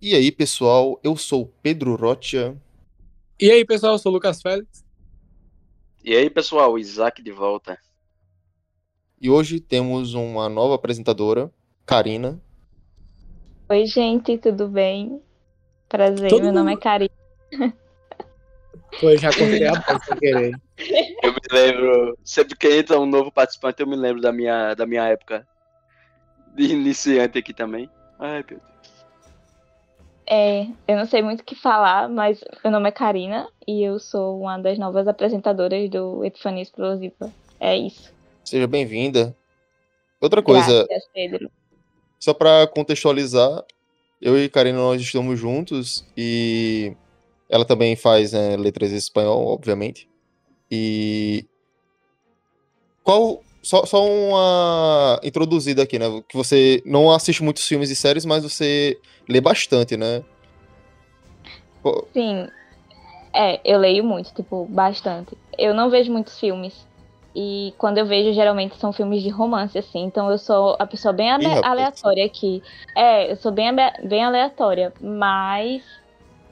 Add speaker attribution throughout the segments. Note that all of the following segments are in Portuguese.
Speaker 1: E aí, pessoal, eu sou o Pedro Rocha.
Speaker 2: E aí, pessoal, eu sou o Lucas Félix.
Speaker 3: E aí, pessoal, Isaac de volta.
Speaker 1: E hoje temos uma nova apresentadora, Karina.
Speaker 4: Oi, gente, tudo bem? Prazer,
Speaker 2: Todo
Speaker 4: meu nome é
Speaker 2: mundo-
Speaker 4: Karina.
Speaker 2: Pô, já cortei a voz sem querer.
Speaker 3: Eu me lembro, sempre que entra um novo participante, eu me lembro da minha, da minha época de iniciante aqui também. Ai, meu Deus.
Speaker 4: É, eu não sei muito o que falar, mas meu nome é Karina e eu sou uma das novas apresentadoras do Epifania Explosiva. É isso.
Speaker 1: Seja bem-vinda. Outra coisa,
Speaker 4: Graças, Pedro.
Speaker 1: só para contextualizar, eu e Karina nós estamos juntos e ela também faz né, letras em espanhol, obviamente. E qual só, só uma introduzida aqui, né? Que você não assiste muitos filmes e séries, mas você lê bastante, né?
Speaker 4: Sim, é, eu leio muito, tipo, bastante. Eu não vejo muitos filmes. E quando eu vejo, geralmente são filmes de romance, assim. Então eu sou a pessoa bem ale-
Speaker 1: Ih,
Speaker 4: aleatória aqui. É, eu sou bem, bem aleatória. Mas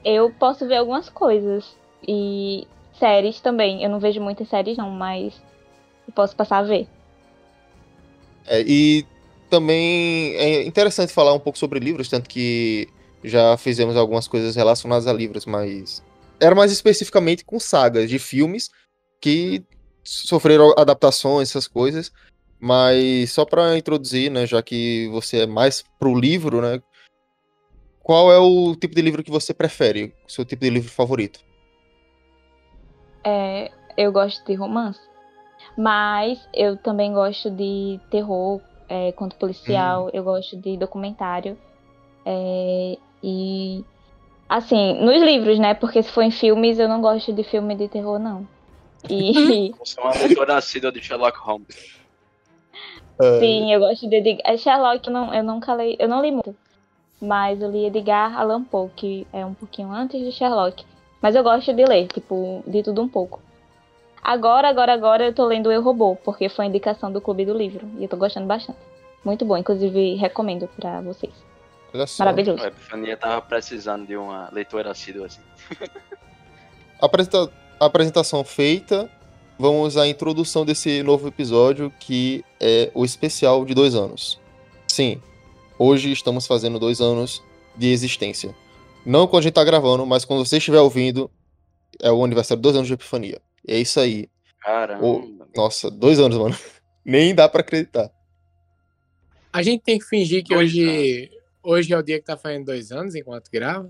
Speaker 4: eu posso ver algumas coisas. E séries também. Eu não vejo muitas séries, não, mas eu posso passar a ver.
Speaker 1: É, e também é interessante falar um pouco sobre livros, tanto que já fizemos algumas coisas relacionadas a livros, mas era mais especificamente com sagas de filmes que sofreram adaptações, essas coisas. Mas só para introduzir, né, já que você é mais pro livro, né? Qual é o tipo de livro que você prefere? O seu tipo de livro favorito?
Speaker 4: É, eu gosto de romance. Mas eu também gosto de terror, é, conto policial, eu gosto de documentário. é, e assim, nos livros, né? Porque se for em filmes, eu não gosto de filme de terror, não. E
Speaker 3: Você é uma leitora assídua de Sherlock Holmes.
Speaker 1: É,
Speaker 4: sim, eu gosto de Edgar. é Sherlock, eu, não, eu nunca li, eu não li muito. Mas eu li Edgar Allan Poe, que é um pouquinho antes de Sherlock. Mas eu gosto de ler, tipo, de tudo um pouco. Agora, agora, agora eu tô lendo Eu Robô, porque foi a indicação do Clube do Livro. E eu tô gostando bastante. Muito bom, inclusive recomendo pra vocês.
Speaker 1: olha só.
Speaker 4: Maravilhoso.
Speaker 3: A Epifania tava precisando de uma leitora assídua assim.
Speaker 1: Apresenta- apresentação feita, vamos à introdução desse novo episódio, que é o especial de dois anos. Sim, hoje estamos fazendo dois anos de existência. Não quando a gente tá gravando, mas quando você estiver ouvindo, é o aniversário de dois anos de Epifania. É isso aí.
Speaker 3: Caramba.
Speaker 1: Nossa, dois anos, mano. Nem dá pra acreditar.
Speaker 2: A gente tem que fingir que
Speaker 3: Dois
Speaker 2: hoje, hoje é o dia que tá fazendo dois anos enquanto grava.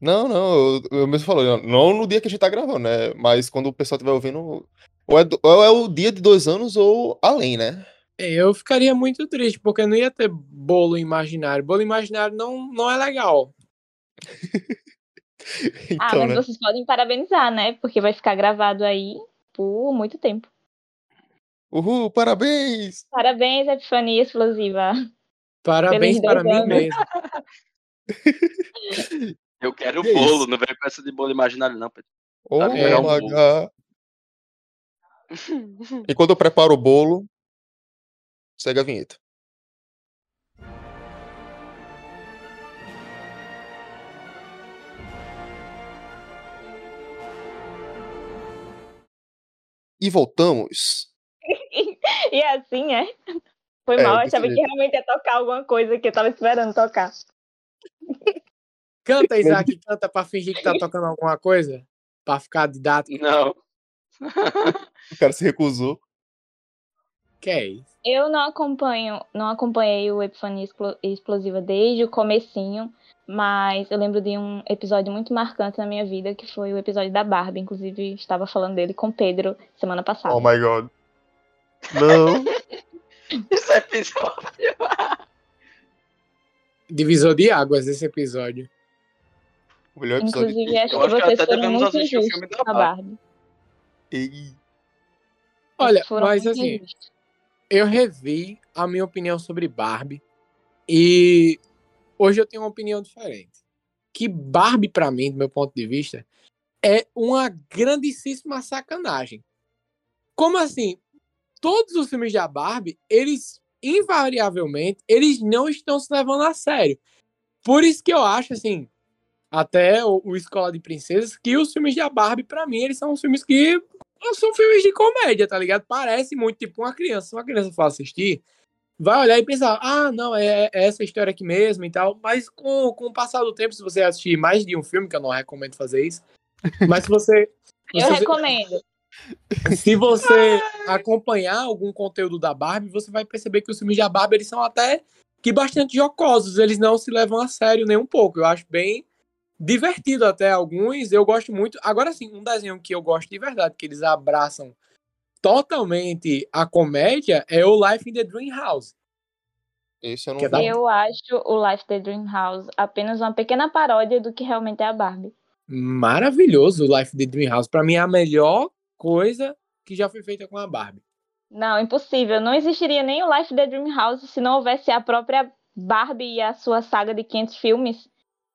Speaker 1: Não, não, eu, eu mesmo falou, não no dia que a gente tá gravando, né? Mas quando o pessoal estiver ouvindo, ou é, do- ou é o dia de dois anos ou além, né?
Speaker 2: É, Eu ficaria muito triste, porque não ia ter bolo imaginário. Bolo imaginário não, não é legal.
Speaker 4: ah,
Speaker 1: Então,
Speaker 4: mas
Speaker 1: né?
Speaker 4: vocês podem parabenizar, né? Porque vai ficar gravado aí por muito tempo.
Speaker 1: Uhul, parabéns!
Speaker 4: Parabéns, Epifania Explosiva.
Speaker 2: Parabéns para
Speaker 4: dois
Speaker 2: mim
Speaker 4: anos.
Speaker 2: mesmo.
Speaker 3: Eu quero
Speaker 1: Que
Speaker 3: bolo,
Speaker 1: isso?
Speaker 3: não vem com essa de bolo imaginário, não, Pedro.
Speaker 1: Oh,
Speaker 3: Tá
Speaker 2: vendo?
Speaker 1: my God. Enquanto eu preparo o bolo, segue a vinheta. E voltamos.
Speaker 4: E é assim, é? Foi
Speaker 1: É,
Speaker 4: mal, eu achava que realmente ia tocar alguma coisa que eu tava esperando tocar.
Speaker 2: Canta, Isaac, canta pra fingir que tá tocando alguma coisa. Pra ficar didático.
Speaker 3: Não.
Speaker 1: O cara se recusou.
Speaker 2: Que é isso?
Speaker 4: Eu não acompanho, não acompanhei o Epifania Explo- Explosiva desde o comecinho, mas eu lembro de um episódio muito marcante na minha vida, que foi o episódio da Barbie. Inclusive, estava falando dele com o Pedro semana passada.
Speaker 1: Oh my god. Não.
Speaker 3: Esse episódio.
Speaker 2: Divisor de águas esse episódio.
Speaker 1: O melhor episódio.
Speaker 4: Inclusive, acho
Speaker 3: Eu
Speaker 4: que
Speaker 3: acho que
Speaker 4: vocês
Speaker 3: até
Speaker 4: foram muito
Speaker 3: filme da
Speaker 4: com a
Speaker 3: Barbie.
Speaker 4: Barbie.
Speaker 1: Ei.
Speaker 2: Olha, mas assim,
Speaker 4: injustos.
Speaker 2: Eu revi a minha opinião sobre Barbie e hoje eu tenho uma opinião diferente. Que Barbie, pra mim, do meu ponto de vista, é uma grandíssima sacanagem. Como assim? Todos os filmes da Barbie, eles invariavelmente, eles não estão se levando a sério. por isso que eu acho, assim, até o, o Escola de Princesas, que os filmes da Barbie, pra mim, eles são filmes que são filmes de comédia, tá ligado? Parece muito tipo uma criança. Se uma criança for assistir, vai olhar e pensar, ah, não, é, é essa história aqui mesmo e tal. Mas com, com o passar do tempo, se você assistir mais de um filme, que eu não recomendo fazer isso, mas se você.
Speaker 4: Eu
Speaker 2: se-
Speaker 4: recomendo.
Speaker 2: Se você acompanhar algum conteúdo da Barbie, você vai perceber que os filmes da Barbie eles são até que bastante jocosos. Eles não se levam a sério nem um pouco. Eu acho bem divertido até alguns. Eu gosto muito. Agora sim, um desenho que eu gosto de verdade, que eles abraçam totalmente a comédia, é o Life in the Dream House.
Speaker 1: Esse eu não
Speaker 2: é
Speaker 1: vi.
Speaker 4: Eu acho o Life the Dream House apenas uma pequena paródia do que realmente é a Barbie.
Speaker 2: Maravilhoso o Life in the Dream House. Pra mim é a melhor coisa que já foi feita com a Barbie.
Speaker 4: Não, impossível. Não existiria nem o Life the Dream House se não houvesse a própria Barbie e a sua saga de 500 filmes.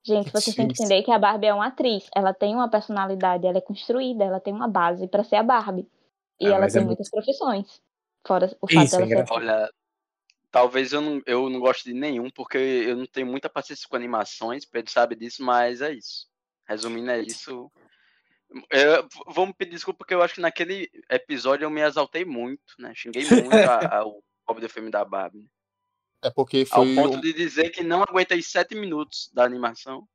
Speaker 4: Gente, vocês têm que entender que a Barbie é uma atriz. Ela tem uma personalidade, ela é construída, ela tem uma base pra ser a Barbie. E
Speaker 2: Ah,
Speaker 4: ela
Speaker 2: mas é
Speaker 4: tem
Speaker 2: muito-
Speaker 4: muitas profissões. Fora o fato
Speaker 2: Isso, é
Speaker 4: dela ser.
Speaker 3: Olha, talvez eu não, eu não goste de nenhum, porque eu não tenho muita paciência com animações, Pedro sabe disso, mas é isso. Resumindo, é isso. Eu, vou me pedir desculpa, porque eu acho que naquele episódio eu me exaltei muito, né? Xinguei muito a- a- o pobre do filme da Barbie.
Speaker 1: É porque
Speaker 3: Ao
Speaker 1: foi.
Speaker 3: ponto
Speaker 1: um-
Speaker 3: de dizer que não aguentei sete minutos da animação.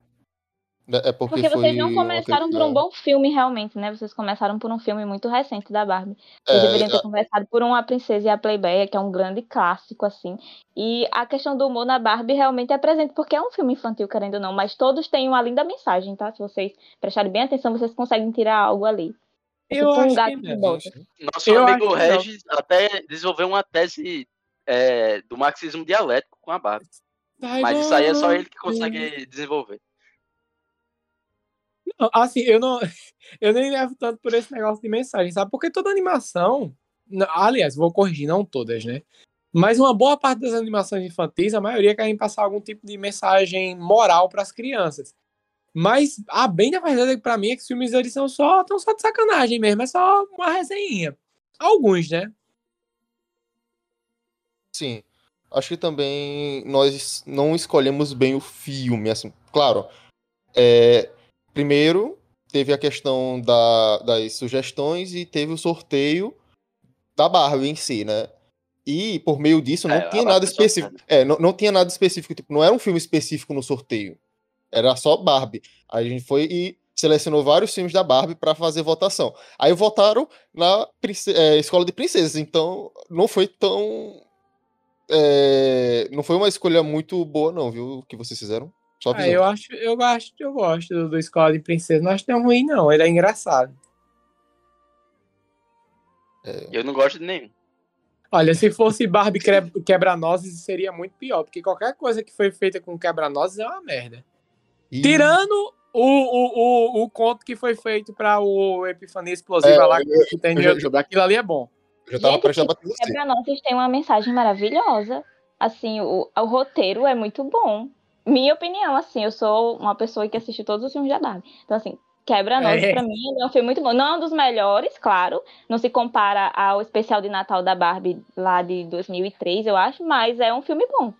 Speaker 1: É porque,
Speaker 4: Porque
Speaker 1: foi
Speaker 4: vocês não
Speaker 1: uma
Speaker 4: começaram por um bom filme, realmente, né? Vocês começaram por um filme muito recente da Barbie. Vocês
Speaker 1: É,
Speaker 4: deveriam ter começado por uma Princesa e a Playboy, que é um grande clássico, assim. E a questão do humor na Barbie realmente é presente, porque é um filme infantil, querendo ou não, mas todos têm uma linda mensagem, tá? Se vocês prestarem bem atenção, vocês conseguem tirar algo ali. É
Speaker 2: Eu
Speaker 4: tipo um
Speaker 2: acho
Speaker 4: gato
Speaker 2: que.
Speaker 3: Nosso
Speaker 2: Eu
Speaker 3: amigo
Speaker 2: acho que não.
Speaker 3: Regis até desenvolveu uma tese é, do marxismo dialético com a Barbie. Mas isso aí é só ele que consegue desenvolver.
Speaker 2: Não, Assim, eu não, eu nem levo tanto por esse negócio de mensagem, sabe? Porque toda animação, aliás, vou corrigir, não todas, né? Mas uma boa parte das animações infantis, a maioria querem passar algum tipo de mensagem moral para as crianças. Mas a bem da verdade para mim é que os filmes eles são só, tão só de sacanagem mesmo, é só uma resenha. Alguns, né?
Speaker 1: Sim. Acho que também nós não escolhemos bem o filme, assim. Claro, é, primeiro teve a questão da- das sugestões e teve o sorteio da Barbie em si, né? E por meio disso não
Speaker 3: É,
Speaker 1: tinha nada específico. É, não, não tinha nada específico, tipo, não era um filme específico no sorteio. Era só Barbie. Aí a gente foi e selecionou vários filmes da Barbie para fazer votação. Aí votaram na é, Escola de Princesas, então não foi tão é, não foi uma escolha muito boa, não, viu? O que vocês fizeram? Só
Speaker 2: Ah, eu acho, eu gosto, eu gosto do, do Escola de Princesa. Não acho tão ruim, não. Ele é engraçado.
Speaker 3: Eu não gosto de nenhum.
Speaker 2: Olha, se fosse Barbie que- quebra-nozes, seria muito pior, porque qualquer coisa que foi feita com quebra-nozes é uma merda.
Speaker 1: E-
Speaker 2: Tirando o, o, o, o conto que foi feito para o Epifania Explosiva
Speaker 1: É,
Speaker 2: lá
Speaker 1: eu-
Speaker 2: que
Speaker 1: eu já-
Speaker 2: YouTube. Aquilo ali é bom.
Speaker 1: Eu já tava
Speaker 4: Gente,
Speaker 1: prestes a bater você.
Speaker 4: Quebra-nozes tem uma mensagem maravilhosa. Assim, o, o roteiro é muito bom. Minha opinião, assim, eu sou uma pessoa que assiste todos os filmes da Barbie. Então, assim, Quebra-Nozes,
Speaker 2: É.
Speaker 4: pra mim, é um filme muito bom. Não é um dos melhores, claro. Não se compara ao especial de Natal da Barbie lá de 2003, eu acho. Mas é um filme bom.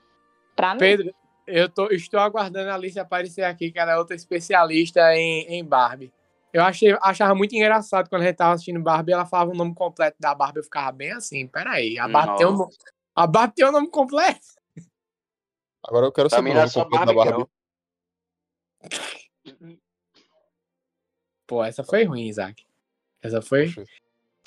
Speaker 4: Pra mim.
Speaker 2: Pedro, eu tô, estou aguardando a Alice aparecer aqui, que ela é outra especialista em, em Barbie. Eu achei, achava muito engraçado quando a gente tava assistindo Barbie, ela falava o nome completo da Barbie, eu ficava bem assim, peraí, a Barbie, tem um, no- a Barbie tem o nome completo?
Speaker 1: Agora eu quero saber o
Speaker 3: era
Speaker 1: nome completo da
Speaker 3: Barbie.
Speaker 2: Pô, essa foi ruim, Isaac. Essa foi, essa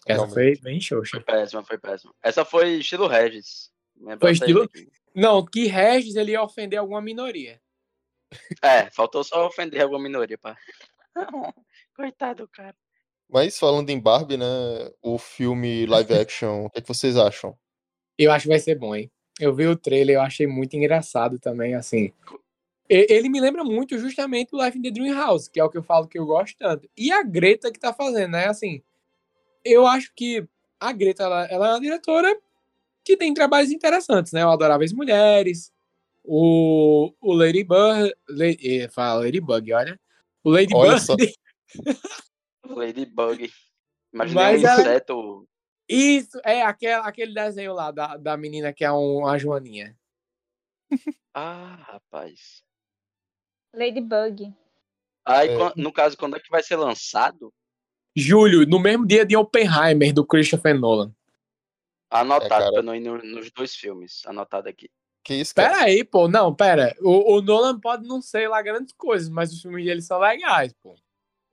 Speaker 1: realmente.
Speaker 2: foi bem xoxa.
Speaker 3: Foi péssima, foi péssima. Essa foi estilo Regis. Lembra
Speaker 2: Foi estilo-. Não, que Regis ele ia ofender alguma minoria.
Speaker 3: É, faltou só ofender alguma minoria, pá. Coitado, cara.
Speaker 1: Mas falando em Barbie, né? O filme live action, o que, é que vocês acham?
Speaker 2: Eu acho que vai ser bom, hein? Eu vi o trailer, eu achei muito engraçado também, assim. Ele me lembra muito justamente o Life in the Dream House, que é o que eu falo que eu gosto tanto. E a Greta que tá fazendo, né? Assim, eu acho que a Greta, ela, ela é uma diretora que tem trabalhos interessantes, né? O Adoráveis Mulheres, o, o Lady Bird, Le, eh, fala Ladybug, olha. O Lady
Speaker 1: Olha
Speaker 2: Bird,
Speaker 1: só.
Speaker 3: Ladybug. Imaginei
Speaker 2: Mas
Speaker 3: um
Speaker 2: ela-
Speaker 3: inseto.
Speaker 2: isso, é aquele, aquele desenho lá da, da menina que é um, uma joaninha.
Speaker 3: Ah, rapaz.
Speaker 4: Ladybug.
Speaker 3: Aí,
Speaker 1: É.
Speaker 3: no caso, quando é que vai ser lançado?
Speaker 2: Julho, no mesmo dia de Oppenheimer, do Christopher Nolan.
Speaker 3: Anotado,
Speaker 1: É, cara.
Speaker 3: pra não ir no- nos dois filmes. Anotado aqui.
Speaker 1: Que isso, cara?
Speaker 2: Pera aí, pô. Não, pera. O, o Nolan pode não ser lá grandes coisas, mas os filmes dele são legais, pô.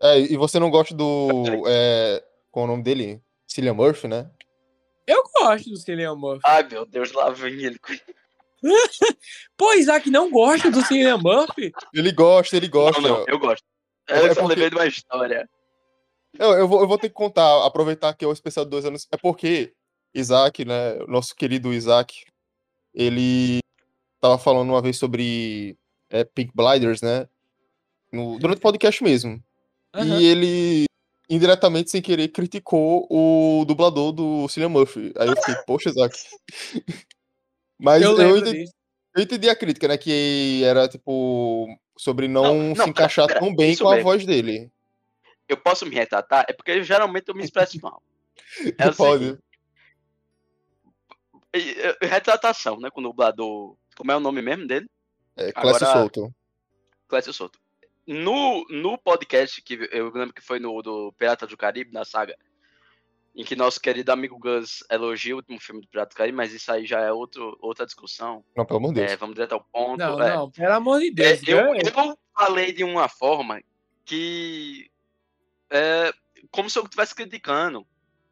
Speaker 1: É, e você não gosta do. É, qual é o nome dele? Cillian Murphy, né?
Speaker 2: Eu gosto do Cillian Murphy.
Speaker 3: Ai, meu Deus, lá vem ele.
Speaker 2: Pô, Isaac não gosta do Cillian Murphy?
Speaker 1: Ele gosta, ele gosta.
Speaker 3: Não, não, eu gosto.
Speaker 1: É
Speaker 3: Eu só
Speaker 1: porque-
Speaker 3: lembrei de uma história.
Speaker 1: Eu, eu, vou, eu vou ter que contar, aproveitar que é o especial de dois anos. É porque Isaac, né? O nosso querido Isaac, ele tava falando uma vez sobre é, Pink Blinders, né? No, durante o podcast mesmo.
Speaker 2: Aham.
Speaker 1: E ele, indiretamente, sem querer, criticou o dublador do Cillian Murphy. Aí eu fiquei, poxa, Isaac. Mas
Speaker 2: Eu
Speaker 1: eu, entendi, eu entendi a crítica, né? Que era, tipo, sobre não,
Speaker 3: Não, não,
Speaker 1: se
Speaker 3: pera,
Speaker 1: encaixar
Speaker 3: pera,
Speaker 1: tão bem com a
Speaker 3: mesmo.
Speaker 1: voz dele.
Speaker 3: Eu posso me retratar? É porque geralmente eu me expresso mal. É
Speaker 1: Pode.
Speaker 3: seguinte, Retratação, né? Com o dublador. Como é o nome mesmo dele?
Speaker 1: É, Clécio
Speaker 3: Agora-
Speaker 1: Souto.
Speaker 3: Clécio Souto. No, no podcast que eu lembro que foi no do Pirata do Caribe, na saga, em que nosso querido amigo Gus elogia o último filme do Pirata do Caribe, mas isso aí já é outro, outra discussão.
Speaker 1: Não, pelo amor de Deus.
Speaker 3: É, vamos direto ao ponto.
Speaker 2: Não,
Speaker 3: é.
Speaker 2: não, pelo amor de
Speaker 3: É,
Speaker 2: Deus.
Speaker 3: eu,
Speaker 2: né?
Speaker 3: eu falei de uma forma que é como se eu estivesse criticando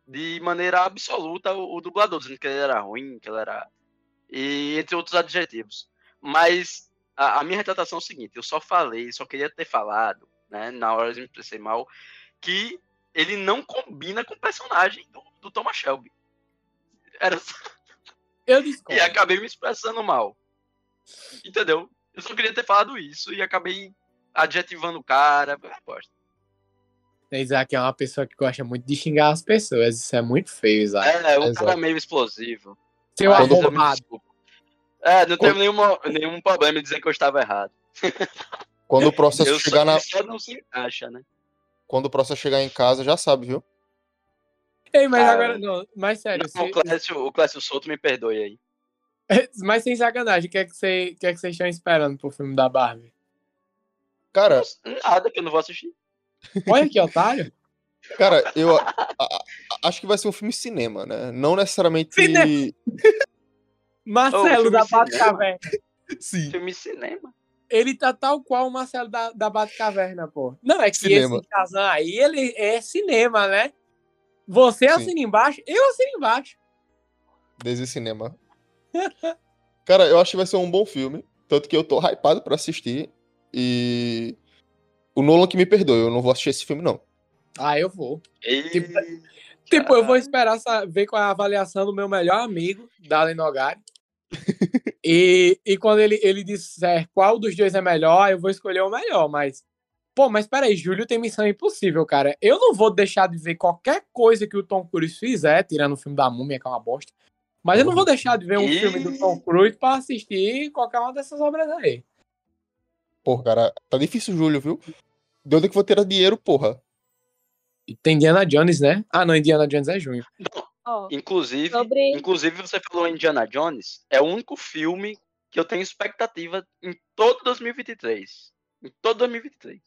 Speaker 3: de maneira absoluta o, o dublador, dizendo que ele era ruim, que ele era. E entre outros adjetivos. Mas a, a minha retratação é o seguinte: eu só falei, só queria ter falado, né? Na hora eu me expressei mal, que ele não combina com o personagem do, do Thomas Shelby. Era só-
Speaker 2: Eu
Speaker 3: e
Speaker 2: discordo.
Speaker 3: acabei me expressando mal. Entendeu? Eu só queria ter falado isso e acabei adjetivando o cara. Eu gosto.
Speaker 2: Isaac é uma pessoa que gosta muito de xingar as pessoas. Isso é muito feio, Isaac.
Speaker 3: É, um
Speaker 1: Exato.
Speaker 3: cara meio explosivo.
Speaker 2: Seu
Speaker 3: me
Speaker 2: arrombado.
Speaker 3: É, não tenho nenhuma, nenhum problema em dizer que eu estava errado.
Speaker 1: Quando o processo
Speaker 3: Eu
Speaker 1: chegar na.
Speaker 3: não se encaixa, né?
Speaker 1: Quando o processo chegar em casa, já sabe, viu?
Speaker 2: Ei, mas
Speaker 3: Ah,
Speaker 2: agora, não, mas sério,
Speaker 3: Não, o,
Speaker 2: se-
Speaker 3: Clécio, o Clécio Souto me perdoe aí.
Speaker 2: mas sem sacanagem, o que é que você- o que é que vocês estão esperando pro filme da Barbie?
Speaker 1: Cara,
Speaker 3: Nada que eu não vou assistir.
Speaker 2: Olha que otário.
Speaker 1: cara, eu a- a- acho que vai ser um filme cinema, né? Não necessariamente.
Speaker 2: Cinema. Marcelo
Speaker 3: filme
Speaker 2: da. Batcaverna.
Speaker 1: Sim.
Speaker 3: Filme cinema.
Speaker 2: Ele tá tal qual o Marcelo da, da Batcaverna, pô. Não, é que
Speaker 1: Cinema.
Speaker 2: esse Shazam aí, ele é cinema, né? Você
Speaker 1: Sim.
Speaker 2: assina embaixo, eu assino embaixo.
Speaker 1: Desde cinema. Cara, eu acho que vai ser um bom filme. Tanto que eu tô hypado pra assistir. E. O Nolan que me perdoe, eu não vou assistir esse filme, não.
Speaker 2: Ah, eu vou.
Speaker 3: E...
Speaker 2: Tipo, Tipo, eu vou esperar ver qual é a avaliação do meu melhor amigo, Dalen Nogari. e, e quando ele, ele disser qual dos dois é melhor, eu vou escolher o melhor, mas. Pô, mas peraí, Júlio tem missão impossível, cara. Eu não vou deixar de ver qualquer coisa que o Tom Cruise fizer, tirando o filme da Múmia, que é uma bosta. Mas eu não vou deixar de ver um
Speaker 3: Ih.
Speaker 2: filme do Tom Cruise pra assistir qualquer uma dessas obras aí.
Speaker 1: Porra, cara, tá difícil, Júlio, viu? De onde é que eu vou ter dinheiro, porra?
Speaker 2: E tem Indiana Jones, né? Ah, não, Indiana Jones é junho.
Speaker 4: Ó,
Speaker 3: Inclusive,
Speaker 4: sobre.
Speaker 3: inclusive, você falou Indiana Jones, é o único filme que eu tenho expectativa em todo 2023. Em todo 2023.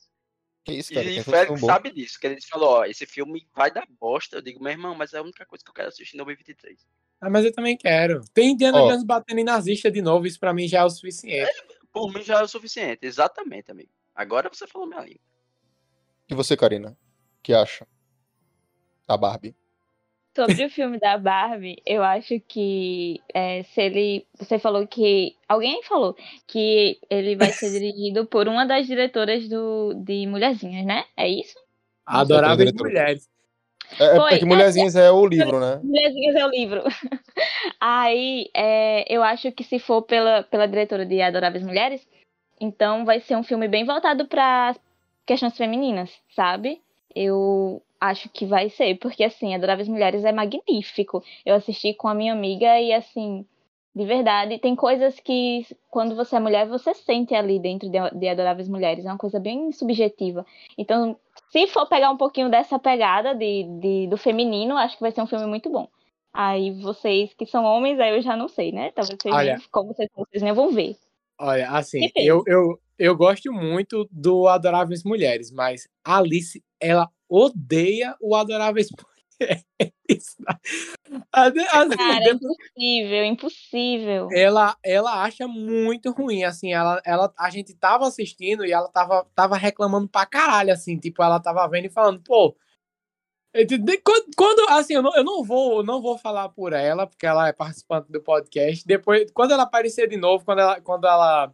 Speaker 1: Que isso, cara?
Speaker 3: e
Speaker 1: filme bom.
Speaker 3: sabe disso, que ele falou, ó, esse filme vai dar bosta. Eu digo, meu irmão, mas é a única coisa que eu quero assistir em 2023.
Speaker 2: Ah, mas eu também quero. Tem Indiana
Speaker 1: Ó.
Speaker 2: Jones batendo em nazista de novo, isso pra mim já é o suficiente.
Speaker 3: Por mim já é o suficiente, exatamente, amigo. Agora você falou minha língua.
Speaker 1: E você, Karina? O que acha? Da Barbie.
Speaker 4: Sobre o filme da Barbie, eu acho que é, se ele. Você falou que. Alguém falou que ele vai ser dirigido por uma das diretoras do, de Mulherzinhas, né? É isso?
Speaker 2: Adoráveis
Speaker 1: diretor.
Speaker 2: mulheres.
Speaker 1: É, é,
Speaker 4: Foi,
Speaker 1: é que Mulherzinhas é o livro, né?
Speaker 4: Mulherzinhas é o livro. Aí, é, eu acho que se for pela, pela diretora de Adoráveis Mulheres, então vai ser um filme bem voltado para questões femininas, sabe? Eu acho que vai ser, porque assim, Adoráveis Mulheres é magnífico. Eu assisti com a minha amiga e assim, de verdade, tem coisas que quando você é mulher, você sente ali dentro de, Adoráveis Mulheres, é uma coisa bem subjetiva. Então, se for pegar um pouquinho dessa pegada de, de- do feminino, acho que vai ser um filme muito bom. Aí vocês que são homens, aí eu já não sei, né? Talvez vocês,
Speaker 2: Olha.
Speaker 4: como vocês, vocês nem vão ver.
Speaker 2: Olha, assim, eu, eu, eu gosto muito do Adoráveis Mulheres, mas a Alice, ela odeia o Adoráveis Mulheres.
Speaker 4: Cara, é impossível, impossível.
Speaker 2: ela, ela acha muito ruim, assim, ela, ela, a gente tava assistindo e ela tava, tava reclamando pra caralho, assim, tipo, ela tava vendo e falando, pô, quando- assim, eu não, eu não vou, eu não vou falar por ela, porque ela é participante do podcast, depois, quando ela aparecer de novo, quando ela, quando ela,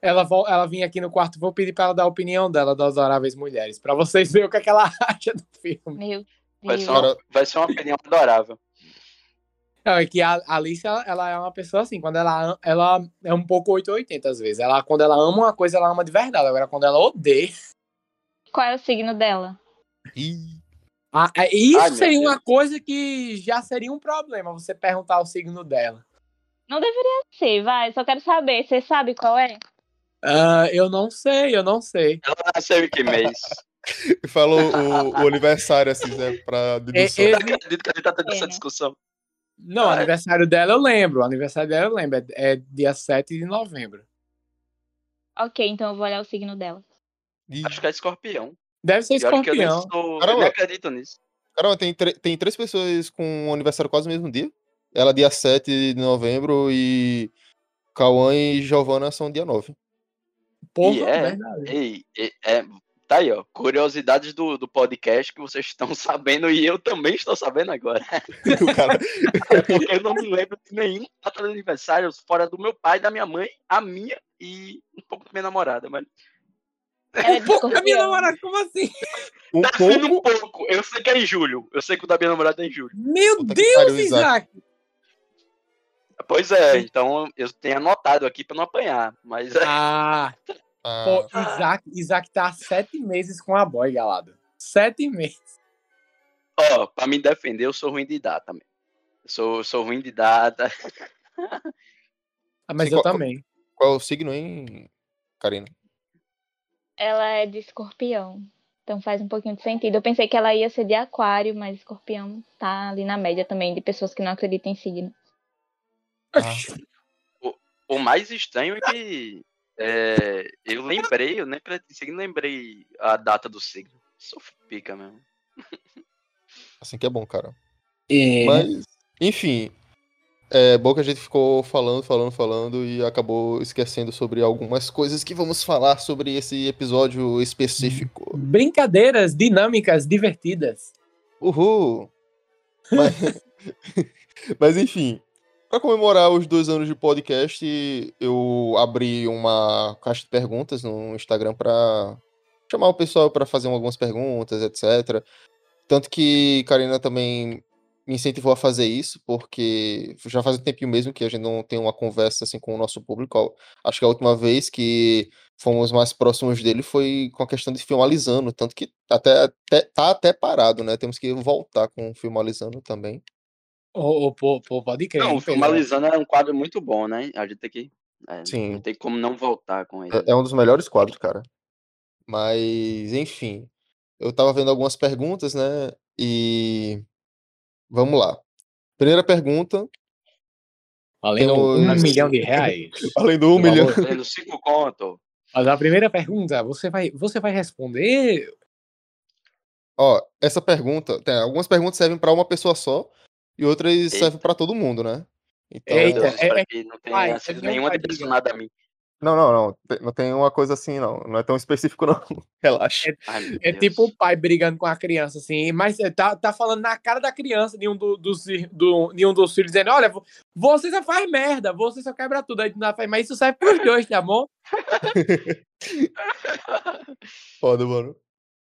Speaker 2: ela, ela vir aqui no quarto, vou pedir pra ela dar a opinião dela das Adoráveis Mulheres, pra vocês verem o que, é que ela acha do filme.
Speaker 4: Meu
Speaker 3: Vai
Speaker 4: Deus.
Speaker 3: ser, uma, vai ser uma opinião adorável.
Speaker 2: Não, é que a Alice, ela, ela é uma pessoa assim, quando ela, ela é um pouco 880 às vezes. Ela, quando ela ama uma coisa, ela ama de verdade. Agora, quando ela odeia.
Speaker 4: Qual é o signo dela?
Speaker 1: Ih,
Speaker 2: Ah, é- isso
Speaker 3: Ai,
Speaker 2: seria uma coisa que já seria um problema, você perguntar o signo dela.
Speaker 4: Não deveria ser, vai. Só quero saber. Você sabe qual é?
Speaker 2: Ah, eu não sei, eu não sei.
Speaker 3: Ela nasceu em que mês?
Speaker 1: falou o, o aniversário, assim, né? Pra dedução.
Speaker 2: É,
Speaker 3: Eu
Speaker 2: é-
Speaker 3: não acredito que a gente tá tendo
Speaker 4: É,
Speaker 3: essa
Speaker 4: né?
Speaker 3: discussão.
Speaker 2: Não, o
Speaker 3: Ah, é.
Speaker 2: aniversário dela eu lembro. O aniversário dela eu lembro. É, é dia 7 de novembro.
Speaker 4: Ok, então eu vou olhar o signo dela.
Speaker 1: Ih,
Speaker 3: Acho que é escorpião.
Speaker 2: Deve ser
Speaker 3: E eu eu
Speaker 2: escorpião.
Speaker 3: sou, eu
Speaker 1: Caramba.
Speaker 3: nem acredito nisso.
Speaker 1: Caramba, tem, tem três pessoas com aniversário quase no mesmo dia. Ela dia 7 de novembro e Cauã e Giovana são dia 9.
Speaker 2: Porra,
Speaker 3: E é.
Speaker 2: verdade.
Speaker 3: Ei, e- é, tá aí, ó. Curiosidades do, do podcast que vocês estão sabendo e eu também estou sabendo agora.
Speaker 1: o cara,
Speaker 3: É porque eu não me lembro de nenhum data de aniversário fora do meu pai, da minha mãe, a minha e um pouco da minha namorada. Mas
Speaker 4: é de
Speaker 2: Porra, minha
Speaker 4: escorpião.
Speaker 2: namorada, como assim?
Speaker 1: um
Speaker 3: tá sendo um
Speaker 1: pouco.
Speaker 3: pouco. Eu sei que é em julho. Eu sei que o da minha namorada é em julho.
Speaker 2: Meu
Speaker 1: Puta
Speaker 2: Deus,
Speaker 1: pariu, Isaac.
Speaker 2: Isaac!
Speaker 3: Pois é, então eu tenho anotado aqui pra não apanhar. Mas é,
Speaker 2: Ah,
Speaker 1: Ah,
Speaker 2: pô, Isaac, Isaac tá há sete meses com a boy, galado. Sete meses.
Speaker 3: ó, pra me defender, eu sou ruim de data, mesmo. Eu sou, sou ruim de data.
Speaker 2: Ah, mas
Speaker 1: Sim,
Speaker 2: eu
Speaker 1: qual-
Speaker 2: também.
Speaker 1: qual é o signo, hein, Karina?
Speaker 4: Ela é de escorpião. Então faz um pouquinho de sentido. Eu pensei que ela ia ser de aquário, mas escorpião tá ali na média também de pessoas que não acreditam em signo.
Speaker 1: Ah.
Speaker 3: O mais estranho é que é, eu lembrei, eu nem signo, lembrei a data do signo. Sou pica mesmo.
Speaker 1: Assim que é bom, cara.
Speaker 2: É,
Speaker 1: Mas, enfim. É bom que a gente ficou falando, falando, falando e acabou esquecendo sobre algumas coisas que vamos falar sobre esse episódio específico.
Speaker 2: Brincadeiras dinâmicas, divertidas.
Speaker 1: Uhul! Mas, mas enfim, para comemorar os dois anos de podcast, eu abri uma caixa de perguntas no Instagram para chamar o pessoal para fazer algumas perguntas, etc. Tanto que Karina também me incentivou a fazer isso, porque já faz um tempinho mesmo que a gente não tem uma conversa assim com o nosso público. Acho que a última vez que fomos mais próximos dele foi com a questão de filmalizando, tanto que até, até tá até parado, né? Temos que voltar com filmalizando também.
Speaker 2: Ô, pô, pô, pode crer.
Speaker 3: Não, o? Filmalizando é um quadro muito bom, né? A gente tem que. é,
Speaker 1: Sim.
Speaker 3: Não tem como não voltar com ele.
Speaker 1: É, é um dos melhores quadros, cara. Mas, enfim, eu tava vendo algumas perguntas, né? E vamos lá. Primeira pergunta,
Speaker 2: Valendo um
Speaker 1: Temos-
Speaker 2: milhão de reais.
Speaker 1: além do um milhão.
Speaker 3: Tendo cinco conto.
Speaker 2: Mas a primeira pergunta, você vai, você vai responder?
Speaker 1: Ó, essa pergunta, tem, algumas perguntas servem pra uma pessoa só e outras
Speaker 3: Eita.
Speaker 1: servem pra todo mundo, né? Então,
Speaker 2: Eita, é-
Speaker 3: espero
Speaker 2: é-
Speaker 3: que não sido
Speaker 2: é meu
Speaker 3: nenhuma direcionada a mim.
Speaker 1: não, não, não, não tem uma coisa assim, não. Não é tão específico, não. Relaxa.
Speaker 3: Ai, meu
Speaker 2: É tipo o pai brigando com a criança, assim, mas é, tá, tá falando na cara da criança, de um, do, dos, do, de um dos filhos, dizendo: Olha, vo- você só faz merda, você só quebra tudo. Aí tu não faz, mas isso serve pros dois, tá bom?
Speaker 1: Foda, mano.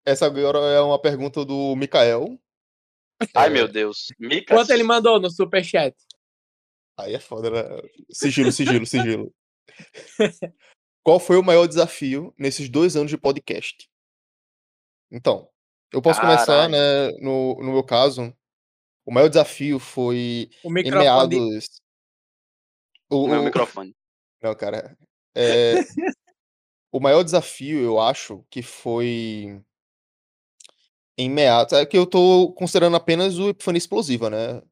Speaker 1: Essa agora é uma pergunta do Mikael.
Speaker 3: Ai,
Speaker 1: É,
Speaker 3: meu Deus. Micas,
Speaker 2: Quanto ele mandou no superchat?
Speaker 1: Aí é foda, né? Sigilo, sigilo, sigilo. Qual foi o maior desafio nesses dois anos de podcast? Então, eu posso começar,
Speaker 3: Caralho.
Speaker 1: né? No, no meu caso, o maior desafio foi
Speaker 2: O
Speaker 1: em
Speaker 2: microfone. de-
Speaker 1: meados. O,
Speaker 3: o meu
Speaker 1: o-
Speaker 3: microfone.
Speaker 1: Não, cara. é, o maior desafio, eu acho, que foi em meados. É que eu tô considerando apenas o Epifania Explosiva, né?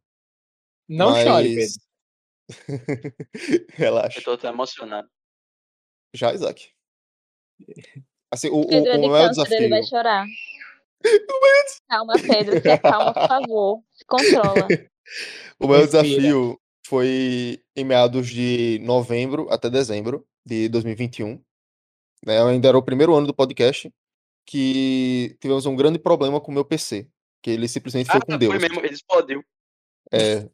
Speaker 2: Não chore,
Speaker 1: Mas-
Speaker 2: Pedro.
Speaker 3: Eu
Speaker 1: Relaxa.
Speaker 3: tô até emocionado.
Speaker 1: Já, Isaac. Assim, o, o,
Speaker 4: Pedro é
Speaker 1: o
Speaker 4: de
Speaker 1: maior
Speaker 4: câncer, ele vai
Speaker 1: desafio.
Speaker 4: chorar. Calma, Pedro, se acalma, por favor. Se controla.
Speaker 1: O maior
Speaker 2: Respira.
Speaker 1: desafio foi em meados de novembro até dezembro de 2021. Né? Eu ainda era o primeiro ano do podcast que tivemos um grande problema com o meu PC. Que ele simplesmente foi
Speaker 3: Ah,
Speaker 1: com
Speaker 3: foi
Speaker 1: Deus.
Speaker 3: mesmo, ele explodiu.
Speaker 1: É,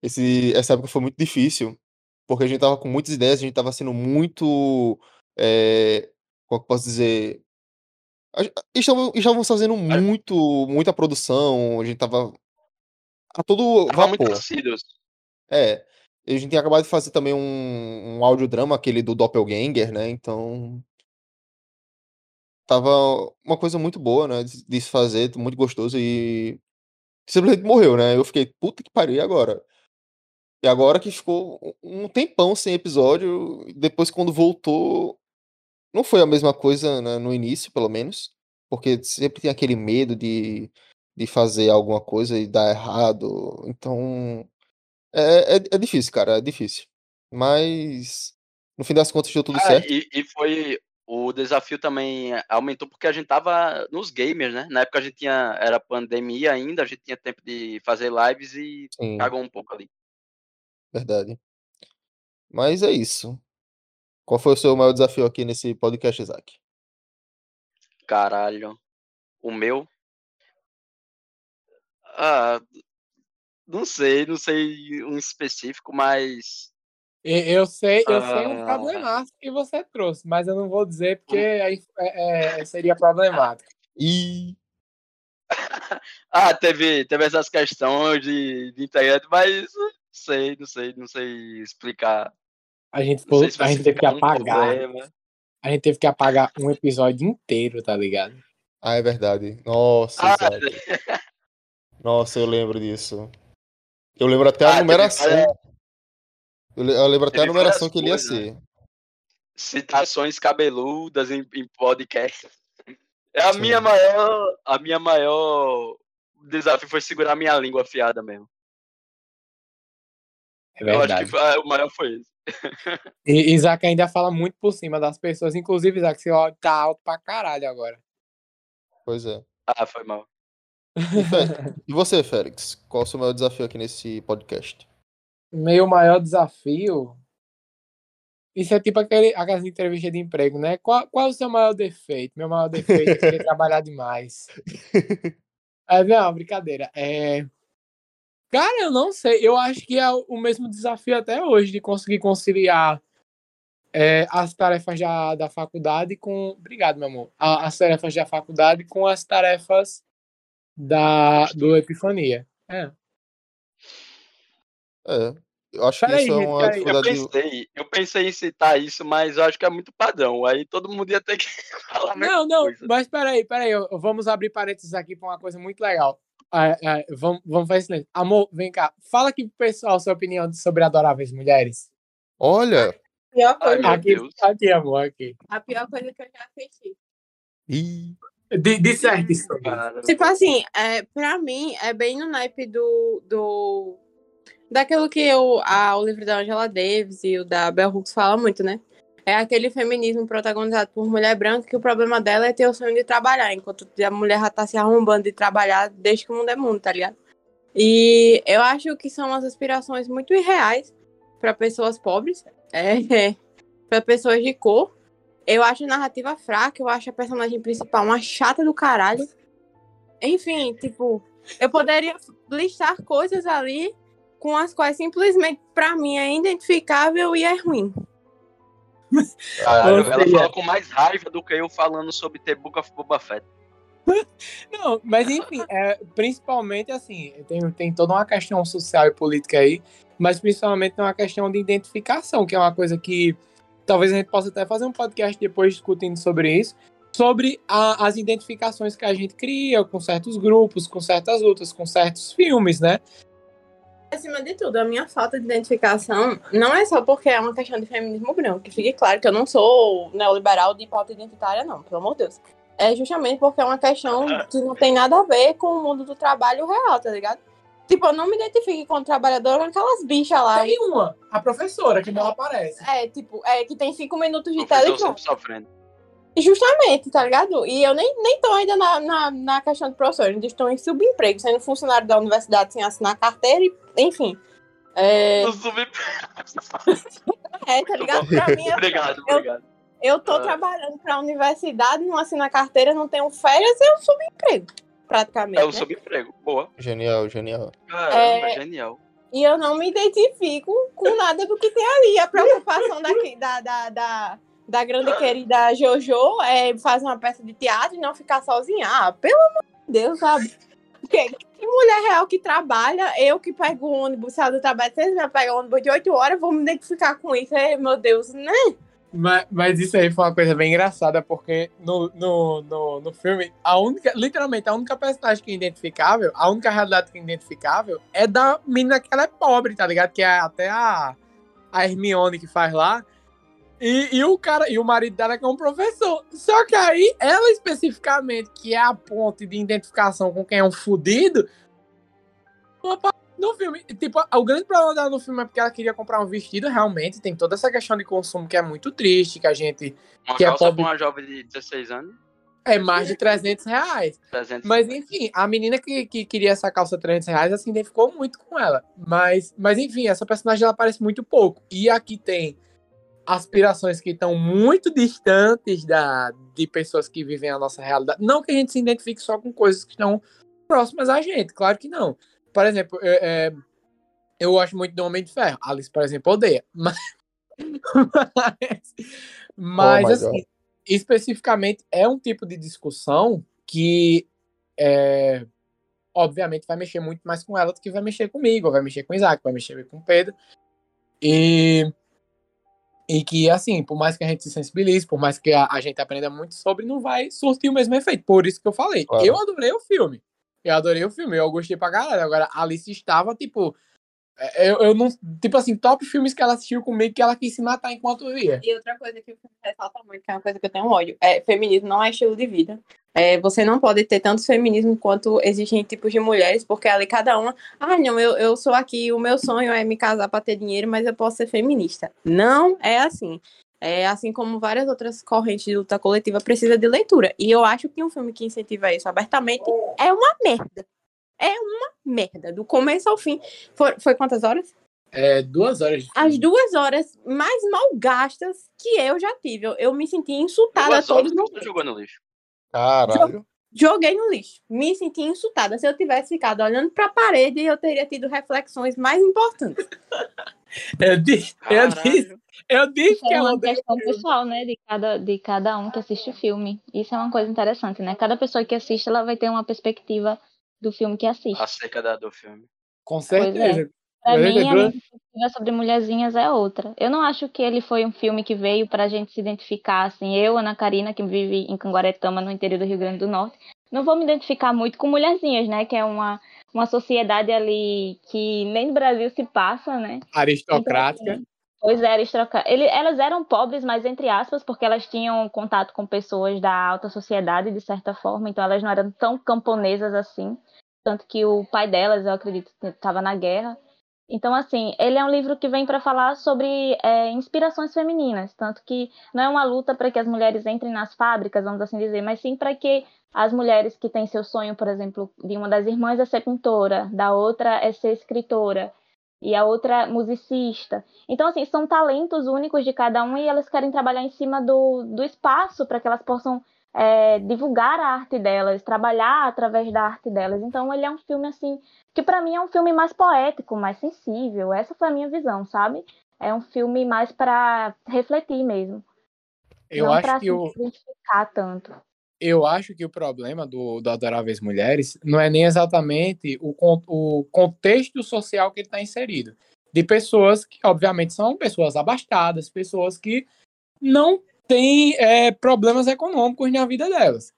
Speaker 1: esse, essa época foi muito difícil, porque a gente tava com muitas ideias, a gente tava sendo muito. É, como é que eu posso dizer? Estavam, estávamos fazendo muito, muita produção, a gente tava a todo
Speaker 3: Tava muito
Speaker 1: vapor.
Speaker 3: assíduos.
Speaker 1: É, a gente tinha acabado de fazer também um, um audiodrama, aquele do Doppelganger, né? Então. Tava uma coisa muito boa, né? De, se fazer, muito gostoso e. Simplesmente morreu, né? Eu fiquei, puta que pariu, e agora? E agora que ficou um um tempão sem episódio, depois quando voltou, não foi a mesma coisa, né, no início, pelo menos, porque sempre tem aquele medo de, de fazer alguma coisa e dar errado, então é, é, é difícil, cara, é difícil. Mas no fim das contas deu tudo
Speaker 3: Ah,
Speaker 1: certo.
Speaker 3: e, e foi. O desafio também aumentou porque a gente tava nos gamers, né? Na época a gente tinha. Era pandemia ainda, a gente tinha tempo de fazer lives e
Speaker 1: Sim,
Speaker 3: cagou um pouco ali.
Speaker 1: verdade. Mas é isso. Qual foi o seu maior desafio aqui nesse podcast, Isaac?
Speaker 3: Caralho. O meu. Ah, não sei, não sei um específico, mas.
Speaker 2: Eu sei, eu sei um
Speaker 3: Ah.
Speaker 2: problemaço que você trouxe, mas eu não vou dizer porque aí é- é- seria problemático.
Speaker 1: E
Speaker 3: Ah, teve, teve essas questões de, de internet, mas não sei, não sei, não sei explicar.
Speaker 2: A gente,
Speaker 3: se
Speaker 2: a gente teve que apagar.
Speaker 3: problema.
Speaker 2: A gente teve que apagar um episódio inteiro, tá ligado?
Speaker 1: Ah, é verdade. Nossa,
Speaker 3: Ah.
Speaker 1: Nossa, eu lembro disso. Eu lembro até a
Speaker 3: Ah, teve
Speaker 1: numeração.
Speaker 3: várias-
Speaker 1: Eu le- eu lembro até a numeração que ele ia ser.
Speaker 3: citações cabeludas em, em podcast. É a
Speaker 1: Sim.
Speaker 3: minha maior, a minha maior desafio foi segurar a minha língua afiada mesmo.
Speaker 2: É
Speaker 3: Eu acho que
Speaker 2: verdade.
Speaker 3: foi- o maior foi esse.
Speaker 2: E Isaac ainda fala muito por cima das pessoas. Inclusive, Isaac, você ó, tá alto pra caralho agora.
Speaker 1: Pois é.
Speaker 3: Ah, foi mal.
Speaker 1: E, Fé- e você, Félix? Qual o seu maior desafio aqui nesse podcast?
Speaker 2: Meu maior desafio. Isso é tipo aquele, aquelas entrevistas de emprego, né? Qual, qual é o seu maior defeito? Meu maior defeito é querer trabalhar demais. É, não, brincadeira. É... Cara, eu não sei. Eu acho que é o mesmo desafio até hoje de conseguir conciliar é, as tarefas da, da faculdade com. Obrigado, meu amor. A- As tarefas da faculdade com as tarefas da, do Epifania. É.
Speaker 1: É. Eu acho que
Speaker 2: Peraí,
Speaker 1: isso é uma
Speaker 2: peraí.
Speaker 3: Eu
Speaker 1: dificuldade.
Speaker 3: pensei, eu pensei em citar isso, mas eu acho que é muito padrão. Aí todo mundo ia ter que falar a
Speaker 2: Não, não,
Speaker 3: coisa.
Speaker 2: mas peraí, peraí, vamos abrir parênteses aqui para uma coisa muito legal. É, é, vamos, vamos fazer silêncio. Amor, vem cá, fala aqui pro pessoal sua opinião sobre Adoráveis Mulheres.
Speaker 1: Olha!
Speaker 5: pior
Speaker 3: Ai,
Speaker 5: coisa,
Speaker 3: meu
Speaker 2: Aqui, aqui, amor, aqui.
Speaker 5: a pior coisa que eu já assisti.
Speaker 1: Ih,
Speaker 2: De, de certo, isso.
Speaker 3: Cara,
Speaker 5: Tipo assim, é, pra mim, é bem no naipe do. do daquilo que eu, a, o livro da Angela Davis e o da Bell Hooks fala muito, né? É aquele feminismo protagonizado por mulher branca que o problema dela é ter o sonho de trabalhar, enquanto a mulher já tá se arrombando de trabalhar desde que o mundo é mundo, tá ligado? E eu acho que são umas aspirações muito irreais para pessoas pobres, é, para pessoas de cor. Eu acho a narrativa fraca, eu acho a personagem principal uma chata do caralho. Enfim, tipo, eu poderia listar coisas ali com as quais simplesmente pra mim é identificável e é ruim.
Speaker 3: Caralho, ela fala com mais raiva do que eu falando sobre The Book of Boba Fett.
Speaker 2: Não, mas enfim, é, principalmente assim, tem, tem toda uma questão social e política aí, mas principalmente tem uma questão de identificação, que é uma coisa que talvez a gente possa até fazer um podcast depois discutindo sobre isso, sobre a- as identificações que a gente cria com certos grupos, com certas lutas, com certos filmes, né?
Speaker 5: Acima de tudo, a minha falta de identificação não é só porque é uma questão de feminismo branco, que fique claro que eu não sou neoliberal de pauta identitária, não, pelo amor de Deus. É justamente porque é uma questão que não tem nada a ver com o mundo do trabalho real, tá ligado? Tipo, eu não me identifico como trabalhadora com aquelas bichas lá.
Speaker 2: Tem uma, a professora, que não aparece.
Speaker 5: É, tipo, é que tem cinco minutos de
Speaker 3: sempre sofrendo.
Speaker 5: Justamente, tá ligado? E eu nem, nem tô ainda na, na, na questão de professor, ainda estou em subemprego, sendo funcionário da universidade sem assinar carteira, e, enfim. É,
Speaker 3: No subemprego.
Speaker 5: é tá ligado? Pra mim, eu,
Speaker 3: Obrigado,
Speaker 5: eu-
Speaker 3: obrigado.
Speaker 5: eu tô
Speaker 3: Ah.
Speaker 5: trabalhando pra universidade, não assino a carteira, não tenho férias, eu subemprego, praticamente.
Speaker 3: É o
Speaker 5: né?
Speaker 3: subemprego. Boa.
Speaker 1: Genial, genial.
Speaker 3: Caramba,
Speaker 5: É.
Speaker 3: genial.
Speaker 5: E eu não me identifico com nada do que tem ali. A preocupação daqui, da, da, da, da grande querida Jojo é fazer uma peça de teatro e não ficar sozinha. Ah, pelo amor de Deus, sabe? Que, que mulher real que trabalha, eu que pego o ônibus, saio do trabalho, vocês me pegam ônibus de 8 horas, vou me identificar com isso. É, meu Deus, né?
Speaker 2: Mas, mas isso aí foi uma coisa bem engraçada, porque no, no, no, no filme, a única, literalmente, a única personagem que é identificável, a única realidade que é identificável é da menina que ela é pobre, tá ligado? Que é até a, a Hermione que faz lá. E, e o cara, e o marido dela que é um professor. Só que aí, ela especificamente, que é a ponte de identificação com quem é um fudido, no filme, tipo, o grande problema dela no filme é porque ela queria comprar um vestido, realmente. Tem toda essa questão de consumo que é muito triste, que a gente.
Speaker 3: Uma
Speaker 2: Que é
Speaker 3: calça
Speaker 2: pobre.
Speaker 3: uma jovem de 16 anos.
Speaker 2: É mais de 300 reais.
Speaker 3: 300
Speaker 2: Mas enfim, a menina que, que queria essa calça 300 reais, assim, identificou muito com ela. Mas, mas enfim, essa personagem ela aparece muito pouco. E aqui tem aspirações que estão muito distantes da, de pessoas que vivem a nossa realidade. Não que a gente se identifique só com coisas que estão próximas a gente, claro que não. Por exemplo, é, é, eu gosto muito do Homem de Ferro. Alice, por exemplo, odeia. Mas, mas, mas
Speaker 1: Oh
Speaker 2: assim, especificamente é um tipo de discussão que é, obviamente vai mexer muito mais com ela do que vai mexer comigo, vai mexer com o Isaac, vai mexer com o Pedro. E, e que, assim, por mais que a gente se sensibilize, por mais que a, a gente aprenda muito sobre, não vai surtir o mesmo efeito. Por isso que eu falei.
Speaker 1: Claro.
Speaker 2: Eu adorei o filme. Eu adorei o filme, eu gostei pra caralho. Agora, a Alice estava, tipo. é, Eu, eu não. Tipo assim, top filmes que ela assistiu comigo que ela quis se matar enquanto via.
Speaker 5: E outra coisa que o filme ressalta muito, que é uma coisa que eu tenho ódio, é feminismo não é estilo de vida. É, você não pode ter tantos feminismo quanto existem tipos de mulheres, porque ali cada uma, ah, não, eu, eu sou aqui, o meu sonho é me casar para ter dinheiro, mas eu posso ser feminista. Não é assim. É, assim como várias outras correntes de luta coletiva, precisa de leitura. E eu acho que um filme que incentiva isso abertamente é uma merda. É uma merda. Do começo ao fim. Foi, foi quantas horas?
Speaker 2: É, duas horas
Speaker 5: as duas horas mais mal gastas que eu já tive. Eu, eu me senti insultada
Speaker 3: Duas
Speaker 5: todos
Speaker 3: horas no lixo.
Speaker 1: Caralho.
Speaker 5: Joguei no lixo. Me senti insultada. Se eu tivesse ficado olhando para a parede, eu teria tido reflexões mais importantes.
Speaker 2: Eu disse, eu disse, eu disse
Speaker 4: Isso
Speaker 2: que
Speaker 4: é uma questão pessoal, né? De cada, de cada um que assiste o filme. Isso é uma coisa interessante, né? Cada pessoa que assiste, ela vai ter uma perspectiva do filme que assiste.
Speaker 3: Acerca da, do filme.
Speaker 2: Com
Speaker 4: é.
Speaker 2: certeza.
Speaker 4: Pra
Speaker 2: Mas
Speaker 4: mim,
Speaker 2: é
Speaker 4: a minha perspectiva sobre Mulherzinhas é outra. Eu não acho que ele foi um filme que veio pra gente se identificar, assim. Eu, Ana Karina, que vive em Canguaretama, no interior do Rio Grande do Norte, não vou me identificar muito com Mulherzinhas, né? Que é uma, uma sociedade ali que nem no Brasil se passa, né?
Speaker 2: aristocrática.
Speaker 4: Pois é, eles troca... Ele, elas eram pobres, mas entre aspas, porque elas tinham contato com pessoas da alta sociedade, de certa forma, então elas não eram tão camponesas assim. Tanto que o pai delas, eu acredito, estava na guerra. Então, assim, ele é um livro que vem para falar sobre é, inspirações femininas. Tanto que não é uma luta para que as mulheres entrem nas fábricas, vamos assim dizer, mas sim para que as mulheres que têm seu sonho, por exemplo, de uma das irmãs é ser pintora, da outra é ser escritora, e a outra musicista. Então, assim, são talentos únicos de cada um e elas querem trabalhar em cima do, do espaço para que elas possam é, divulgar a arte delas, trabalhar através da arte delas. Então, ele é um filme, assim, que para mim é um filme mais poético, mais sensível. Essa foi a minha visão, sabe? É um filme mais para refletir mesmo.
Speaker 2: Eu
Speaker 4: não
Speaker 2: acho
Speaker 4: pra
Speaker 2: que
Speaker 4: se
Speaker 2: o,
Speaker 4: identificar tanto.
Speaker 2: eu acho que o problema do, do Adoráveis Mulheres não é nem exatamente o, o contexto social que ele está inserido. De pessoas que, obviamente, são pessoas abastadas, pessoas que não têm é, problemas econômicos na vida delas.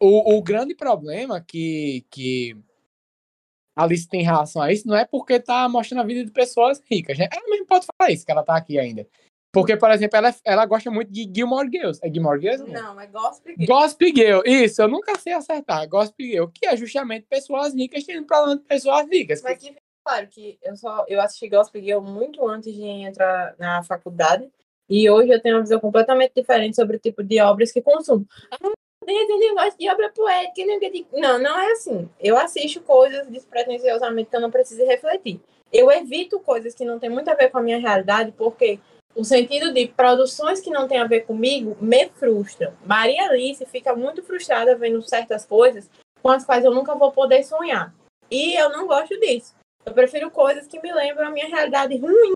Speaker 2: O, o grande problema que, que Alice tem em relação a isso não é porque tá mostrando a vida de pessoas ricas. Né? Ela mesmo pode falar isso, que ela tá aqui ainda. Porque, por exemplo, ela, ela gosta muito de Gilmore Girls. É Gilmore Girls?
Speaker 5: Não, é gospel.
Speaker 2: Gossip Girl, isso, eu nunca sei acertar. Gossip Girl, que é justamente pessoas ricas tendo problema de pessoas ricas.
Speaker 5: Mas que claro que eu só eu assisti Gospel Girl muito antes de entrar na faculdade. E hoje eu tenho uma visão completamente diferente sobre o tipo de obras que consumo. Ah, tem negócio de obra poética. Não, não é assim. Eu assisto coisas despretensiosamente que eu não preciso refletir. Eu evito coisas que não tem muito a ver com a minha realidade, porque o sentido de produções que não tem a ver comigo me frustram. Maria Alice fica muito frustrada vendo certas coisas com as quais eu nunca vou poder sonhar. E eu não gosto disso. Eu prefiro coisas que me lembram a minha realidade ruim.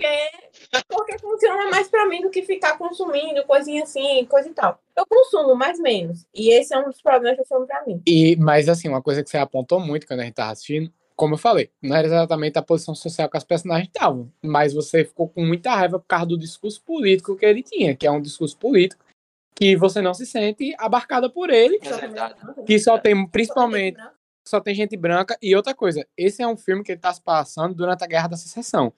Speaker 5: Porque, porque funciona mais para mim do que ficar consumindo coisinha assim, coisa e tal. Eu consumo mais menos. E esse é um dos problemas do filme para mim.
Speaker 2: E, mas assim, uma coisa que você apontou muito quando a gente tava assistindo como eu falei, não era exatamente a posição social que as personagens estavam, mas você ficou com muita raiva por causa do discurso político que ele tinha, que é um discurso político que você não se sente abarcada por ele,
Speaker 3: É
Speaker 2: que só tem principalmente só tem gente branca e outra coisa, esse é um filme que ele está se passando durante a Guerra da Secessão.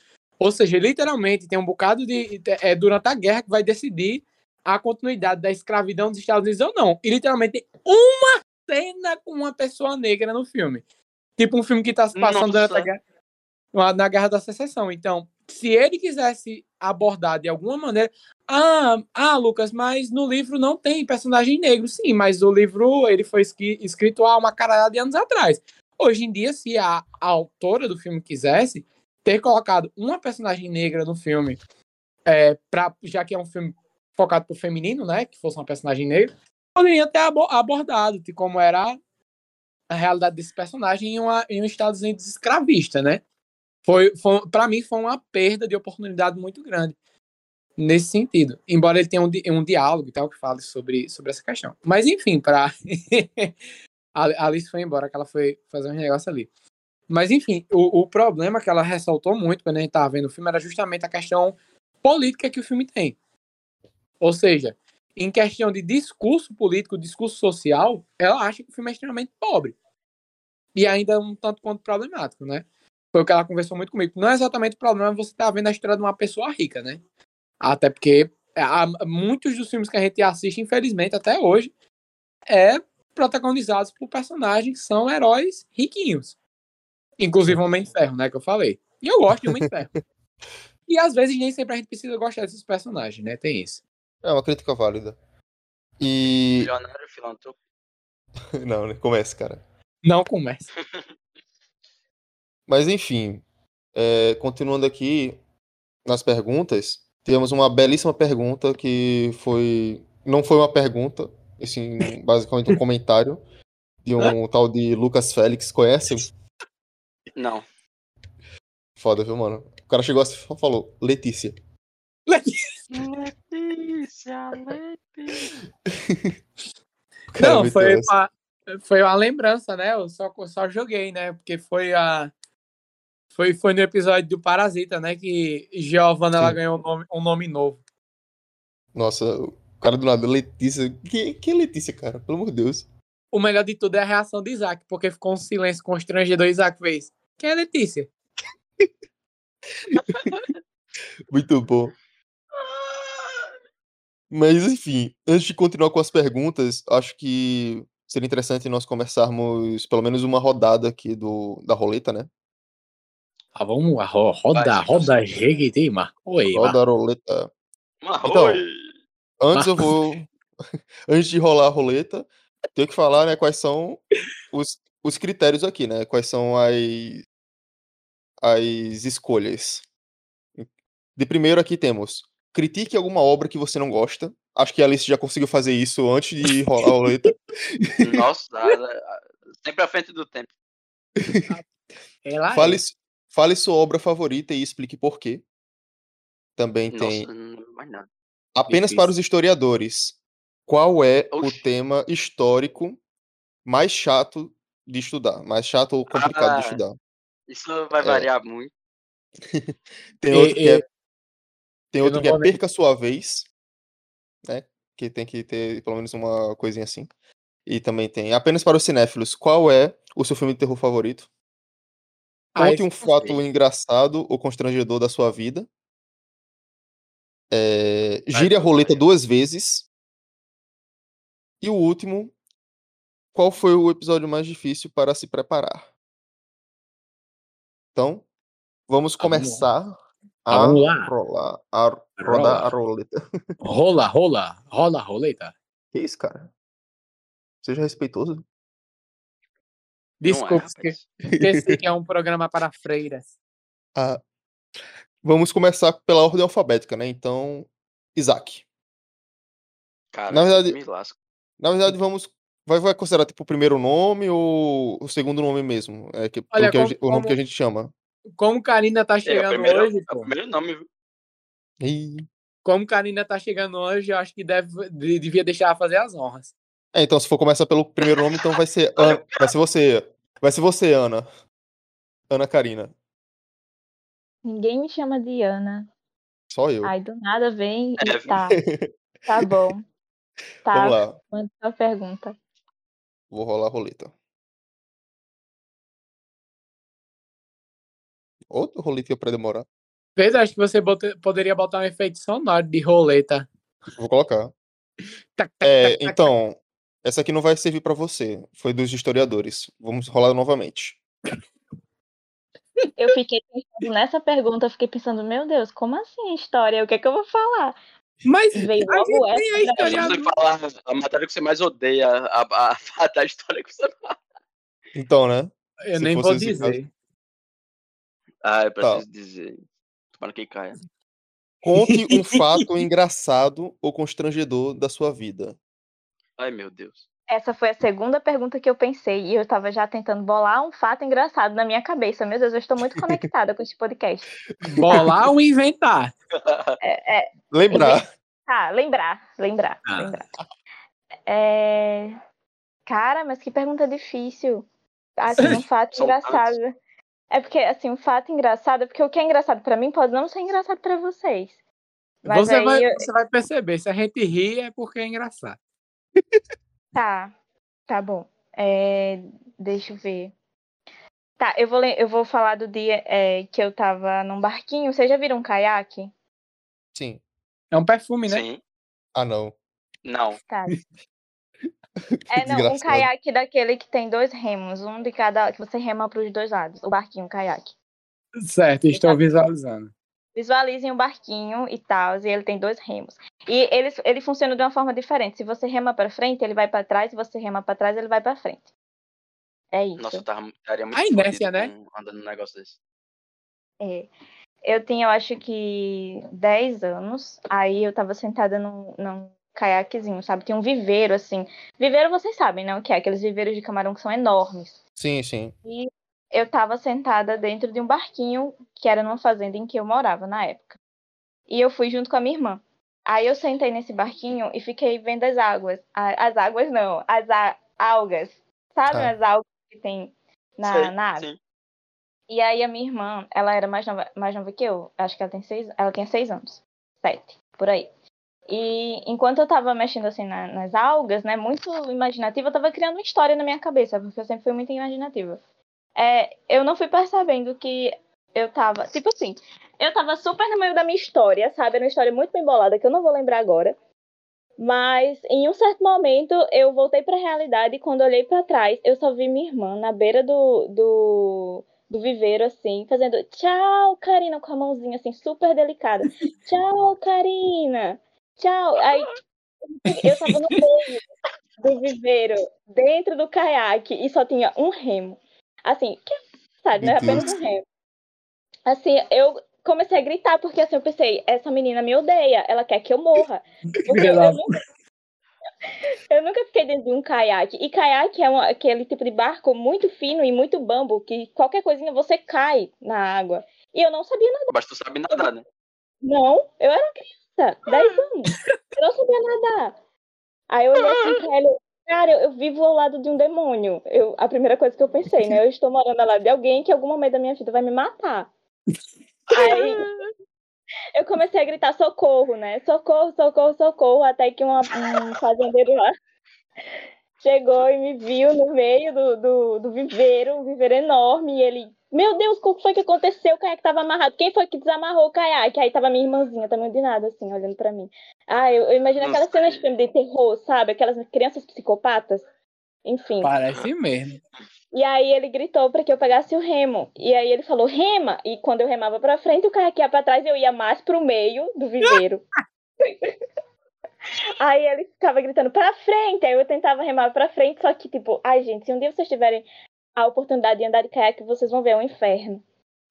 Speaker 2: Ou seja, literalmente tem um bocado de é durante a guerra que vai decidir a continuidade da escravidão dos Estados Unidos ou não. E literalmente tem uma cena com uma pessoa negra no filme. Tipo um filme que tá se passando
Speaker 3: Nossa.
Speaker 2: durante a guerra, na Guerra da Secessão. Então, se ele quisesse abordar de alguma maneira. Ah, ah, Lucas, mas no livro não tem personagem negro. Sim, mas o livro ele foi escrito há uma caralhada de anos atrás. Hoje em dia, se a, a autora do filme quisesse ter colocado uma personagem negra no filme, é, pra, já que é um filme focado pro feminino, né? Que fosse uma personagem negra, poderia ter abo- abordado de como era a realidade desse personagem em, uma, em um Estados Unidos escravista, né? Foi, foi para mim foi uma perda de oportunidade muito grande nesse sentido. Embora ele tenha um, di- um diálogo e tal que fale sobre, sobre essa questão. Mas enfim, para a Alice foi embora, que ela foi fazer um negócio ali. Mas enfim, o, o problema que ela ressaltou muito quando a gente tava vendo o filme era justamente a questão política que o filme tem. Ou seja, em questão de discurso político, discurso social, ela acha que o filme é extremamente pobre. E ainda um tanto quanto problemático, né? Foi o que ela conversou muito comigo. Não é exatamente o problema você estar vendo a história de uma pessoa rica, né? Até porque é, há muitos dos filmes que a gente assiste, infelizmente, até hoje, é protagonizados por personagens que são heróis riquinhos. Inclusive o Homem de Ferro, né? Que eu falei. E eu gosto de Homem de Ferro. e às vezes nem sempre a gente precisa gostar desses personagens, né? Tem isso.
Speaker 1: É uma crítica válida. E.
Speaker 3: Milionário, filantropo.
Speaker 1: Não, né? Começa, cara.
Speaker 2: Não começa.
Speaker 1: Mas enfim, é, continuando aqui nas perguntas, temos uma belíssima pergunta que foi. Não foi uma pergunta, assim, basicamente um comentário de um tal de Lucas Félix. Conhece?
Speaker 3: Não.
Speaker 1: Foda, viu, mano? O cara chegou assim e falou: Letícia.
Speaker 3: Letícia, Letícia.
Speaker 1: Cara
Speaker 2: Não, foi uma, foi uma lembrança, né? Eu só, só joguei, né? Porque foi a. Foi, foi no episódio do Parasita, né? Que Giovanna ela ganhou um nome, um nome novo.
Speaker 1: Nossa, o cara do nada, Letícia. Quem, quem é Letícia, cara? Pelo amor de Deus.
Speaker 2: O melhor de tudo é a reação de Isaac, porque ficou um silêncio constrangedor. Isaac fez. Quem é Letícia?
Speaker 1: Muito bom. Mas enfim, antes de continuar com as perguntas, acho que seria interessante nós conversarmos pelo menos uma rodada aqui do, da roleta, né?
Speaker 2: Ah, vamos lá, ro- roda,
Speaker 3: Vai,
Speaker 2: roda, Jequitima. Oi,
Speaker 1: Roda a roleta. Então,
Speaker 3: oi.
Speaker 1: Antes eu vou. antes de rolar a roleta, tenho que falar, né, quais são os, os critérios aqui, né? Quais são as, as escolhas. De primeiro aqui temos. Critique alguma obra que você não gosta. Acho que a Alice já conseguiu fazer isso antes de rolar a roleta.
Speaker 3: Nossa, sempre à frente do tempo.
Speaker 2: Ela
Speaker 1: Fale,
Speaker 2: é.
Speaker 1: fale sua obra favorita e explique por quê. Também tem.
Speaker 3: Nossa, não lembro mais nada.
Speaker 1: Apenas
Speaker 2: Difícil.
Speaker 1: para os historiadores. Qual é o
Speaker 3: Oxi.
Speaker 1: tema histórico mais chato de estudar? Mais chato ou complicado
Speaker 3: Ah,
Speaker 1: de estudar?
Speaker 3: Isso vai
Speaker 1: É.
Speaker 3: variar muito.
Speaker 1: Tem
Speaker 2: E-
Speaker 1: outro que
Speaker 2: e-
Speaker 1: é, tem outro que é Perca Sua Vez, né? Que tem que ter pelo menos uma coisinha assim. E também tem Apenas para os cinéfilos. Qual é o seu filme de terror favorito?
Speaker 2: Ah,
Speaker 1: Conte
Speaker 2: esse
Speaker 1: um fato
Speaker 2: sei.
Speaker 1: engraçado ou constrangedor da sua vida. É, gire a roleta duas vezes. E o último, qual foi o episódio mais difícil para se preparar? Então, vamos
Speaker 2: Ah, vamos lá.
Speaker 1: começar
Speaker 2: Ah,
Speaker 1: a
Speaker 2: lá.
Speaker 1: rolar a Rodar a
Speaker 2: Rola.
Speaker 1: roleta.
Speaker 2: Rola, rola, rola, a roleta.
Speaker 1: Que isso, cara? Seja respeitoso.
Speaker 3: É,
Speaker 2: Desculpe, esqueci que é um programa para freiras.
Speaker 1: Ah, vamos começar pela ordem alfabética, né? Então, Isaac.
Speaker 3: Cara,
Speaker 1: Na verdade-
Speaker 3: me lasco.
Speaker 1: Na verdade, vamos. Vai, vai considerar tipo o primeiro nome ou o segundo nome mesmo? É que,
Speaker 2: Olha,
Speaker 1: pelo que a
Speaker 2: como-
Speaker 1: gente- o nome que a
Speaker 2: como-
Speaker 1: gente chama.
Speaker 2: Como Karina tá
Speaker 3: É,
Speaker 2: chegando
Speaker 3: primeiro,
Speaker 2: hoje,
Speaker 3: é o primeiro nome, viu?
Speaker 1: Ih.
Speaker 2: Como Karina tá chegando hoje, eu acho que deve, de- devia deixar ela fazer as honras.
Speaker 1: É, então, se for começar pelo primeiro nome, então vai ser Ana, vai ser você. Vai ser você, Ana. Ana Karina.
Speaker 4: Ninguém me chama de Ana.
Speaker 1: Só eu.
Speaker 4: Aí do nada vem
Speaker 3: É,
Speaker 4: e tá. Tá bom. Tá,
Speaker 1: Vamos lá.
Speaker 4: manda sua pergunta.
Speaker 1: Vou rolar a roleta. Outro roleta pra demorar.
Speaker 2: Pedro, acho que você bota- poderia botar um efeito sonoro de roleta.
Speaker 1: Vou colocar. É, então, essa aqui não vai servir pra você. Foi dos historiadores. Vamos rolar novamente.
Speaker 4: Eu fiquei pensando nessa pergunta, eu fiquei pensando, meu Deus, como assim história? O que é que eu vou falar?
Speaker 2: Mas
Speaker 4: Veio
Speaker 2: a gente
Speaker 4: essa.
Speaker 2: tem a
Speaker 4: daí.
Speaker 3: É só
Speaker 2: historiador.
Speaker 3: você falar a matéria que você mais odeia, a, a, a, da história que você
Speaker 1: Então, né?
Speaker 2: Eu
Speaker 1: Se
Speaker 2: nem vou dizer.
Speaker 3: Ah, eu
Speaker 1: Tá.
Speaker 3: preciso dizer. Tomara que caia.
Speaker 1: Conte um fato engraçado ou constrangedor da sua vida.
Speaker 3: Ai, meu Deus.
Speaker 4: Essa foi a segunda pergunta que eu pensei e eu tava já tentando bolar um fato engraçado na minha cabeça. Meu Deus, eu estou muito conectada com esse podcast.
Speaker 2: Bolar ou inventar?
Speaker 4: É, é,
Speaker 1: Lembrar.
Speaker 4: tá, lembrar, lembrar,
Speaker 2: Ah.
Speaker 4: lembrar. É... Cara, mas que pergunta difícil. Assim, um fato engraçado. É porque, assim, um fato engraçado, porque o que é engraçado pra mim pode não ser engraçado pra vocês. Mas
Speaker 2: Você
Speaker 4: aí,
Speaker 2: vai,
Speaker 4: eu-
Speaker 2: você vai perceber, se a gente ri é porque é engraçado.
Speaker 4: tá, tá bom. É, deixa eu ver. Tá, eu vou, eu vou falar do dia é, que eu tava num barquinho. Vocês já viram um caiaque?
Speaker 1: Sim.
Speaker 2: É um perfume, né?
Speaker 3: Sim.
Speaker 1: Ah, não.
Speaker 3: Não.
Speaker 4: Tá. É, não, um caiaque daquele que tem dois remos, um de cada, que você rema pros dois lados. O barquinho, o caiaque.
Speaker 2: Certo, estou visualizando.
Speaker 4: Visualizem o barquinho e tal, e ele tem dois remos. E ele, ele funciona de uma forma diferente. Se você rema pra frente, ele vai pra trás. Se você rema pra trás, ele vai pra frente. É isso.
Speaker 3: Nossa, eu tava, estaria muito
Speaker 2: A inércia, né?
Speaker 3: com- andando num negócio desse.
Speaker 4: É. Eu tinha, eu acho que 10 anos. Aí eu tava sentada num, num caiaquezinho, sabe? Tinha um viveiro, assim. Viveiro, vocês sabem, né? O que é? Aqueles viveiros de camarão que são enormes.
Speaker 1: Sim, sim.
Speaker 4: E eu tava sentada dentro de um barquinho que era numa fazenda em que eu morava na época. E eu fui junto com a minha irmã. Aí eu sentei nesse barquinho e fiquei vendo as águas. As águas não, as algas. Sabe
Speaker 1: Tá.
Speaker 4: as algas que tem na,
Speaker 3: Sei,
Speaker 4: na água?
Speaker 3: sim.
Speaker 4: E aí a minha irmã, ela era mais nova, mais nova que eu. Acho que ela tem seis, ela tinha seis anos. Sete, por aí. E enquanto eu tava mexendo assim na- nas algas, né, muito imaginativa, eu tava criando uma história na minha cabeça, porque eu sempre fui muito imaginativa. É, eu não fui percebendo que eu tava, tipo assim, eu tava super no meio da minha história, sabe? Era uma história muito bem bolada que eu não vou lembrar agora. Mas em um certo momento eu voltei pra realidade e quando olhei pra trás, eu só vi minha irmã na beira do, do, do viveiro, assim, fazendo tchau, Karina, com a mãozinha assim, super delicada. Tchau, Karina. Tchau. Aí eu tava no meio do viveiro, dentro do caiaque, e só tinha um remo. Assim, que sabe, não
Speaker 1: Meu
Speaker 4: apenas um remo. Assim, eu comecei a gritar, porque assim, eu pensei, essa menina me odeia, ela quer que eu morra. Porque eu, eu nunca, eu nunca fiquei dentro de um caiaque. E caiaque é uma- aquele tipo de barco muito fino e muito bambo, que qualquer coisinha você cai na água. E eu não sabia nada.
Speaker 3: Mas tu sabe nadar, né?
Speaker 4: Não, eu era criança, 10 anos. Eu não sabia nadar. Aí eu olhei assim pra ele, cara, eu, vivo ao lado de um demônio. Eu, a primeira coisa que eu pensei, né? Eu estou morando ao lado de alguém que em algum momento da minha vida vai me matar. Aí eu comecei a gritar socorro, né? Socorro, socorro, socorro, até que uma- um fazendeiro lá chegou e me viu no meio do, do, do viveiro, um viveiro enorme, e ele, meu Deus, o que foi que aconteceu? O caiaque tava amarrado. Quem foi que desamarrou o caiaque? Aí tava minha irmãzinha, também de nada, assim, olhando pra mim. Ah, eu, eu imagino aquelas cenas de filme de terror, sabe? Aquelas crianças psicopatas. Enfim.
Speaker 2: Parece mesmo.
Speaker 4: E aí ele gritou para que eu pegasse o remo. E aí ele falou, rema! E quando eu remava pra frente, o carro que ia pra trás, eu ia mais pro meio do viveiro. aí ele ficava gritando pra frente, aí eu tentava remar pra frente, só que tipo, ai gente, se um dia vocês tiverem a oportunidade de andar de caiaque, vocês vão ver é um inferno.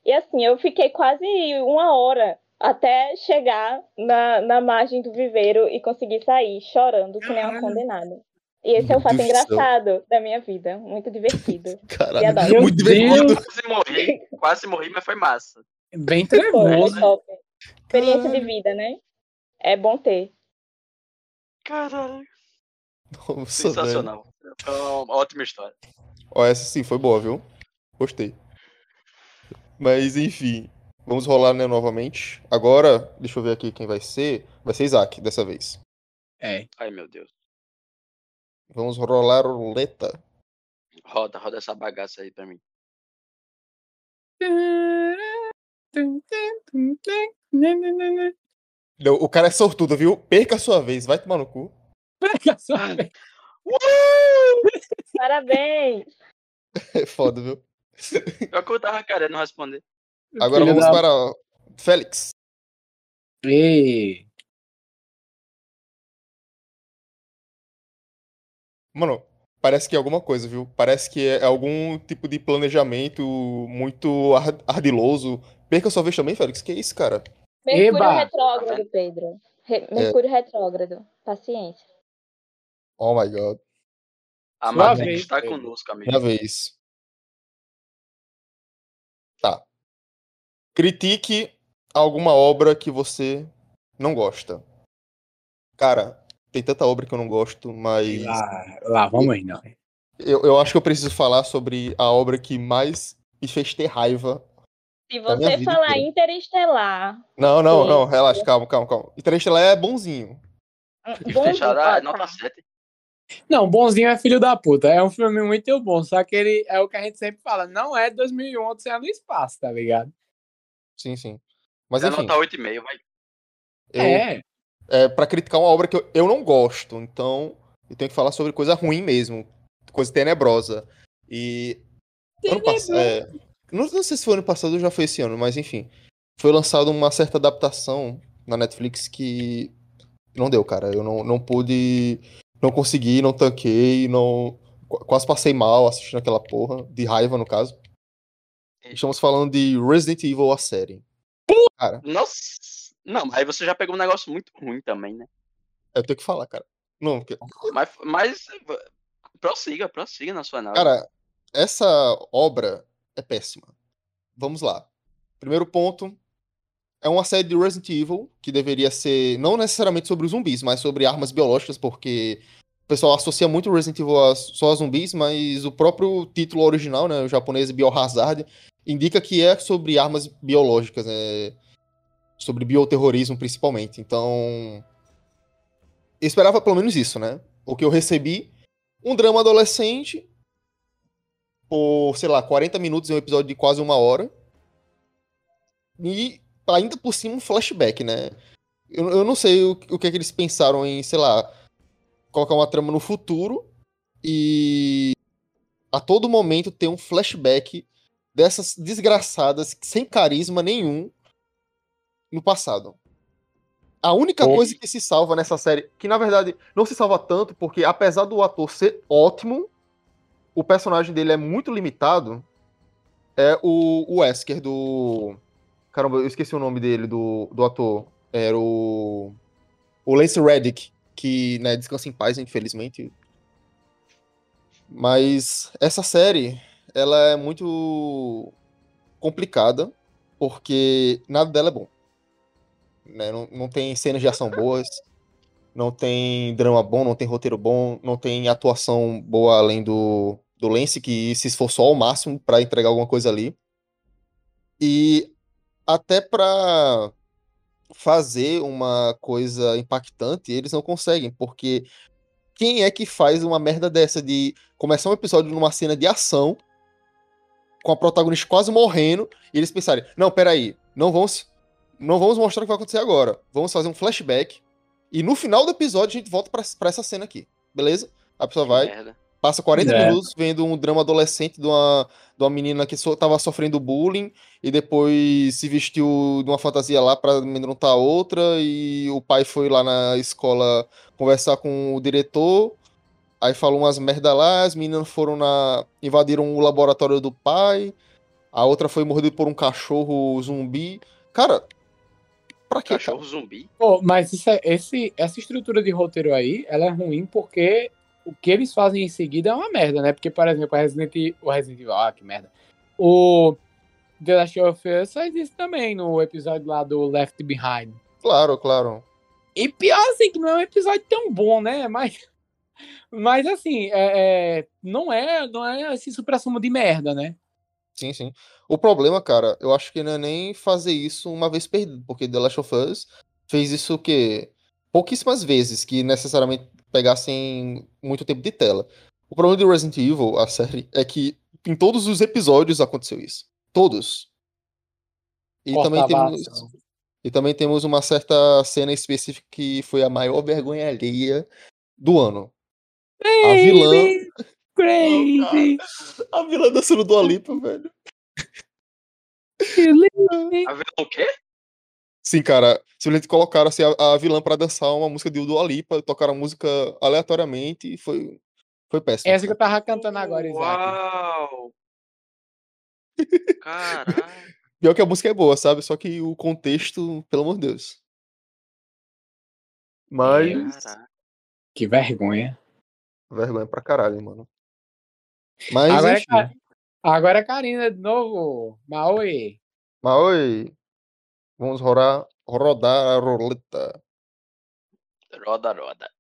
Speaker 4: E assim, eu fiquei quase uma hora até chegar na, na margem do viveiro e conseguir sair chorando que nem uma condenada. E esse é o
Speaker 1: Meu
Speaker 4: fato
Speaker 1: Deus do céu.
Speaker 4: engraçado da minha vida. Muito divertido. E
Speaker 1: Caralho,
Speaker 4: adoro.
Speaker 1: muito divertido.
Speaker 3: Quase morri, quase morri, mas foi massa.
Speaker 2: Bem trevoso.
Speaker 4: top. Experiência de vida, né? É bom ter.
Speaker 3: Caralho.
Speaker 1: Nossa, velho.
Speaker 3: Sensacional. Foi uma ótima história.
Speaker 1: Ó, essa sim foi boa, viu? Gostei. Mas enfim, vamos rolar né, novamente. Agora, deixa eu ver aqui quem vai ser. Vai ser Isaac dessa vez.
Speaker 2: É.
Speaker 3: Ai, meu Deus.
Speaker 1: Vamos rolar roleta.
Speaker 3: Roda, roda essa bagaça aí pra mim.
Speaker 1: Não, o cara é sortudo, viu? Perca a sua vez, vai tomar no cu.
Speaker 2: Pega a sua vez.
Speaker 4: Parabéns!
Speaker 1: É foda, viu?
Speaker 3: Pior que eu tava querendo responder.
Speaker 1: Agora
Speaker 2: Filho
Speaker 1: vamos
Speaker 2: da-
Speaker 1: para Félix.
Speaker 2: Ei.
Speaker 1: Mano, parece que é alguma coisa, viu? Parece que é algum tipo de planejamento muito ar- ardiloso. Perca a sua vez também, Félix. Que isso, cara?
Speaker 4: Mercúrio
Speaker 2: Eba!
Speaker 4: retrógrado, Pedro. Re- Mercúrio retrógrado. Paciência.
Speaker 1: Oh my god.
Speaker 3: A Matrix está conosco, amigo.
Speaker 1: Minha vez. Tá. Critique alguma obra que você não gosta. Cara, tem tanta obra que eu não gosto, mas
Speaker 2: Lá, lá vamos nós.
Speaker 1: eu, eu acho que eu preciso falar sobre a obra que mais me fez ter raiva.
Speaker 4: Se você
Speaker 1: vida
Speaker 4: falar
Speaker 1: inteira.
Speaker 4: Interestelar,
Speaker 1: Não, não, não, relaxa, calma, calma, calma. Interestelar é bonzinho.
Speaker 4: bom,
Speaker 3: a
Speaker 4: ah,
Speaker 3: nota
Speaker 4: tá.
Speaker 3: 7.
Speaker 2: Não, bonzinho é filho da puta. É um filme muito bom, só que ele é o que a gente sempre fala. Não é 2001 Odisseia no Espaço, tá ligado?
Speaker 1: Sim, sim. Mas enfim,
Speaker 3: nota 8,5, vai.
Speaker 1: eu,
Speaker 2: É.
Speaker 1: é para criticar uma obra que eu, eu não gosto, então eu tenho que falar sobre coisa ruim mesmo, coisa tenebrosa. E ano passado, é, não, não sei se foi ano passado ou já foi esse ano, mas enfim, foi lançada uma certa adaptação na Netflix que não deu, cara. Eu não, não pude, não consegui, não tanquei, não qu- quase passei mal assistindo aquela porra, de raiva no caso. Estamos falando de Resident Evil a série. Cara,
Speaker 3: Nossa. Não, aí você já pegou um negócio muito ruim também, né?
Speaker 1: eu tenho que falar, cara. Não, porque
Speaker 3: Mas, mas prossiga, prossiga na sua análise.
Speaker 1: Cara, essa obra é péssima. Vamos lá. Primeiro ponto. É uma série de Resident Evil que deveria ser não necessariamente sobre os zumbis, mas sobre armas biológicas, porque o pessoal associa muito Resident Evil a, só a zumbis, mas o próprio título original, né, o japonês Biohazard, indica que é sobre armas biológicas, né, sobre bioterrorismo principalmente. Então, eu esperava pelo menos isso, né? O que eu recebi, um drama adolescente por, sei lá, 40 minutos em um episódio de quase uma hora. E ainda por cima um flashback, né? Eu, eu não sei o, o que é que eles pensaram em, sei lá, colocar uma trama no futuro e a todo momento ter um flashback dessas desgraçadas sem carisma nenhum no passado. A única coisa que se salva nessa série, que na verdade não se salva tanto, porque apesar do ator ser ótimo, o personagem dele é muito limitado, é o, o Wesker do. Caramba, eu esqueci o nome dele, do, do ator. Era o. O Lance Reddick, que né, descansa em paz, infelizmente. Mas essa série, ela é muito complicada, porque nada dela é bom. Né? Não, não tem cenas de ação boas, não tem drama bom, não tem roteiro bom, não tem atuação boa além do, do Lance, que se esforçou ao máximo pra entregar alguma coisa ali. E até pra fazer uma coisa impactante, eles não conseguem, porque quem é que faz uma merda dessa de começar um episódio numa cena de ação com a protagonista quase morrendo e eles pensarem, não, peraí, não vamos não vamos mostrar o que vai acontecer agora. Vamos fazer um flashback e no final do episódio a gente volta pra, pra essa cena aqui. Beleza? A pessoa vai,
Speaker 3: Merda.
Speaker 1: Passa 40
Speaker 2: É.
Speaker 1: minutos vendo um drama adolescente de uma, de uma menina que so, tava sofrendo bullying e depois se vestiu de uma fantasia lá pra amedrontar outra e o pai foi lá na escola conversar com o diretor, aí falou umas merda lá, as meninas foram na... invadiram o laboratório do pai, a outra foi mordida por um cachorro zumbi. Cara, pra quê, cara?
Speaker 3: Cachorro zumbi.
Speaker 2: Pô, mas isso é- esse, essa estrutura de roteiro aí, ela é ruim porque o que eles fazem em seguida é uma merda, né? Porque, por exemplo, o Resident Evil, o Resident Evil, ah, que merda. O The Last of Us faz isso também no episódio lá do Left Behind.
Speaker 1: Claro, claro.
Speaker 2: E pior assim, que não é um episódio tão bom, né? Mas, mas assim, é, é, não é não é esse supra-sumo de merda, né?
Speaker 1: Sim, sim. O problema, cara, eu acho que não é nem fazer isso uma vez perdido, porque The Last of Us fez isso o quê? Pouquíssimas vezes que necessariamente pegassem muito tempo de tela. O problema de Resident Evil, a série, é que em todos os episódios aconteceu isso. Todos. E também temos, e também temos uma certa cena específica que foi a maior vergonha alheia do ano. A vilã.
Speaker 2: Crazy!
Speaker 1: A vilã dançando do Alipa, velho.
Speaker 3: A vilã o quê?
Speaker 1: Sim, cara. Simplesmente colocaram assim, a, a vilã pra dançar uma música de Dua Lipa, tocaram a música aleatoriamente e foi, foi péssimo.
Speaker 2: Essa que eu tava cantando agora, Isaac.
Speaker 3: Uau! Caralho.
Speaker 1: Pior que a música é boa, sabe? Só que o contexto, pelo amor de Deus. Mas.
Speaker 3: Caralho.
Speaker 2: Que vergonha.
Speaker 1: Vergonha pra caralho, mano. Mas,
Speaker 2: Agora é,
Speaker 1: enfim.
Speaker 2: Ca- agora é Karina de novo. Maui.
Speaker 1: Mas oi. Vamos rodar, rodar a roleta.
Speaker 3: Roda, roda.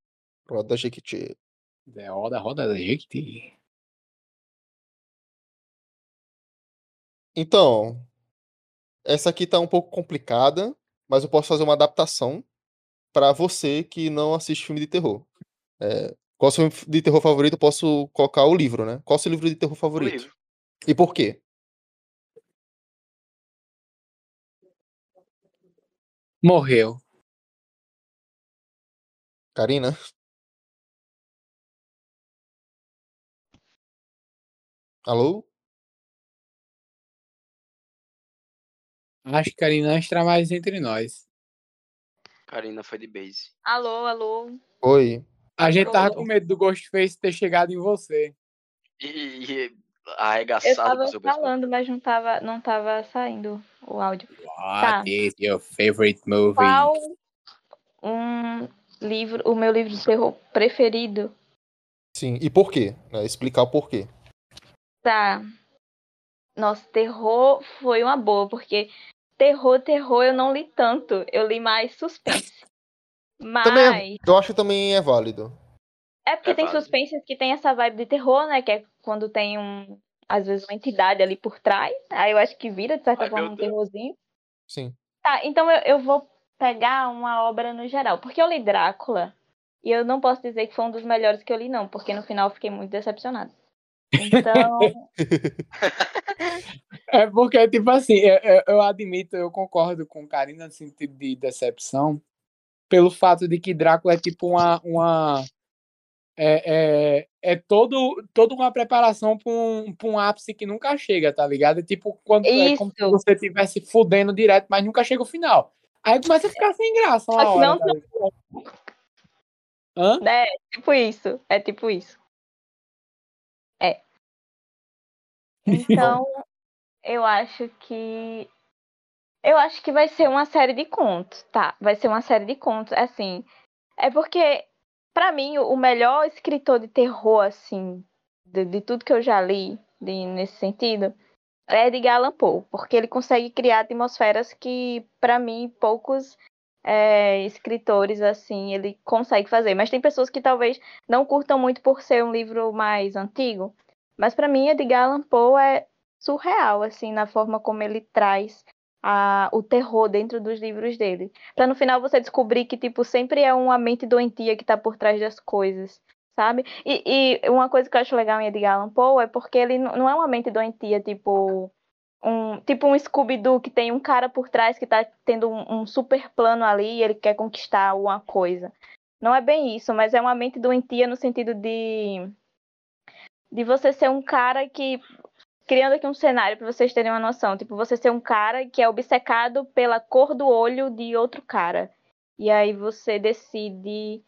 Speaker 1: Roda Jequiti.
Speaker 2: É, roda, roda da gente.
Speaker 1: Então, essa aqui tá um pouco complicada, mas eu posso fazer uma adaptação pra você que não assiste filme de terror. É, qual é o seu filme de terror favorito? Eu posso colocar o livro, né? Qual é o seu livro de terror
Speaker 3: O
Speaker 1: favorito?
Speaker 3: livro.
Speaker 1: E por quê?
Speaker 2: Morreu.
Speaker 1: Karina? Alô?
Speaker 2: Acho que Karina está mais entre nós.
Speaker 3: Karina foi de base.
Speaker 4: Alô, alô.
Speaker 1: Oi.
Speaker 2: A gente tava com medo do Ghostface ter chegado em você.
Speaker 3: E, e arregaçado com
Speaker 4: tava
Speaker 3: o seu pessoal.
Speaker 4: falando, mas não tava, não tava saindo o áudio.
Speaker 2: What is your favorite movie?
Speaker 4: Qual um livro, o meu livro de terror preferido?
Speaker 1: Sim. E por quê? Né, Explicar o porquê.
Speaker 4: Tá. Nossa, terror foi uma boa, porque terror, terror eu não li tanto. Eu li mais suspense. Mas
Speaker 1: Também Eu acho que também é válido.
Speaker 4: É porque
Speaker 3: É
Speaker 4: tem
Speaker 3: válido.
Speaker 4: suspense que tem essa vibe de terror, né? Que é quando tem um, às vezes, uma entidade ali por trás. Aí eu acho que vira, de certa
Speaker 3: Ai,
Speaker 4: forma, um terrorzinho.
Speaker 1: Sim.
Speaker 4: Tá, então eu, eu vou pegar uma obra no geral. Porque eu li Drácula e eu não posso dizer que foi um dos melhores que eu li, não, porque no final eu fiquei muito decepcionada. Então,
Speaker 2: É porque, tipo assim, eu, eu- eu admito, eu concordo com Karina no sentido de decepção, pelo fato de que Drácula é tipo uma. uma é, é, é todo, toda uma preparação para um, pra um ápice que nunca chega, tá ligado? É tipo quando é como se você estivesse fudendo direto, mas nunca chega o final. Aí começa a ficar sem graça uma
Speaker 4: Só que
Speaker 2: hora.
Speaker 4: não
Speaker 2: tá? Hã?
Speaker 4: é tipo isso. É tipo isso. É. Então, eu acho que. Eu acho que vai ser uma série de contos, tá? Vai ser uma série de contos, assim. É porque, pra mim, o melhor escritor de terror, assim, de, de tudo que eu já li de- nesse sentido, é Edgar Allan Poe. Porque ele consegue criar atmosferas que, pra mim, poucos é, escritores, assim, ele consegue fazer. Mas tem pessoas que talvez não curtam muito por ser um livro mais antigo. Mas pra mim, Edgar Allan Poe é surreal, assim, na forma como ele traz a, o terror dentro dos livros dele. Pra no final você descobrir que, tipo, sempre é uma mente doentia que tá por trás das coisas, sabe? E, e uma coisa que eu acho legal em Edgar Allan Poe é porque ele não é uma mente doentia, tipo um tipo um Scooby-Doo que tem um cara por trás que tá tendo um, um super plano ali e ele quer conquistar alguma coisa. Não é bem isso, mas é uma mente doentia no sentido de de você ser um cara que. Criando aqui um cenário para vocês terem uma noção. Tipo, você ser um cara que é obcecado pela cor do olho de outro cara. E aí você decide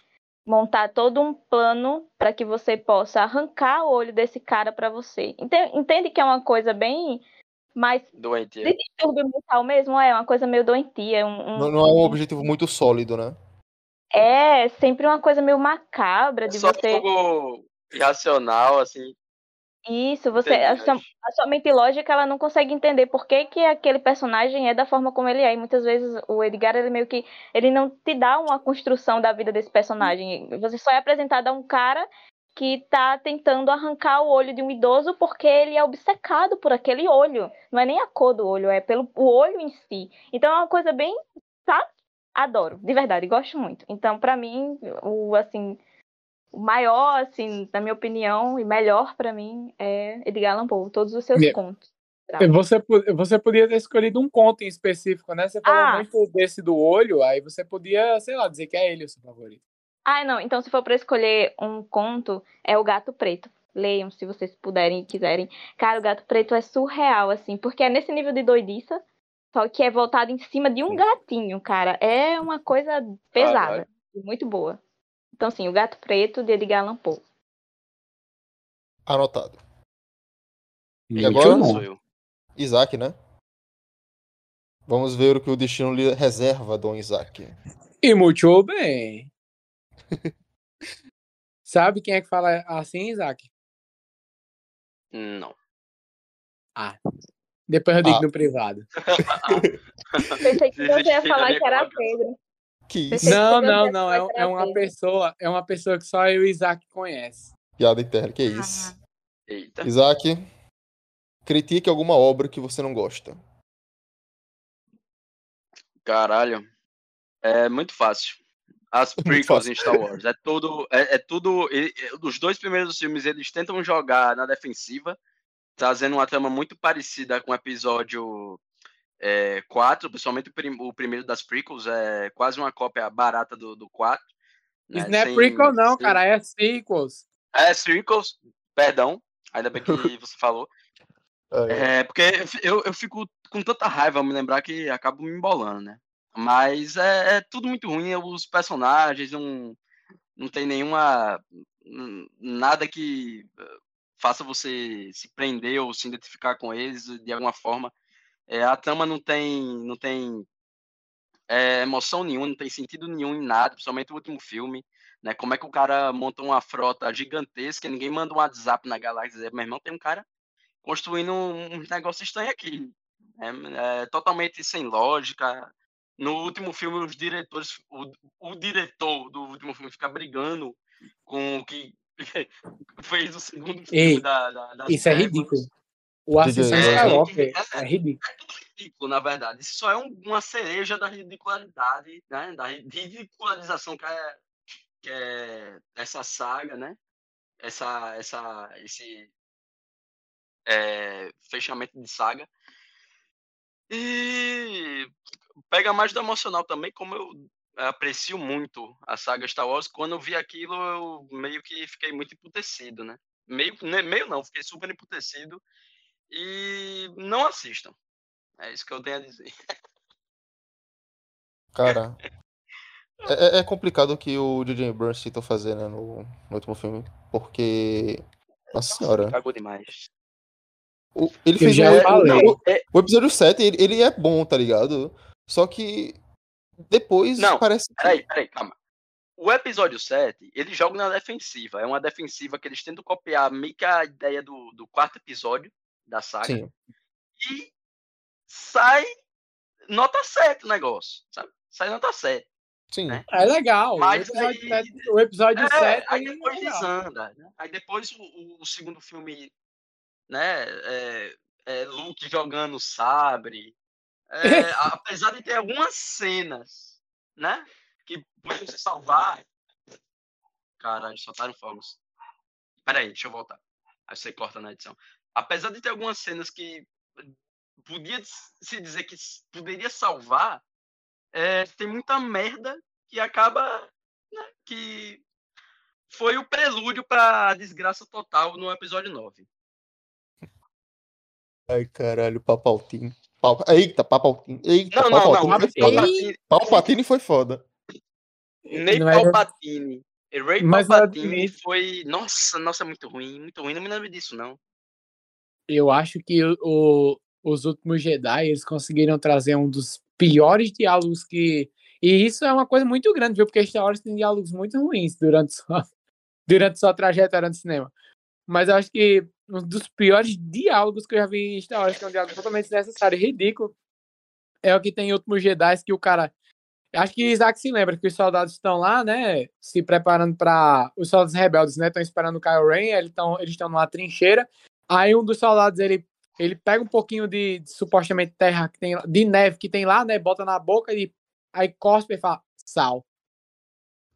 Speaker 4: montar todo um plano para que você possa arrancar o olho desse cara para você. Entende, que é uma coisa bem mais
Speaker 3: Doente.
Speaker 4: de distúrbio mental mesmo? É uma coisa meio doentia. Um, um-
Speaker 1: Não, não é um objetivo muito sólido, né?
Speaker 4: É sempre uma coisa meio macabra
Speaker 3: É
Speaker 4: de
Speaker 3: só
Speaker 4: você.
Speaker 3: algo irracional, assim.
Speaker 4: Isso, você. A sua, a sua mente lógica ela não consegue entender por que, que aquele personagem é da forma como ele é. E muitas vezes o Edgar, ele meio que. Ele não te dá uma construção da vida desse personagem. Você só é apresentado a um cara que tá tentando arrancar o olho de um idoso porque ele é obcecado por aquele olho. Não é nem a cor do olho, é pelo o olho em si. Então é uma coisa bem. Sabe? Adoro, de verdade, gosto muito. Então, pra mim, o assim. O maior, assim, na minha opinião, e melhor pra mim é Edgar Allan Poe, todos os seus
Speaker 2: Yeah.
Speaker 4: contos.
Speaker 2: Você, po- você podia ter escolhido um conto em específico, né? Você falou
Speaker 4: Ah.
Speaker 2: muito desse do olho, aí você podia, sei lá, dizer que é ele o seu favorito.
Speaker 4: Ah, não, então se for pra escolher um conto, é o Gato Preto. Leiam, se vocês puderem e quiserem. Cara, o Gato Preto é surreal, assim, porque é nesse nível de doidiça, só que é voltado em cima de um gatinho, cara. É uma coisa pesada e muito boa. Então, sim, o Gato Preto de Edgar Allan Poe.
Speaker 1: Anotado. E agora?
Speaker 3: eu.
Speaker 1: Isaac, né? Vamos ver o que o destino lhe reserva, Dom Isaac.
Speaker 2: E muito bem. Sabe quem é que fala assim, Isaac?
Speaker 3: Não.
Speaker 2: Depois eu digo
Speaker 1: Ah.
Speaker 2: no privado.
Speaker 4: Pensei que você ia falar que era. Pedro.
Speaker 1: Que isso?
Speaker 2: Não, não, não. É, é uma pessoa, é uma pessoa que só eu e o Isaac conhece.
Speaker 1: Piada interna, que isso?
Speaker 3: Eita.
Speaker 1: Isaac, critique alguma obra que você não gosta.
Speaker 3: Caralho. É muito fácil. As
Speaker 1: Muito
Speaker 3: prequels em Star Wars. É tudo. É, é tudo. Os dois primeiros filmes eles tentam jogar na defensiva, trazendo uma trama muito parecida com o episódio é, 4, principalmente o, prim- o primeiro das prequels, é quase uma cópia barata do, do 4. né,
Speaker 2: Isso não é
Speaker 3: sem-
Speaker 2: prequel, não,
Speaker 3: sem-
Speaker 2: cara. É sequels.
Speaker 3: É, sequels, perdão. Ainda bem que você falou.
Speaker 1: É,
Speaker 3: É, porque eu, eu fico com tanta raiva ao me lembrar que acabo me embolando, né? Mas é, é tudo muito ruim, os personagens não, não tem nenhuma. nada que eh, faça você se prender ou se identificar com eles de alguma forma. É, a trama não tem, não tem é, emoção nenhuma, não tem sentido nenhum em nada, principalmente o último filme. Né? Como é que o cara monta uma frota gigantesca, ninguém manda um WhatsApp na galáxia e meu irmão, tem um cara construindo um, negócio estranho aqui. É, é totalmente sem lógica. No último filme, os diretores, o, o diretor do último filme fica brigando com o que fez o segundo filme
Speaker 2: Ei,
Speaker 3: da, da, das
Speaker 2: Isso é ridículo. O Ascensão
Speaker 1: Diga aí,
Speaker 2: Skywalker
Speaker 3: é-
Speaker 2: é ridículo.
Speaker 3: É tudo ridículo, na verdade. Isso só é um- uma cereja da ridicularidade, né? Da ridicularização que é, que é essa saga, né? Essa, essa, esse é, fechamento de saga. E pega mais do emocional também, como eu aprecio muito a saga Star Wars, quando eu vi aquilo, eu meio que fiquei muito emputecido, né? Meio, né, meio não, fiquei super emputecido. E não assistam. É isso que eu tenho a dizer.
Speaker 1: Cara, é, é- é complicado o que o J.J. Abrams tentou fazer, né, no, no último filme, porque... Nossa senhora.
Speaker 3: Cagou demais.
Speaker 1: O- ele
Speaker 2: Eu
Speaker 1: fez
Speaker 2: já
Speaker 1: o,
Speaker 2: falei.
Speaker 1: o, o episódio 7, ele, ele é bom, tá ligado? Só que depois
Speaker 3: Não,
Speaker 1: parece que...
Speaker 3: Peraí, peraí, calma. O episódio 7, ele joga na defensiva. É uma defensiva que eles tentam copiar meio que a ideia do, do quarto episódio da saga.
Speaker 1: Sim,
Speaker 3: E sai nota 7 o negócio, sabe? Sai nota 7.
Speaker 1: sim.
Speaker 3: né?
Speaker 2: É legal.
Speaker 3: Mas
Speaker 2: o episódio,
Speaker 3: aí-
Speaker 2: sete- o episódio
Speaker 3: É,
Speaker 2: 7
Speaker 3: aí
Speaker 2: é
Speaker 3: depois
Speaker 2: legal.
Speaker 3: desanda. Né? Aí depois o, o- segundo filme, né? É, é Luke jogando sabre. É, apesar de ter algumas cenas, né? Que podiam se salvar. Caralho, soltaram fogos. Peraí, deixa eu voltar. Aí você corta na edição. Apesar de ter algumas cenas que podia se dizer que poderia salvar, é, tem muita merda que acaba né, que foi o prelúdio pra desgraça total no episódio 9.
Speaker 1: Ai, caralho, Papaltine. Pal... Eita, Papaltine. Eita,
Speaker 3: Não, não, não.
Speaker 1: Palpatine foi foda.
Speaker 3: Palpatine,
Speaker 1: Palpatine foi foda.
Speaker 3: nem
Speaker 2: Não era-
Speaker 3: Palpatine. Ray
Speaker 2: Mas
Speaker 3: Palpatine foi. Nossa, nossa, é muito ruim, muito ruim. Não me lembro disso, não.
Speaker 2: Eu acho que o, os últimos Jedi eles conseguiram trazer um dos piores diálogos que. E isso é uma coisa muito grande, viu? Porque Star Wars tem diálogos muito ruins durante sua, durante sua trajetória no cinema. Mas eu acho que um dos piores diálogos que eu já vi em Star Wars, que é um diálogo totalmente desnecessário e ridículo, é o que tem em Últimos Jedi, que o cara. Acho que Isaac se lembra que os soldados estão lá, né? Se preparando para Os soldados rebeldes, né? Estão esperando o Kylo Ren, eles estão eles numa trincheira. Aí um dos soldados ele, ele pega um pouquinho de, de supostamente terra que tem lá- de neve que tem lá, né? Bota na boca e aí cospe e fala sal.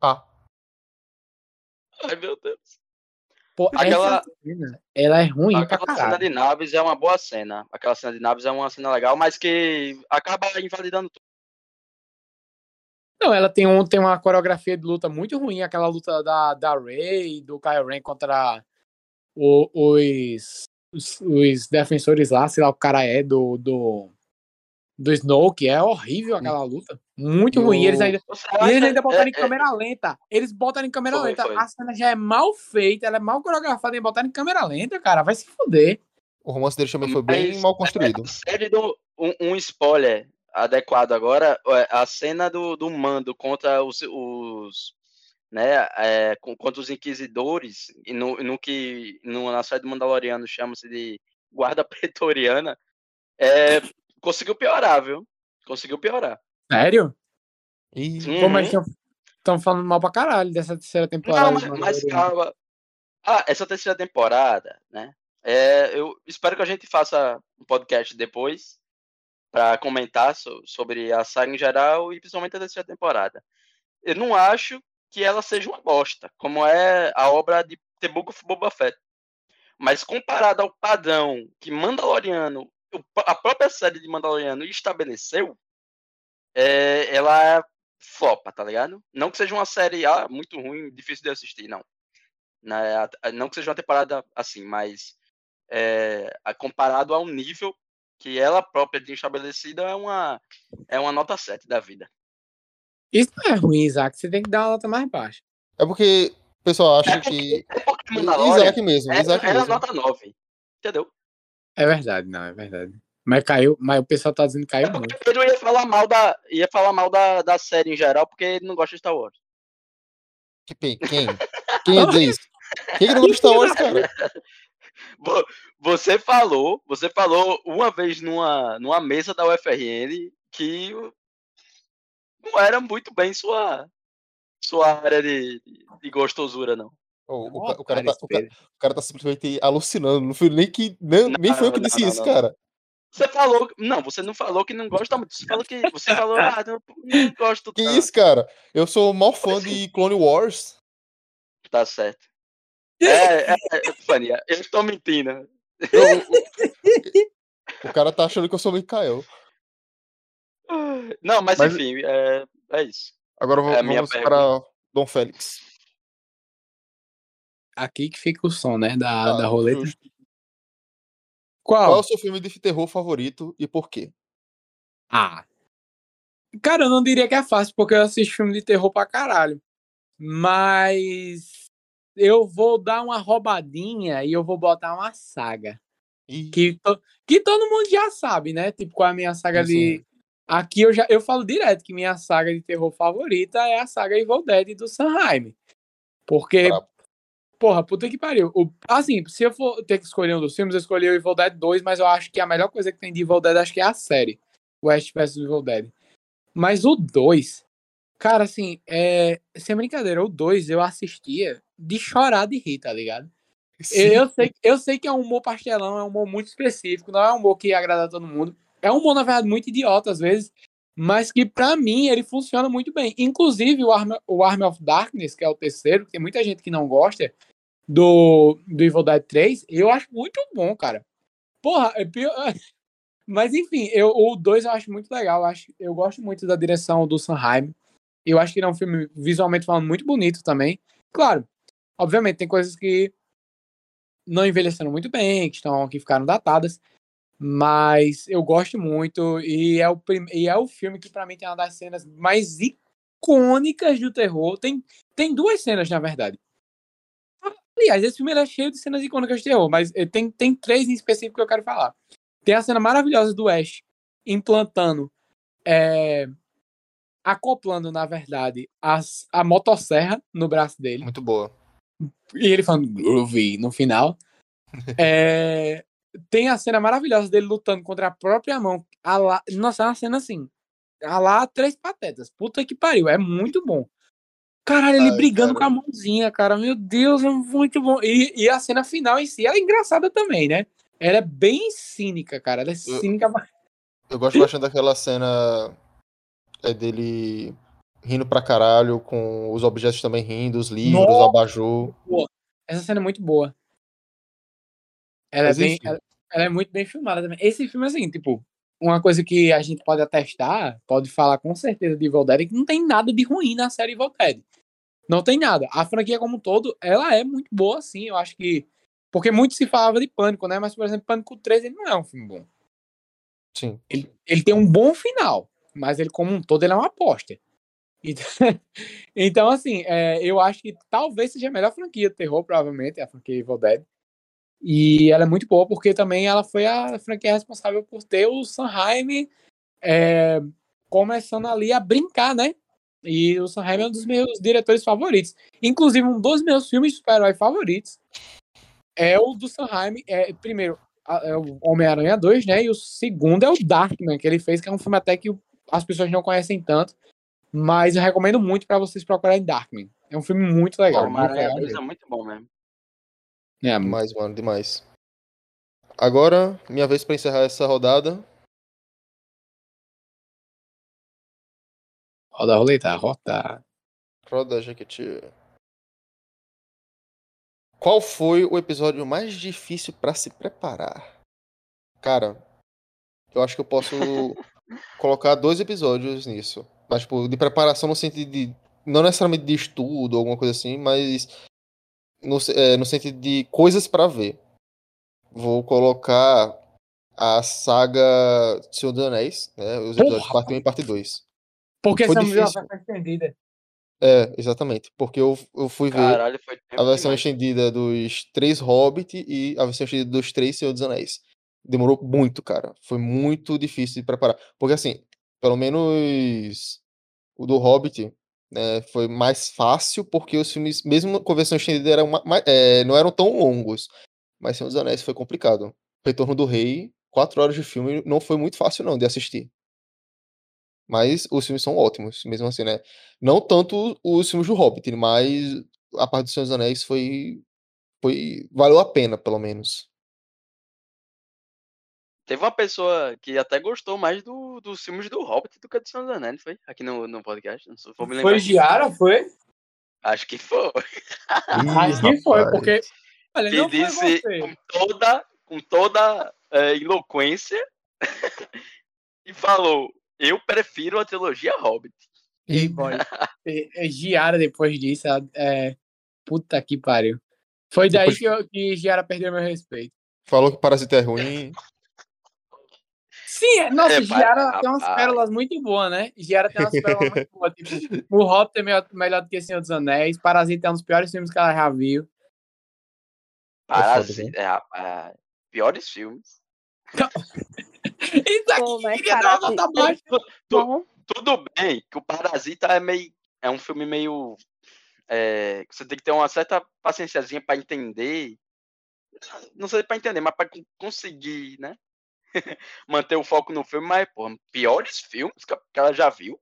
Speaker 1: Ah,
Speaker 3: Ai, meu Deus.
Speaker 2: Pô,
Speaker 3: Aquela-
Speaker 2: cena, ela é ruim pra
Speaker 3: Aquela cena
Speaker 2: caralho.
Speaker 3: de naves é uma boa cena. Aquela cena de naves é uma cena legal, mas que acaba invalidando tudo.
Speaker 2: Não, ela tem, um, tem uma coreografia de luta muito ruim, aquela luta da, da Rey, do Kylo Ren contra o- os, os, os defensores lá, sei lá, o cara é do, do, do Snoke, é horrível aquela luta. Muito ruim. Eles
Speaker 1: o-
Speaker 2: ainda, e eles ainda botaram
Speaker 3: é-
Speaker 2: em câmera lenta. Eles botaram em câmera
Speaker 3: Foi,
Speaker 2: lenta.
Speaker 3: foi.
Speaker 2: A cena já é mal feita, ela é mal coreografada e botaram em câmera lenta, cara. Vai se fuder.
Speaker 1: o romance dele também foi bem
Speaker 3: Mas-
Speaker 1: mal construído.
Speaker 3: série do um, um spoiler adequado agora é a cena do, do mando contra os, os né é, com- contra os inquisidores e no, no que no, na série do Mandaloriano chama-se de guarda pretoriana é, conseguiu piorar viu conseguiu piorar
Speaker 2: Sério?
Speaker 1: E
Speaker 3: Uhum.
Speaker 2: Pô, mas estão falando mal pra caralho dessa terceira temporada.
Speaker 3: Não, mas, calma. Ah, essa terceira temporada, né? É, eu espero que a gente faça um podcast depois para comentar so- sobre a saga em geral e principalmente a terceira temporada. Eu não acho que ela seja uma bosta, como é a obra de The Book of Boba Fett. Mas comparado ao padrão que Mandaloriano, a própria série de Mandaloriano estabeleceu, é, ela flopa, tá ligado? Não que seja uma série ah, muito ruim, difícil de assistir, não. Né, não que seja uma temporada assim, mas é, comparado ao nível que ela própria tinha estabelecido, é uma, é uma nota 7 da vida.
Speaker 2: Isso não é ruim, Isaac. Você tem que dar uma nota mais baixa.
Speaker 1: é porque o pessoal acha
Speaker 3: É porque,
Speaker 1: que.
Speaker 3: é porque Mandalorian
Speaker 1: Isaac mesmo,
Speaker 3: era,
Speaker 1: Isaac
Speaker 3: era
Speaker 1: mesmo.
Speaker 3: nota 9. Entendeu?
Speaker 2: É verdade, não, é verdade. Mas caiu, mas o pessoal tá dizendo que caiu
Speaker 3: É
Speaker 2: muito.
Speaker 3: porque Pedro ia falar mal da, ia falar mal da, da série em geral, porque ele não gosta de Star Wars.
Speaker 1: Que Quem? Quem ia dizer isso? Quem que não gosta de Star Wars, cara?
Speaker 3: Vo- Você falou, você falou uma vez numa, numa mesa da UFRN que não era muito bem sua sua área de, de gostosura, não.
Speaker 1: O, o, o cara
Speaker 2: cara,
Speaker 1: tá, o, ca-
Speaker 2: Pedro.
Speaker 1: o cara tá simplesmente alucinando. Não foi nem que. Nem, nem foi eu que
Speaker 3: Não,
Speaker 1: disse
Speaker 3: não,
Speaker 1: isso,
Speaker 3: não,
Speaker 1: cara.
Speaker 3: Você falou, não, você não falou que não gosta muito. Você falou que você falou, ah, não, não gosto
Speaker 1: Que
Speaker 3: tanto.
Speaker 1: isso, cara? Eu sou o maior fã de Clone Wars.
Speaker 3: Tá certo. É, é, é, Fania, eu estou mentindo.
Speaker 1: Eu- o, o cara tá achando que eu sou o Mikael.
Speaker 3: Não, mas,
Speaker 1: Mas-
Speaker 3: enfim, é, é isso.
Speaker 1: Agora
Speaker 3: É a minha
Speaker 1: vamos para Dom Félix.
Speaker 2: Aqui que fica o som, né? Da,
Speaker 1: Ah,
Speaker 2: da roleta.
Speaker 1: justo. Qual é
Speaker 2: Qual?
Speaker 1: o seu filme de terror favorito e por quê?
Speaker 2: Ah. Cara, eu não diria que é fácil, porque eu assisto filme de terror pra caralho. Mas eu vou dar uma roubadinha e eu vou botar uma saga. Que, to- que todo mundo já sabe, né? Tipo, qual é a minha saga
Speaker 1: Sim,
Speaker 2: de. Aqui eu já eu falo direto que minha saga de terror favorita é a saga Evil Dead do Sanheim. Porque,
Speaker 1: Brabo.
Speaker 2: porra, puta que pariu. O- assim, se eu for ter que escolher um dos filmes, eu escolhi o Evil Dead 2, mas eu acho que a melhor coisa que tem de Evil Dead acho que é a série. West vs Evil Dead. Mas o 2, cara, assim, é. Sem brincadeira, o 2 eu assistia de chorar de rir, tá ligado? Eu, eu sei, eu sei que é um humor pastelão, é um humor muito específico, não é um humor que agrada a todo mundo. É um humor, na verdade, muito idiota às vezes, mas que pra mim ele funciona muito bem. Inclusive o Arm, o Army of Darkness, que é o terceiro, que tem muita gente que não gosta, do, do Evil Dead 3, eu acho muito bom, cara. Porra, é pior. Mas enfim, eu, o 2 eu acho muito legal. Eu, acho, eu gosto muito da direção do Sanheim. Eu acho que ele é um filme, visualmente falando, muito bonito também. Claro, Obviamente, tem coisas que não envelheceram muito bem, que estão que ficaram datadas, mas eu gosto muito e é o, prim... e é o filme que para mim tem uma das cenas mais icônicas do terror. Tem, tem duas cenas, na verdade. Aliás, esse filme é cheio de cenas icônicas de terror, mas eh, tem, tem três em específico que eu quero falar. Tem a cena maravilhosa do Ash implantando, é, acoplando, na verdade, as, a motosserra no braço dele.
Speaker 1: Muito boa.
Speaker 2: E ele falando groovy no final. é, tem a cena maravilhosa dele lutando contra a própria mão. A lá, nossa, é uma cena assim. A lá, três patetas. Puta que pariu. É muito bom. Caralho, ele
Speaker 1: Ai,
Speaker 2: brigando
Speaker 1: cara.
Speaker 2: com a mãozinha, cara. Meu Deus, é muito bom. E, e a cena final em si, ela é engraçada também, né? Ela é bem cínica, cara. Ela é
Speaker 1: Eu-
Speaker 2: cínica.
Speaker 1: Eu gosto bastante daquela cena é dele rindo pra caralho, com os objetos também rindo, os livros,
Speaker 2: Nossa!
Speaker 1: abajur.
Speaker 2: Essa cena é muito boa. Ela,
Speaker 1: Mas
Speaker 2: é bem, ela, ela é muito bem filmada também. Esse filme, assim, tipo, uma coisa que a gente pode atestar, pode falar com certeza de Evil Dead, é que não tem nada de ruim na série Evil Dead. Não tem nada. A franquia como um todo, ela é muito boa, sim. Eu acho que. Porque muito se falava de Pânico, né? Mas, por exemplo, Pânico 3 ele não é um filme bom.
Speaker 1: Sim.
Speaker 2: Ele, ele tem um bom final, mas ele, como um todo, ele é uma aposta. Então, então, assim, é, eu acho que talvez seja a melhor franquia de terror, provavelmente, é a franquia Evil Dead. E ela é muito boa porque também ela foi a franquia responsável por ter o Sanheim é, começando ali a brincar, né? E o Sanheim é um dos meus diretores favoritos. Inclusive, um dos meus filmes de super-herói favoritos é o do Sanheim. É, primeiro, é o Homem-Aranha 2, né? E o segundo é o Darkman, que ele fez, que é um filme até que o- as pessoas não conhecem tanto. Mas eu recomendo muito para vocês procurarem Darkman. É um filme muito legal. muito
Speaker 3: Homem-Aranha
Speaker 2: legal
Speaker 3: 2 é muito bom mesmo.
Speaker 2: É,
Speaker 1: Demais, mano, demais. Agora, minha vez pra encerrar essa rodada.
Speaker 2: roda a roleta, roda.
Speaker 1: Roda, Jequiti. Qual foi o episódio mais difícil pra se preparar? Cara, eu acho que eu posso colocar dois episódios nisso. Mas, tipo, de preparação no sentido de. Não necessariamente de estudo, alguma coisa assim, mas no, é, no sentido de coisas pra ver. Vou colocar a saga Senhor dos Anéis, né? Os episódios
Speaker 2: Porra!
Speaker 1: parte 1 e parte 2.
Speaker 2: Porque
Speaker 1: Foi
Speaker 2: essa
Speaker 1: difícil.
Speaker 2: foi estendida.
Speaker 1: É, exatamente. Porque eu, eu fui ver.
Speaker 3: Caralho, tempo
Speaker 1: a versão
Speaker 3: demais.
Speaker 1: estendida dos três Hobbit e a versão estendida dos três Senhor dos Anéis. Demorou muito, cara. Foi muito difícil de preparar. Porque, assim, pelo menos o do Hobbit né, foi mais fácil, porque os filmes, mesmo com a versão estendida, eram é, não eram tão longos. Mas Senhor dos Anéis foi complicado. Retorno do Rei, quatro horas de filme, não foi muito fácil, não, de assistir. Mas os filmes são ótimos, mesmo assim, né? Não tanto os filmes do Hobbit, mas a parte dos Senhor dos Anéis foi. foi valeu a pena, pelo menos.
Speaker 3: Teve uma pessoa que até gostou mais do, dos filmes do Hobbit do que do Senhor dos Anéis, foi? Aqui no, no podcast. Não vou me lembrar.
Speaker 2: Foi Giara, foi?
Speaker 3: Acho que foi.
Speaker 2: Acho que foi, porque. Olha,
Speaker 3: Que
Speaker 2: não foi
Speaker 3: disse
Speaker 2: você.
Speaker 3: com toda, com toda é, eloquência e falou: Eu prefiro a trilogia Hobbit.
Speaker 2: Ei, boy. Giara depois disso. ela- É... Puta que pariu. Foi daí
Speaker 1: Depois-
Speaker 2: que, eu, que Giara perdeu meu respeito.
Speaker 1: Falou que Parasita é ruim.
Speaker 2: Sim, é- nossa,
Speaker 3: É,
Speaker 2: Giara
Speaker 3: pai,
Speaker 2: tem umas
Speaker 3: rapaz.
Speaker 2: pérolas muito boas, né? Giara tem umas pérolas muito boas. Tipo, o Hobbit é melhor, melhor do que Senhor dos Anéis. Parasita é um dos piores filmes que ela já viu.
Speaker 3: Parasita, é, rapaz, piores filmes.
Speaker 2: Isso aqui
Speaker 4: Pô, mas
Speaker 2: queria dar uma
Speaker 4: Parasita-
Speaker 2: nota baixa.
Speaker 4: Bom,
Speaker 3: Tudo bem que o Parasita é meio. É um filme meio. é, que você tem que ter uma certa paciênciazinha pra entender. Não sei pra entender, mas pra con- conseguir, né? Manter o foco no filme, mas, pô, piores filmes que ela já viu.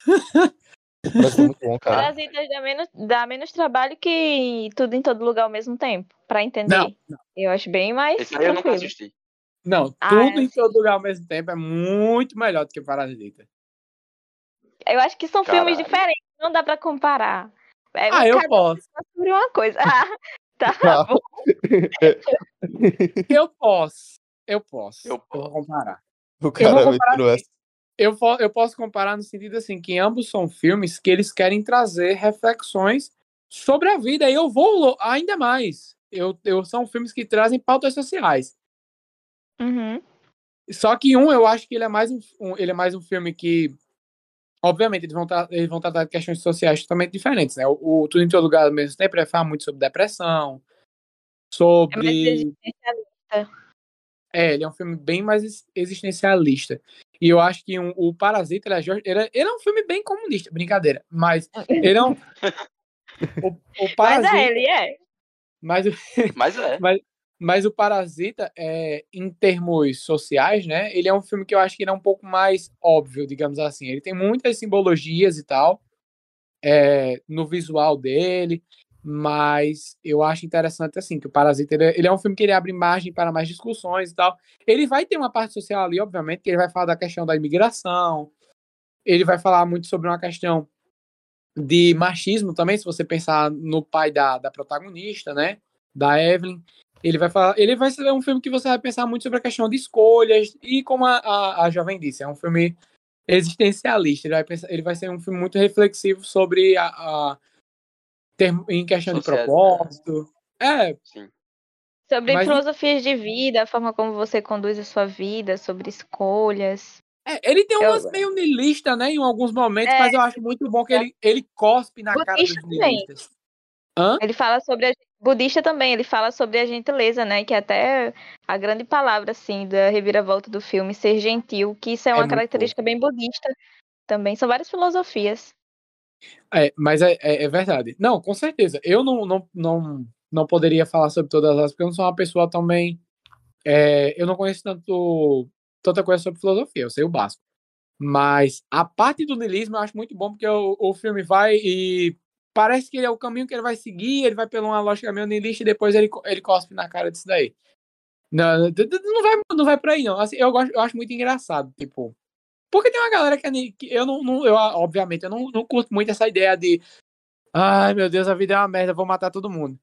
Speaker 1: Parasita é muito bom, cara.
Speaker 4: Parasitas dá menos, dá menos trabalho que tudo em todo lugar ao mesmo tempo, pra entender.
Speaker 2: Não,
Speaker 4: Eu acho bem mais
Speaker 3: Esse aí eu nunca
Speaker 4: tranquilo.
Speaker 3: assisti.
Speaker 2: não,
Speaker 4: Ah,
Speaker 2: tudo
Speaker 4: é.
Speaker 2: em todo lugar ao mesmo tempo é muito melhor do que Parasita.
Speaker 4: Eu acho que são filmes
Speaker 3: Caralho.
Speaker 4: diferentes, não dá pra comparar. É,
Speaker 2: Ah, eu posso.
Speaker 4: sobre uma coisa. Ah, tá bom.
Speaker 2: Eu posso. Eu posso.
Speaker 3: Eu
Speaker 2: Eu
Speaker 3: posso.
Speaker 2: comparar.
Speaker 1: O cara
Speaker 2: vou comparar
Speaker 1: metendo essa.
Speaker 2: Eu, eu posso comparar no sentido assim, que ambos são filmes que eles querem trazer reflexões sobre a vida. E eu vou ainda mais. Eu, eu, são filmes que trazem pautas sociais.
Speaker 4: Uhum.
Speaker 2: Só que um, eu acho que ele é mais um, um- ele é mais um filme que, obviamente, eles vão, tra eles vão tratar de questões sociais totalmente diferentes, né? O, o Tudo em Todo Lugar ao mesmo tempo ele fala muito sobre depressão,
Speaker 4: É
Speaker 2: sobre...
Speaker 4: existencialista.
Speaker 2: É, ele é um filme bem mais ex- existencialista. E eu acho que um- o Parasita, ele é, ele, é, ele é um filme bem comunista, brincadeira. Mas ele é um... o, o
Speaker 4: Mas
Speaker 2: Parasita...
Speaker 4: é, ele é.
Speaker 2: mas o-
Speaker 3: Mas é.
Speaker 2: Mas o Parasita, é, em termos sociais, né? Ele é um filme que eu acho que ele é um pouco mais óbvio, digamos assim. Ele tem muitas simbologias e tal é, no visual dele, mas eu acho interessante assim que o Parasita ele, é- ele é um filme que ele abre margem para mais discussões e tal. Ele vai ter uma parte social ali, obviamente, que ele vai falar da questão da imigração. Ele vai falar muito sobre uma questão de machismo também, se você pensar no pai da, da protagonista, né? Da Evelyn. Ele vai falar, ele vai ser um filme que você vai pensar muito sobre a questão de escolhas e como a, a, a jovem disse, é um filme existencialista. Ele vai pensar, ele vai ser um filme muito reflexivo sobre a, a em questão
Speaker 3: Sociedade.
Speaker 2: de propósito. É,
Speaker 3: Sim.
Speaker 4: Sobre
Speaker 2: Mas-
Speaker 4: filosofias de vida, a forma como você conduz a sua vida, sobre escolhas.
Speaker 2: é, ele tem
Speaker 4: Eu-
Speaker 2: umas meio niilista, né, em alguns momentos,
Speaker 4: É.
Speaker 2: mas eu acho muito bom que ele, ele cospe na cara dos
Speaker 4: Budista
Speaker 2: niilistas. Hã?
Speaker 4: Ele fala sobre a budista também, ele fala sobre a gentileza, né? Que é até a grande palavra assim da reviravolta do filme, ser gentil, que isso é
Speaker 2: É
Speaker 4: uma
Speaker 2: muito
Speaker 4: característica bem budista também. São várias filosofias.
Speaker 2: É, mas é, é, é verdade. Não, com certeza. Eu não, não, não, não poderia falar sobre todas elas, porque eu não sou uma pessoa também. é, eu não conheço tanto, tanta coisa sobre filosofia, eu sei o básico. Mas a parte do niilismo eu acho muito bom, porque o, o filme vai e parece que ele é o caminho que ele vai seguir, ele vai pela uma lógica meio niilista e depois ele, ele cospe na cara disso daí. Não, não, vai, não vai por aí, não. Assim, eu, gosto, eu acho muito engraçado, tipo. Porque tem uma galera que, ni- que eu não, não- eu, obviamente, eu não, não curto muito essa ideia de ai meu Deus, a vida é uma merda, vou matar todo mundo.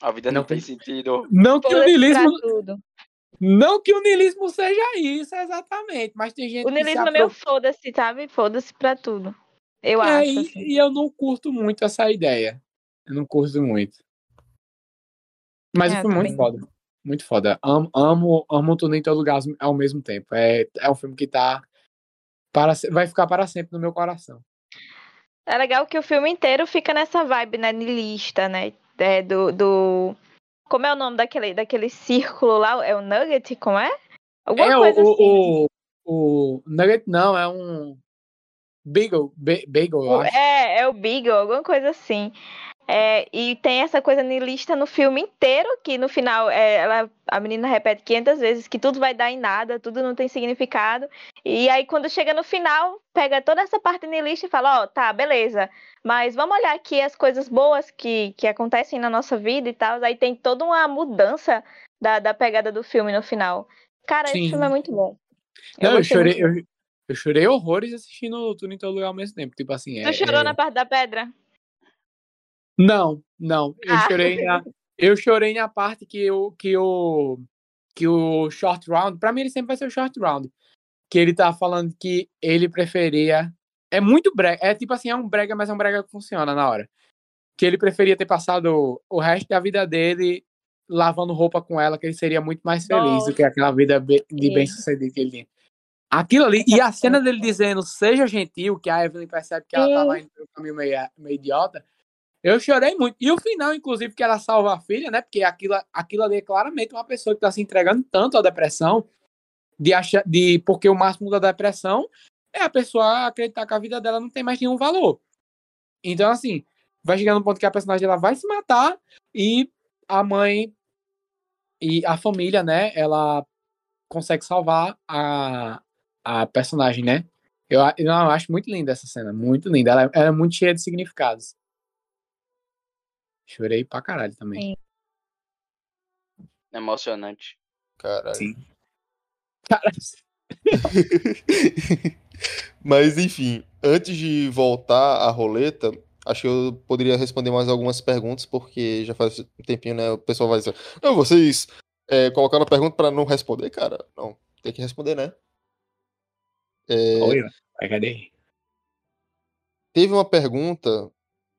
Speaker 3: A vida não,
Speaker 2: Não
Speaker 3: tem
Speaker 2: tem-
Speaker 3: sentido.
Speaker 2: Não que o
Speaker 4: tudo.
Speaker 2: não que o niilismo seja isso, exatamente, mas tem gente
Speaker 4: O niilismo é meio foda-se, sabe? Foda-se pra tudo. Eu
Speaker 2: É,
Speaker 4: acho.
Speaker 2: e,
Speaker 4: assim.
Speaker 2: e eu não curto muito essa ideia. Eu não curto muito. Mas
Speaker 4: É,
Speaker 2: foi muito
Speaker 4: também.
Speaker 2: foda. Muito foda. Amo, amo, amo tudo em todo lugar ao mesmo tempo. É, é um filme que tá. Para, vai ficar para sempre no meu coração.
Speaker 4: É legal que o filme inteiro fica nessa vibe, né? Nilista, né? É, do, do. Como é o nome daquele, daquele círculo lá? É o Nugget? Como é? Alguma
Speaker 2: é,
Speaker 4: coisa
Speaker 2: o,
Speaker 4: assim.
Speaker 2: o, o, o Nugget não, é um. Bagel, ba- bagel, eu acho.
Speaker 4: É, é o Beagle, alguma coisa assim. É, e tem essa coisa niilista no filme inteiro, que no final é, ela, a menina repete 500 vezes que tudo vai dar em nada, tudo não tem significado. E aí, quando chega no final, pega toda essa parte niilista e fala: Ó, tá, beleza, mas vamos olhar aqui as coisas boas que, que acontecem na nossa vida e tal. Aí tem toda uma mudança da, da pegada do filme no final. Cara,
Speaker 2: Sim.
Speaker 4: esse filme é muito bom.
Speaker 2: Não, eu chorei,
Speaker 4: muito.
Speaker 2: eu, eu chorei horrores assistindo tudo em todo lugar ao mesmo tempo. Tipo assim, é,
Speaker 4: Tu chorou
Speaker 2: é-
Speaker 4: na parte da pedra?
Speaker 2: Não, não. Eu
Speaker 4: Ah.
Speaker 2: chorei na eu chorei na parte que o que o que o short round, pra mim ele sempre vai ser o short round, que ele tá falando que ele preferia é muito brega, é tipo assim, é um brega, mas é um brega que funciona na hora. Que ele preferia ter passado o resto da vida dele lavando roupa com ela, que ele seria muito mais feliz do que aquela vida de bem-sucedido que ele tinha. Aquilo ali, e a cena dele dizendo seja gentil, que a Evelyn percebe que ela tava indo pelo caminho meio, meio idiota, eu chorei muito. E o final, inclusive, que ela salva a filha, né? Porque aquilo, aquilo ali é claramente uma pessoa que tá se entregando tanto à depressão, de achar, de, porque o máximo da depressão é a pessoa acreditar que a vida dela não tem mais nenhum valor. Então, assim, vai chegar no ponto que a personagem ela vai se matar e a mãe e a família, né? Ela consegue salvar a, a personagem, né? Eu, eu acho muito linda essa cena, muito linda. Ela, ela é muito cheia de significados. Chorei pra caralho também.
Speaker 4: Sim.
Speaker 3: Emocionante.
Speaker 1: Caralho.
Speaker 2: Sim. Cara,
Speaker 1: Mas enfim, antes de voltar à roleta, acho que eu poderia responder mais algumas perguntas, porque já faz um tempinho, né? O pessoal vai dizer, não, vocês é, colocaram a pergunta para não responder, cara. Não, tem que responder, né? É,
Speaker 2: Oi, cadê?
Speaker 1: teve uma pergunta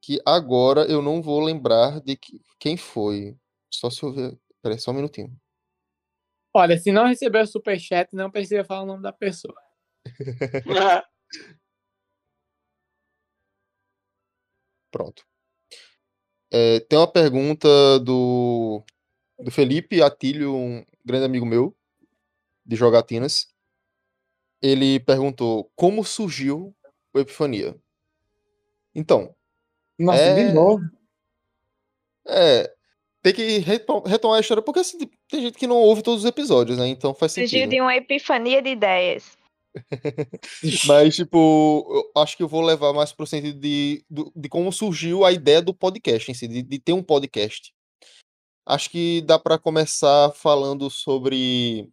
Speaker 1: que agora eu não vou lembrar de que- quem foi. Só se eu ver. Peraí, só um minutinho.
Speaker 2: Olha, se não receber o superchat, não precisa falar o nome da pessoa.
Speaker 1: Pronto. É, tem uma pergunta do, do Felipe Atílio, um grande amigo meu, de Jogatinas. Ele perguntou como surgiu o Epifania. Então,
Speaker 2: Nossa,
Speaker 1: É.
Speaker 2: de novo.
Speaker 1: é. Tem que retom- retomar a história, porque assim, tem gente que não ouve todos os episódios, né? Então faz
Speaker 6: Surgiu
Speaker 1: sentido.
Speaker 6: de uma epifania de ideias.
Speaker 1: Mas, tipo, eu acho que eu vou levar mais pro sentido de, de como surgiu a ideia do podcast em si, de, de ter um podcast. Acho que dá pra começar falando sobre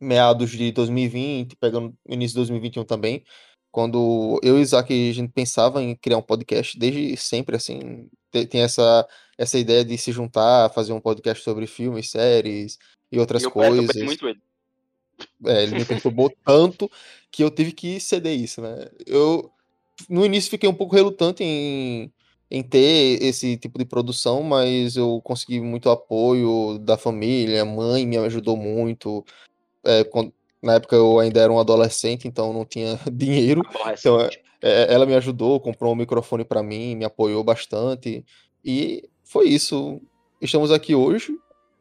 Speaker 1: meados de 2020, pegando início de 2021 também, quando eu e Isaac a gente pensava em criar um podcast desde sempre, assim, te- tem essa, essa ideia de se juntar, fazer um podcast sobre filmes, séries e outras
Speaker 3: E eu
Speaker 1: coisas.
Speaker 3: muito ele.
Speaker 1: É, ele me perturbou tanto que eu tive que ceder isso, né? Eu, no início, fiquei um pouco relutante em, em ter esse tipo de produção, mas eu consegui muito apoio da família, mãe me ajudou muito. É, quando- na época eu ainda era um adolescente, então não tinha dinheiro. Então, é, é, ela me ajudou, comprou um microfone para mim, me apoiou bastante. E foi isso. Estamos aqui hoje,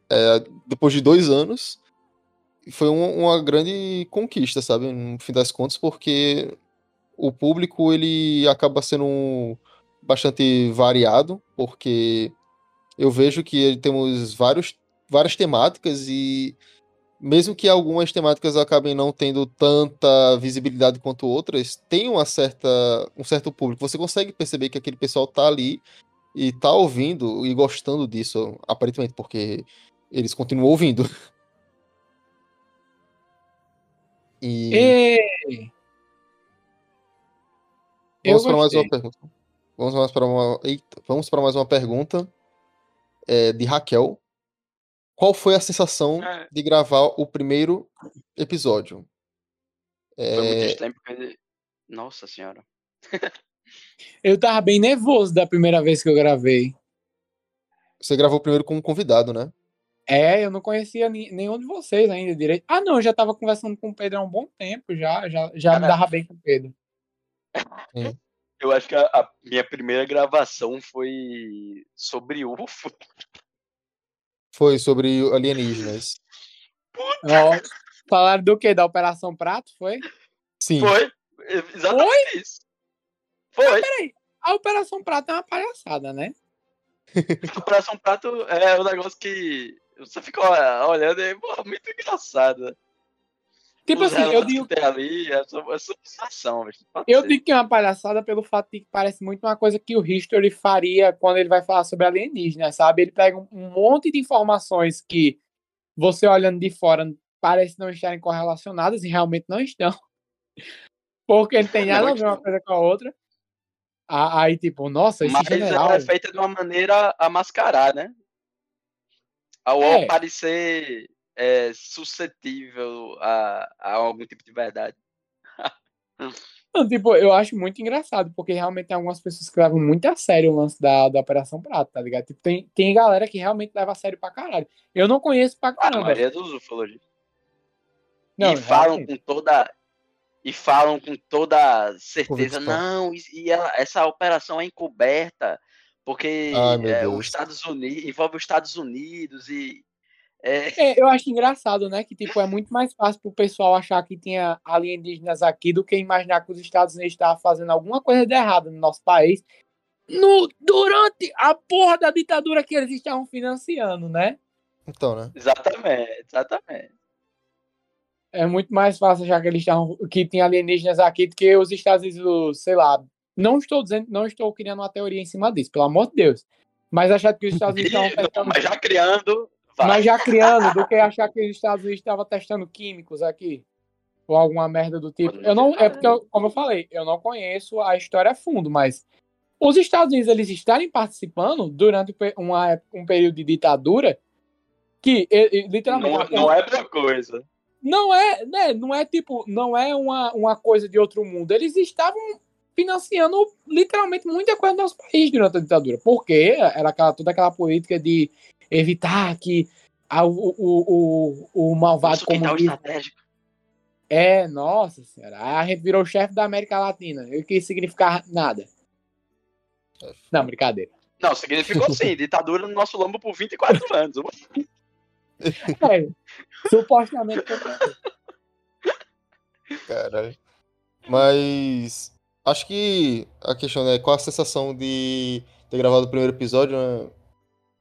Speaker 1: é, depois de dois anos. Foi um- uma grande conquista, sabe? No fim das contas, porque o público ele acaba sendo bastante variado, porque eu vejo que temos vários, várias temáticas e mesmo que algumas temáticas acabem não tendo tanta visibilidade quanto outras, tem uma certa, um certo público. Você consegue perceber que aquele pessoal tá ali e tá ouvindo e gostando disso, aparentemente, porque eles continuam ouvindo. E
Speaker 2: E... Eu
Speaker 1: vamos para mais uma pergunta. Vamos mais para uma, eita, vamos para mais uma pergunta é, de Raquel. Qual foi a sensação
Speaker 3: É.
Speaker 1: de gravar o primeiro episódio?
Speaker 3: Foi muito
Speaker 1: É,
Speaker 3: estranho porque. Nossa senhora.
Speaker 2: Eu tava bem nervoso da primeira vez que eu gravei.
Speaker 1: Você gravou primeiro com um convidado, né?
Speaker 2: É, eu não conhecia nenhum de vocês ainda direito. Ah, não, eu já tava conversando com o Pedro há um bom tempo já. Já, já me dava bem com o Pedro.
Speaker 3: Eu acho que a, a minha primeira gravação foi sobre UFO.
Speaker 1: Foi sobre alienígenas.
Speaker 2: Ó, falaram do quê? Da Operação Prato, foi?
Speaker 1: Sim.
Speaker 3: Foi. Exatamente isso. Foi.
Speaker 2: A Operação Prato é uma palhaçada, né?
Speaker 3: O Operação Prato é um negócio que você fica ó, olhando e é muito engraçado.
Speaker 2: Tipo assim, eu digo,
Speaker 3: que ali, é só, é só
Speaker 2: eu
Speaker 3: ser.
Speaker 2: digo que é uma palhaçada pelo fato de que parece muito uma coisa que o History faria quando ele vai falar sobre alienígenas, sabe? Ele pega um- monte de informações que você olhando de fora parece não estarem correlacionadas e realmente não estão. Porque não tem nada a ver uma coisa com a outra. Aí, tipo, nossa, esse
Speaker 3: Mas
Speaker 2: general.
Speaker 3: ela é feita de uma maneira a mascarar, né? Ao
Speaker 2: É.
Speaker 3: parecer é, suscetível a, a algum tipo de verdade.
Speaker 2: Não, tipo, eu acho muito engraçado, porque realmente tem algumas pessoas que levam muito a sério o lance da, da Operação Prato, tá ligado? Tipo, tem, tem galera que realmente leva a sério pra caralho. Eu não conheço pra
Speaker 3: A
Speaker 2: caramba.
Speaker 3: maioria dos ufologistas.
Speaker 2: Não,
Speaker 3: e falam
Speaker 2: realmente.
Speaker 3: com toda e falam com toda certeza não e, e ela- essa operação é encoberta porque
Speaker 1: Ai,
Speaker 3: é, os Estados Unidos envolve os Estados Unidos e é,
Speaker 2: É, eu acho engraçado, né? Que tipo, é muito mais fácil pro pessoal achar que tinha alienígenas aqui do que imaginar que os Estados Unidos estavam fazendo alguma coisa de errado no nosso país no, durante a porra da ditadura que eles estavam financiando, né?
Speaker 1: Então, né?
Speaker 3: exatamente exatamente
Speaker 2: É muito mais fácil achar que eles estavam que tinha alienígenas aqui do que os Estados Unidos, sei lá. Não estou dizendo, não estou criando uma teoria em cima disso, pelo amor de Deus. Mas achar que os Estados Unidos estavam
Speaker 3: mas já criando
Speaker 2: Mas já criando, do que achar que os Estados Unidos estavam testando químicos aqui. Ou alguma merda do tipo. Eu não, é porque, eu- como eu falei, eu não conheço a história a fundo, mas os Estados Unidos eles estarem participando durante uma, ép- um período de ditadura que literalmente
Speaker 3: não, não é pra coisa
Speaker 2: não é, né, não é tipo, não é uma, uma coisa de outro mundo. Eles estavam financiando literalmente muita coisa do nosso país durante a ditadura. Porque era aquela, toda aquela política de evitar que a- o, o, o, o malvado comunista.
Speaker 3: estratégico.
Speaker 2: É, nossa senhora. Aí a gente virou chefe da América Latina. O que significar nada. Não, brincadeira.
Speaker 3: Não, significou sim, ditadura no nosso lombo por 24 anos.
Speaker 2: É, supostamente.
Speaker 1: Caralho. Mas acho que a questão é qual a sensação de ter gravado o primeiro episódio, né?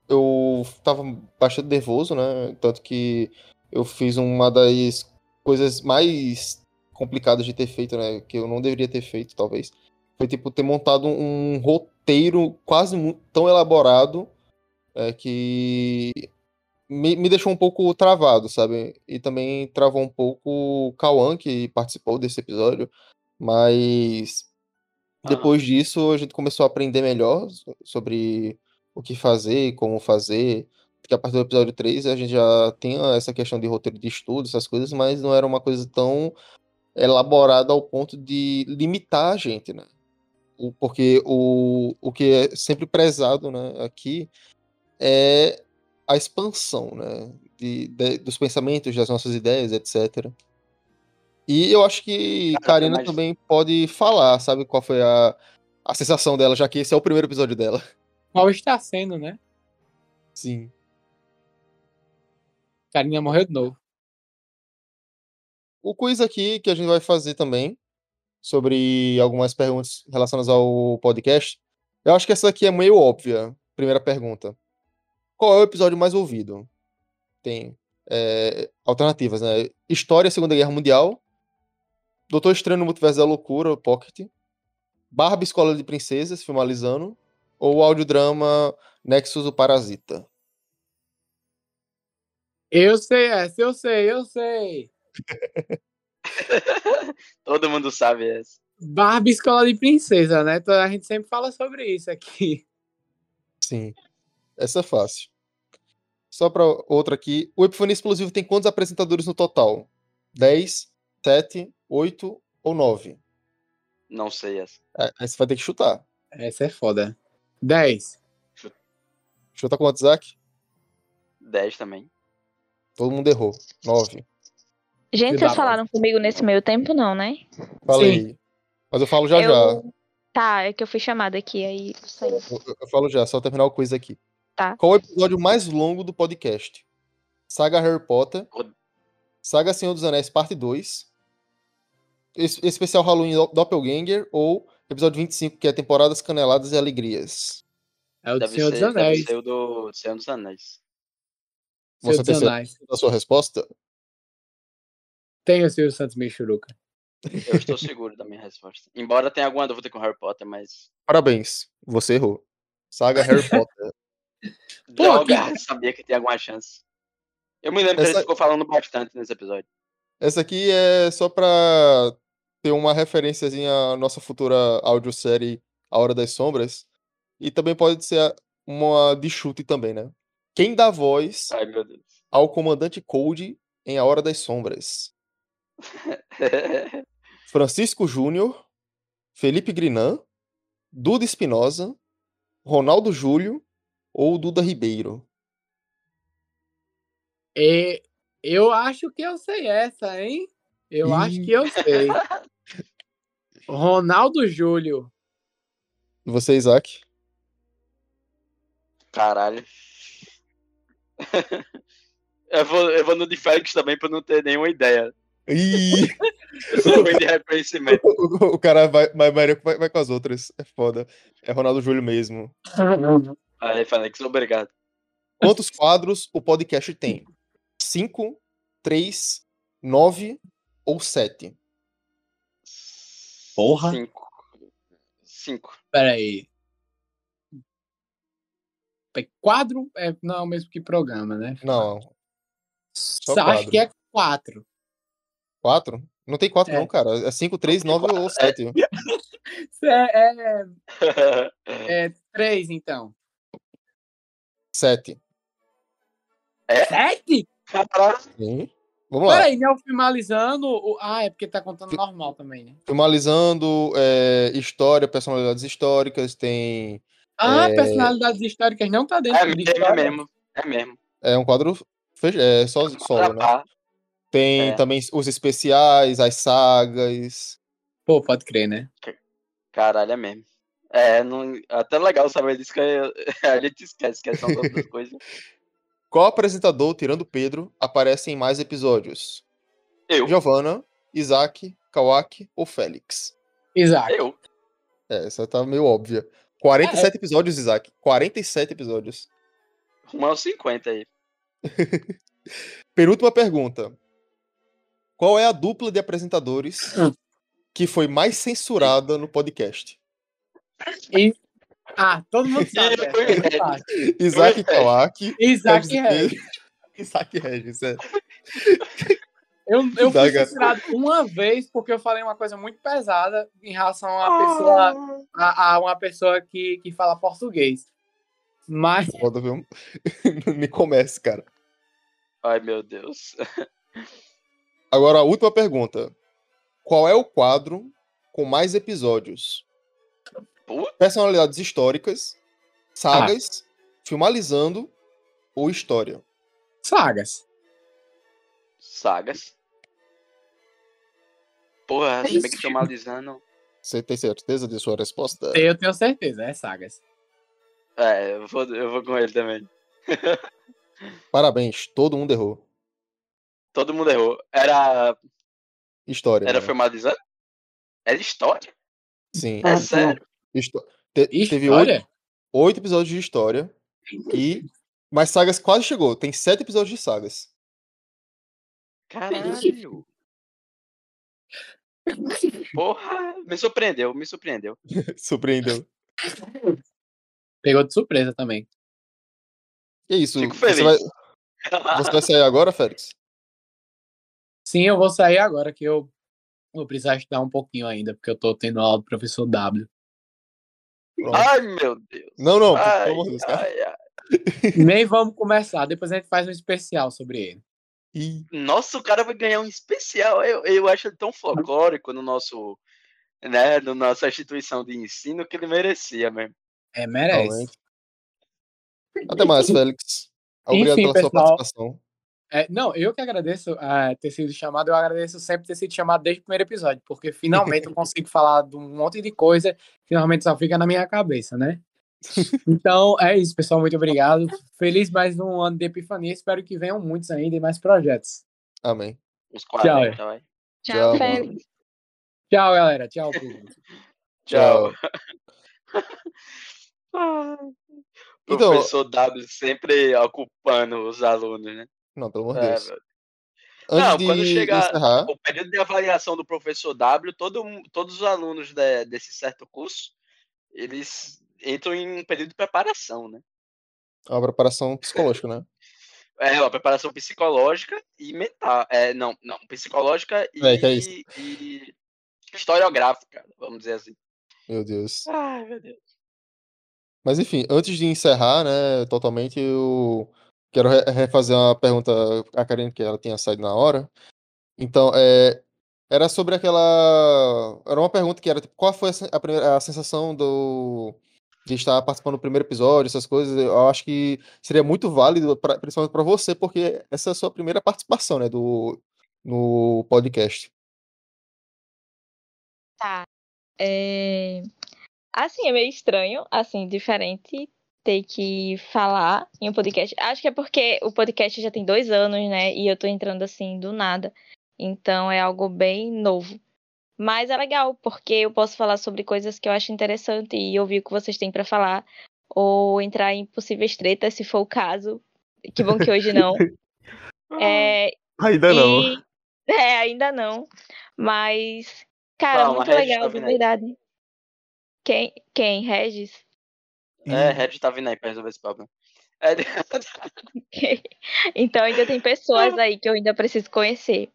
Speaker 1: Eu tava bastante nervoso, né? Tanto que eu fiz uma das coisas mais complicadas de ter feito, né? Que eu não deveria ter feito, talvez. Foi tipo ter montado um roteiro quase tão elaborado é, que me, me deixou um pouco travado, sabe? E também travou um pouco o Cauã, que participou desse episódio. Mas depois disso a gente começou a aprender melhor so- sobre o que fazer, como fazer. Porque a partir do episódio 3 a gente já tinha essa questão de roteiro de estudo, essas coisas, mas não era uma coisa tão elaborada ao ponto de limitar a gente, né? O- Porque o, o que é sempre prezado, né, aqui é a expansão, né, de, de- dos pensamentos, das nossas ideias, etc. E eu acho que
Speaker 3: Cara,
Speaker 1: Karina
Speaker 3: mas-
Speaker 1: também pode falar, sabe qual foi a, a sensação dela, já que esse é o primeiro episódio dela.
Speaker 2: Qual está sendo, né?
Speaker 1: Sim.
Speaker 2: Karina morreu de novo.
Speaker 1: O quiz aqui que a gente vai fazer também, sobre algumas perguntas relacionadas ao podcast, eu acho que essa aqui é meio óbvia. Primeira pergunta. Qual é o episódio mais ouvido? Tem é, alternativas, né? História, Segunda Guerra Mundial, Doutor Estranho no Multiverso da Loucura, Pocket, Barbie Escola de Princesas, filmalizando, ou o audiodrama Nexus, o Parasita?
Speaker 2: Eu sei essa, eu sei, eu sei.
Speaker 3: Todo mundo sabe essa.
Speaker 2: Barbie Escola de Princesa, né? Então, A gente sempre fala sobre isso aqui.
Speaker 1: Sim. Essa é fácil. Só para outra aqui. O Epifania Explosivo tem quantos apresentadores no total? 10, 7, 8 ou 9?
Speaker 3: Não sei essa.
Speaker 1: É, Aí você vai ter que chutar.
Speaker 2: Essa é foda. 10.
Speaker 1: Chuta quanto, Isaac?
Speaker 3: 10 também.
Speaker 1: Todo mundo errou. 9.
Speaker 4: Gente, vocês falaram comigo nesse meio tempo, não, né?
Speaker 1: Falei. Mas eu falo já já.
Speaker 4: Eu- Tá, é que eu fui chamada aqui, aí eu saí.
Speaker 1: Eu, eu falo já, só terminar o quiz aqui.
Speaker 4: Tá.
Speaker 1: Qual o episódio mais longo do podcast? Saga Harry Potter.
Speaker 3: O-
Speaker 1: Saga Senhor dos Anéis, parte 2. es- Especial Halloween Do- Doppelganger. Ou episódio 25, que é Temporadas Caneladas e Alegrias.
Speaker 2: É o do
Speaker 3: Deve
Speaker 2: Senhor
Speaker 3: ser,
Speaker 2: dos
Speaker 3: deve
Speaker 2: Anéis.
Speaker 3: ser o do Senhor dos Anéis.
Speaker 2: Senhor
Speaker 1: Você
Speaker 2: dos
Speaker 1: tem
Speaker 2: Anéis.
Speaker 1: certeza da sua resposta?
Speaker 2: Tem o Silvio Santos Michuruca.
Speaker 3: Eu estou seguro da minha resposta. Embora tenha alguma dúvida com Harry Potter, mas.
Speaker 1: Parabéns, você errou. Saga Harry Potter.
Speaker 2: Pô,
Speaker 3: Droga,
Speaker 2: que-
Speaker 3: sabia que tinha alguma chance. Eu me lembro que
Speaker 1: Essa-
Speaker 3: ele ficou falando bastante nesse episódio.
Speaker 1: Essa aqui é só pra ter uma referênciazinha à nossa futura audiosérie A Hora das Sombras. E também pode ser uma de chute também, né? Quem dá voz
Speaker 3: Ai, meu Deus.
Speaker 1: ao comandante Cold em A Hora das Sombras? Francisco Júnior, Felipe Grinan, Duda Espinosa, Ronaldo Júlio ou Duda Ribeiro?
Speaker 2: E eu acho que eu sei essa, hein? Eu
Speaker 1: Ih.
Speaker 2: acho que eu sei. Ronaldo Júlio.
Speaker 1: Você, Isaac?
Speaker 3: Caralho. eu, vou, eu vou no de Félix também pra não ter nenhuma ideia.
Speaker 1: Ih!
Speaker 3: Eu sou ruim de reconhecimento.
Speaker 1: O, o cara vai, vai, vai, vai com as outras. É foda. É Ronaldo Júlio mesmo.
Speaker 3: Aí, Félix, obrigado.
Speaker 1: Quantos quadros o podcast tem? Cinco, três, nove ou sete?
Speaker 2: Porra.
Speaker 3: Cinco. Cinco.
Speaker 2: Peraí. É Quadro é, não é o mesmo que programa, né?
Speaker 1: Não.
Speaker 2: Só acho que é quatro.
Speaker 1: Quatro? Não tem quatro,
Speaker 2: É.
Speaker 1: não, cara. É cinco, três, nove ou sete.
Speaker 2: É, é, é três, então.
Speaker 1: Sete.
Speaker 2: Sete?
Speaker 3: Caralho.
Speaker 1: Sim. Vamos lá.
Speaker 2: Peraí, neofilmalizando. o- Ah, é porque tá contando normal também, né?
Speaker 1: Filmalizando é, história, personalidades históricas, tem.
Speaker 2: Ah,
Speaker 1: É.
Speaker 2: personalidades históricas não tá dentro
Speaker 3: É,
Speaker 2: de
Speaker 3: mesmo, é
Speaker 2: história.
Speaker 3: mesmo. É mesmo.
Speaker 1: É um quadro fech- é, só, solo, né? Tem
Speaker 3: É.
Speaker 1: também os especiais, as sagas.
Speaker 2: Pô, pode crer, né?
Speaker 3: Caralho, é mesmo. É, não, até legal saber disso que a gente esquece que são outras coisas.
Speaker 1: Qual apresentador, tirando Pedro, aparece em mais episódios?
Speaker 3: Eu,
Speaker 1: Giovanna, Isaac, Kawaki ou Félix?
Speaker 2: Isaac.
Speaker 3: eu.
Speaker 1: É, essa tá meio óbvia. 47 episódios, Isaac. 47 episódios.
Speaker 3: Rumo aos 50 aí.
Speaker 1: Penúltima pergunta. Qual é a dupla de apresentadores
Speaker 2: Hum.
Speaker 1: que foi mais censurada no podcast?
Speaker 2: Ah, todo mundo sabe. É fácil.
Speaker 1: Isaac
Speaker 3: é.
Speaker 1: Kawaki.
Speaker 2: Isaac
Speaker 1: Regis Isaac Regis, é.
Speaker 2: Eu, eu fui censurado uma vez porque eu falei uma coisa muito pesada em relação a uma pessoa, a, a uma pessoa que, que fala português. Mas
Speaker 1: Foda, viu? Não me comece, cara.
Speaker 3: Ai, meu Deus.
Speaker 1: Agora, a última pergunta. Qual é o quadro com mais episódios? Personalidades históricas, sagas, filmalizando ou história?
Speaker 2: sagas.
Speaker 3: Sagas. Porra, se bem que tomalizando.
Speaker 1: Você tem certeza de sua resposta?
Speaker 2: Eu tenho certeza, é sagas.
Speaker 3: É, eu vou, eu vou com ele também.
Speaker 1: Parabéns, todo mundo errou.
Speaker 3: Todo mundo errou. Era.
Speaker 1: História.
Speaker 3: Era
Speaker 1: né?
Speaker 3: filmalizando? Era história?
Speaker 1: Sim.
Speaker 3: É sério?
Speaker 1: Histó- te- Teve oito, oito episódios de história. E. Mas sagas quase chegou. Tem sete episódios de sagas.
Speaker 3: Caralho. Porra, me surpreendeu, me surpreendeu.
Speaker 1: Surpreendeu.
Speaker 2: Pegou de surpresa também.
Speaker 1: E é isso.
Speaker 3: Fico
Speaker 1: Você
Speaker 3: feliz.
Speaker 1: vai, você vai sair agora, Félix?
Speaker 2: Sim, eu vou sair agora que eu vou precisar estudar um pouquinho ainda, porque eu tô tendo aula do professor W.
Speaker 1: Pronto.
Speaker 3: Ai, meu Deus.
Speaker 1: Não, não,
Speaker 3: Ai,
Speaker 1: pelo amor de Deus, cara.
Speaker 3: ai, ai.
Speaker 2: Nem vamos começar, depois a gente faz um especial sobre ele.
Speaker 1: Ih,
Speaker 3: Nossa, o cara vai ganhar um especial. Eu, eu acho ele tão folclórico no nosso, né, no nossa instituição de ensino que ele merecia mesmo.
Speaker 2: É, merece.
Speaker 1: Até mais, Félix. Obrigado
Speaker 2: Enfim,
Speaker 1: pela sua
Speaker 2: pessoal.
Speaker 1: participação.
Speaker 2: É, não, eu que agradeço ah, ter sido chamado, eu agradeço sempre ter sido chamado desde o primeiro episódio, porque finalmente eu consigo falar de um monte de coisa que normalmente só fica na minha cabeça, né? Então é isso, pessoal. Muito obrigado. Feliz mais um ano de Epifania. Espero que venham muitos ainda e mais projetos.
Speaker 1: Amém.
Speaker 3: Uns
Speaker 2: Tchau,
Speaker 3: 40, vai.
Speaker 1: Tchau,
Speaker 4: Tchau, Félix.
Speaker 2: Tchau, galera. Tchau, público.
Speaker 3: Tchau.
Speaker 1: Então-
Speaker 3: Professor W sempre ocupando os alunos, né?
Speaker 1: Não, pelo amor de
Speaker 3: É,
Speaker 1: Deus. Antes
Speaker 3: Não,
Speaker 1: de
Speaker 3: quando chegar-
Speaker 1: encerrar,
Speaker 3: o período de avaliação do professor W, todo, todos os alunos de- desse certo curso, eles entram em um período de preparação, né?
Speaker 1: é uma preparação psicológica, né?
Speaker 3: É, uma preparação psicológica e mental. É, não, não, psicológica e,
Speaker 1: É, é
Speaker 3: e historiográfica, vamos dizer assim.
Speaker 1: Meu Deus.
Speaker 3: Ai, meu Deus.
Speaker 1: Mas enfim, antes de encerrar, né, totalmente, eu quero re- refazer uma pergunta à Karine, que ela tinha saído na hora. Então, é, era sobre aquela. Era uma pergunta que era tipo, qual foi a, a primeira, a sensação do, de estar participando do primeiro episódio, essas coisas. Eu acho que seria muito válido, pra, principalmente para você, porque essa é a sua primeira participação, né, do, no podcast.
Speaker 4: Tá. É... Assim, é meio estranho, assim, diferente ter que falar em um podcast. Acho que é porque o podcast já tem dois anos, né? E eu tô entrando assim do nada. Então é algo bem novo. Mas é legal, porque eu posso falar sobre coisas que eu acho interessante e ouvir o que vocês têm pra falar. Ou entrar em possíveis tretas, se for o caso. Que bom que hoje não. É,
Speaker 1: Ainda
Speaker 4: e- É, ainda não. Mas, cara,
Speaker 3: Calma,
Speaker 4: muito
Speaker 3: Regis
Speaker 4: legal,
Speaker 3: tá
Speaker 4: de verdade. Quem? Quem? Regis?
Speaker 3: É, Red tá vindo aí pra resolver esse problema. É,
Speaker 4: Então ainda tem pessoas aí que eu ainda preciso conhecer.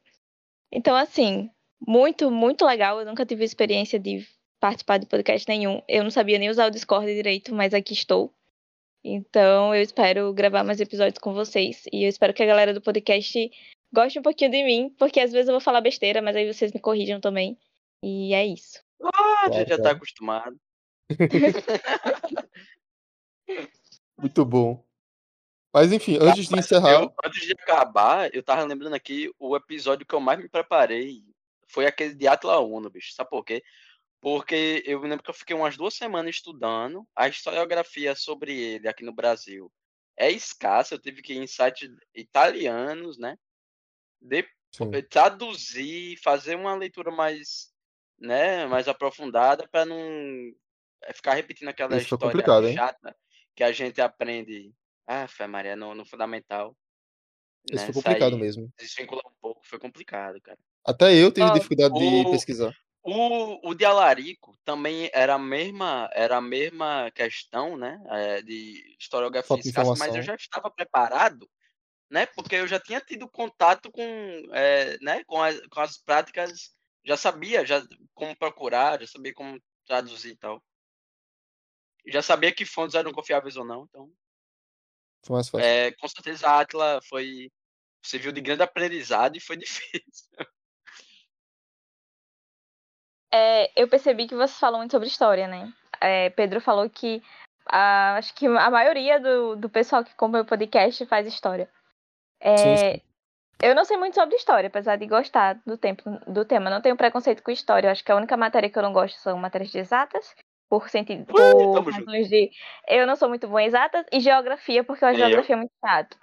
Speaker 4: Então, assim, muito, muito legal. Eu nunca tive experiência de participar de podcast nenhum. Eu não sabia nem usar o Discord direito, mas aqui estou. Então, eu espero gravar mais episódios com vocês. E eu espero que a galera do podcast Goste um pouquinho de mim, porque às vezes eu vou falar besteira, mas aí vocês me corrijam também. E é isso.
Speaker 3: Ah, a gente já tá
Speaker 1: claro.
Speaker 3: acostumado.
Speaker 1: Muito bom. Mas enfim, antes de encerrar.
Speaker 3: eu- antes de acabar, eu tava lembrando aqui o episódio que eu mais me preparei foi aquele de Atla Uno, bicho. Sabe por quê? Porque eu me lembro que eu fiquei umas duas semanas estudando a historiografia sobre ele aqui no Brasil. É escassa, eu tive que ir em sites italianos, né? De,
Speaker 1: Sim.
Speaker 3: traduzir, fazer uma leitura mais, né, mais aprofundada para não é, ficar repetindo aquela
Speaker 1: Isso
Speaker 3: história
Speaker 1: complicado, hein?
Speaker 3: Que a gente aprende, ah, fé Maria, no, no fundamental.
Speaker 1: Isso
Speaker 3: né,
Speaker 1: foi complicado
Speaker 3: sair,
Speaker 1: mesmo.
Speaker 3: Desvincular um pouco, foi complicado, cara.
Speaker 1: Até eu tive
Speaker 4: Ó,
Speaker 1: dificuldade de
Speaker 3: o-
Speaker 1: pesquisar.
Speaker 3: O, o de Alarico também era a mesma, era a mesma questão, né? é, de historiografia
Speaker 1: de
Speaker 3: escassa, mas eu já estava preparado, né? Porque eu já tinha tido contato com, é, né? com, as, com as práticas, já sabia já como procurar, já sabia como traduzir e tal. Já sabia que fontes eram confiáveis ou não, então.
Speaker 1: Foi mais fácil.
Speaker 3: É, com certeza a Atla foi. Serviu de grande aprendizado e foi difícil.
Speaker 4: É, eu percebi que vocês falam muito sobre história, né? É, Pedro falou que ah, acho que a maioria do, do pessoal que compra o podcast faz história. É,
Speaker 1: Sim, sim.
Speaker 4: Eu não sei muito sobre história, apesar de gostar do, tempo, do tema. Não tenho preconceito com história. Eu acho que a única matéria que eu não gosto são matérias de exatas, por sentido, por razões de eu não sou muito boa em exatas, e geografia, porque eu acho
Speaker 3: Nem eu.
Speaker 4: geografia muito chato.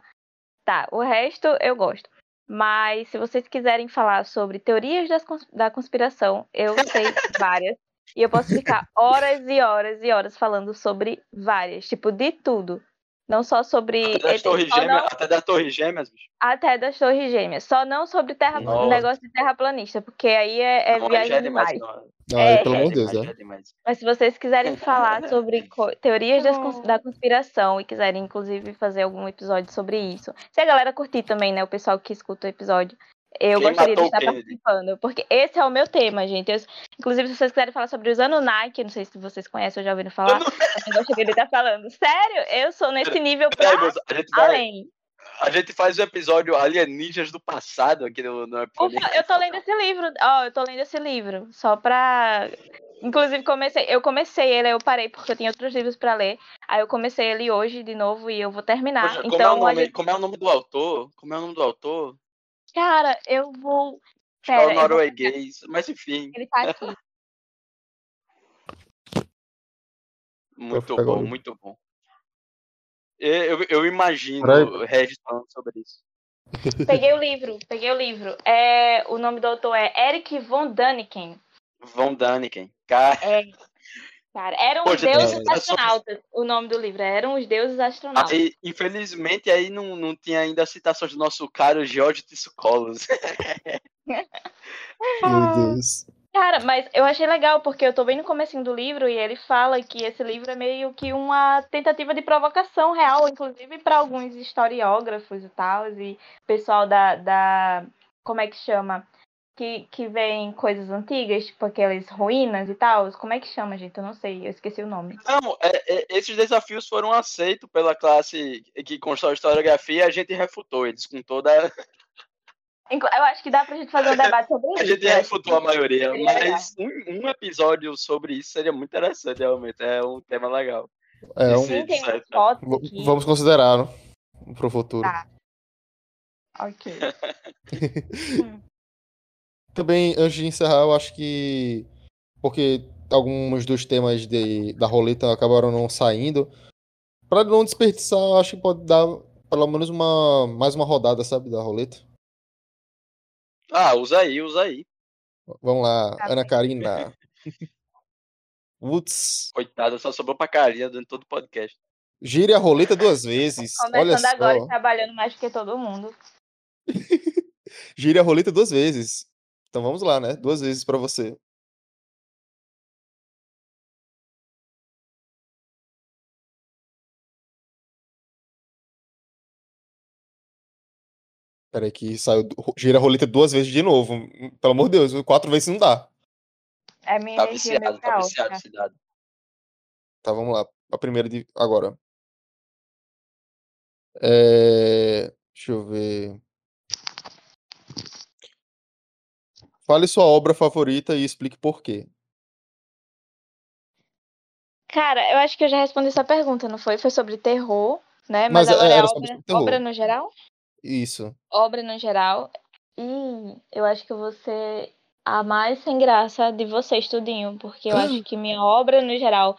Speaker 4: Tá, o resto eu gosto. Mas se vocês quiserem falar sobre teorias das da conspiração, eu sei várias. E eu posso ficar horas e horas e horas falando sobre várias, tipo, de tudo. Não só sobre.
Speaker 3: Até das Torres Gêmeas,
Speaker 4: não-
Speaker 3: até das Torres Gêmeas, bicho.
Speaker 4: até das Torres Gêmeas. Só não sobre terra,
Speaker 3: Nossa.
Speaker 4: negócio de terraplanista, porque aí é, é
Speaker 3: Não,
Speaker 4: viagem
Speaker 3: é demais.
Speaker 4: demais.
Speaker 3: não.
Speaker 1: Não,
Speaker 4: é,
Speaker 1: aí, pelo
Speaker 3: é
Speaker 1: amor de Deus, né?
Speaker 3: é demais.
Speaker 4: Mas se vocês quiserem falar sobre teorias das cons- da conspiração e quiserem, inclusive, fazer algum episódio sobre isso. Se a galera curtir também, né? O pessoal que escuta o episódio. Eu
Speaker 3: Quem
Speaker 4: gostaria de estar participando, porque esse é o meu tema, gente. Eu- inclusive, se vocês quiserem falar sobre os Anunnaki, não sei se vocês conhecem ou já ouviram falar, eu gostaria de estar falando. Sério, eu sou nesse nível pra
Speaker 3: Peraí, moça, a gente vai,
Speaker 4: além.
Speaker 3: A gente faz o episódio Alienígenas do passado aqui no, no.
Speaker 4: Ufa, eu tô lendo esse livro. Ó, eu tô lendo esse livro. Só pra. Inclusive, comecei. Eu comecei ele, aí eu parei porque eu tinha outros livros pra ler. Aí eu comecei ele hoje de novo e eu vou terminar.
Speaker 3: Poxa, como, é o
Speaker 4: então, a
Speaker 3: nome,
Speaker 4: gente-
Speaker 3: como é o nome do autor? Como é o nome do autor?
Speaker 4: Cara, eu vou.
Speaker 3: Que é
Speaker 4: Pera,
Speaker 3: o
Speaker 4: eu vou-
Speaker 3: norueguês. Mas enfim,
Speaker 4: Ele tá aqui.
Speaker 3: muito bom, muito bom. Eu, eu, imagino
Speaker 1: Peraí.
Speaker 3: o Regis falando sobre isso.
Speaker 4: Peguei o livro, peguei o livro. É, o nome do autor é Eric von Däniken.
Speaker 3: Von Daniken. Cara,
Speaker 4: É, cara, eram os deuses
Speaker 3: citações.
Speaker 4: astronautas. O nome do livro eram os deuses astronautas.
Speaker 3: aí, infelizmente aí não, não tinha ainda a citação do nosso caro George Tissucolos.
Speaker 1: Meu Deus.
Speaker 4: Cara, mas eu achei legal porque eu tô bem no comecinho do livro e ele fala que esse livro é meio que uma tentativa de provocação real, inclusive para alguns historiógrafos e tal, e pessoal da, da como é que chama? Que, que vem coisas antigas, tipo aquelas ruínas e tal. Como é que chama, gente? Eu não sei, eu esqueci o nome.
Speaker 3: Não, é- é- esses desafios foram aceitos pela classe que constrói historiografia e a gente refutou eles com toda.
Speaker 4: Eu acho que dá pra gente fazer um debate sobre
Speaker 3: A
Speaker 4: isso.
Speaker 3: gente
Speaker 4: eu acho
Speaker 3: refutou a
Speaker 4: que
Speaker 3: maioria, mas um, um episódio sobre isso seria muito interessante, realmente. É um tema legal.
Speaker 1: É, um-
Speaker 4: Sim, tem aqui.
Speaker 1: vamos considerar, né? Pro futuro.
Speaker 4: Tá. Ok.
Speaker 1: Também, antes de encerrar, eu acho que. Porque alguns dos temas de, da roleta acabaram não saindo. Pra não desperdiçar, eu acho que pode dar pelo menos uma, mais uma rodada, sabe, da roleta.
Speaker 3: Ah, usa aí, usa aí.
Speaker 1: Vamos lá,
Speaker 4: Tá
Speaker 1: Ana
Speaker 4: bem.
Speaker 1: Karina. Putz,
Speaker 3: Coitada, só sobrou pra carinha durante todo o podcast.
Speaker 1: gire a roleta duas vezes. Olha
Speaker 4: Começando agora e
Speaker 1: só.
Speaker 4: trabalhando mais do que todo mundo.
Speaker 1: Gire a roleta duas vezes. Então vamos lá, né? Duas vezes pra você. Peraí que saiu. Gira a roleta duas vezes de novo. Pelo amor de Deus, quatro vezes não dá.
Speaker 4: É minha
Speaker 3: Tá
Speaker 4: energia meio
Speaker 3: viciado, tá viciado, cidade.
Speaker 1: Tá, vamos lá. A primeira de agora. É... Deixa eu ver. Fale sua obra favorita e explique por quê.
Speaker 4: Cara, eu acho que eu já respondi essa pergunta, não foi? Foi sobre terror, né?
Speaker 1: Mas
Speaker 4: Mas, agora
Speaker 1: é-
Speaker 4: é obra, obra no geral?
Speaker 1: Isso.
Speaker 4: Obra no geral. E eu acho que eu vou ser a mais sem graça de vocês, tudinho. Porque eu acho que minha obra no geral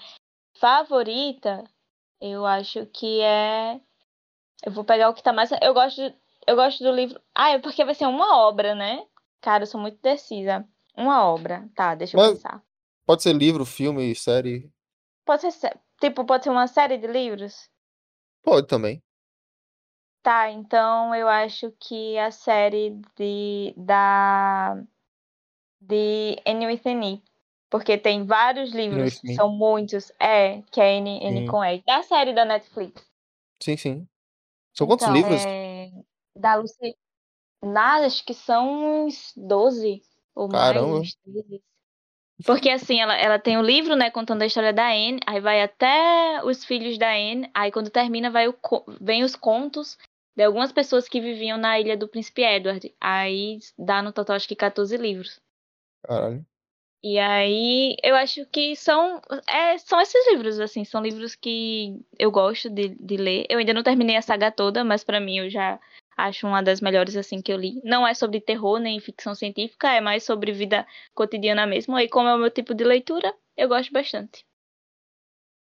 Speaker 4: favorita, eu acho que é. Eu vou pegar o que tá mais. Eu gosto, eu gosto do livro. Ah, é porque vai ser uma obra, né? Cara, eu sou muito decisa. Uma obra. Tá, deixa eu
Speaker 1: Mas-
Speaker 4: pensar.
Speaker 1: Pode ser livro, filme, série.
Speaker 4: Pode ser, tipo, pode ser uma série de livros?
Speaker 1: Pode também.
Speaker 4: Tá, então eu acho que a série de da de Anne with E, porque tem vários livros, são muitos, é, que é Anne
Speaker 1: Sim.
Speaker 4: com E, da série da Netflix.
Speaker 1: Sim, sim. São quantos
Speaker 4: Então,
Speaker 1: livros?
Speaker 4: É, da Lucy, nada, acho que são uns 12 ou mais,
Speaker 1: Caramba.
Speaker 4: 13. Porque assim, ela, ela tem o livro, né, contando a história da Anne, aí vai até os filhos da Anne, aí quando termina vai o, vem os contos de algumas pessoas que viviam na ilha do Príncipe Edward. Aí dá no total acho que 14 livros.
Speaker 1: Caralho.
Speaker 4: E aí eu acho que são, é, são esses livros, assim, são livros que eu gosto de, de ler. Eu ainda não terminei a saga toda, mas pra mim eu já acho uma das melhores assim que eu li. Não é sobre terror nem ficção científica, é mais sobre vida cotidiana mesmo. E como é o meu tipo de leitura, eu gosto bastante.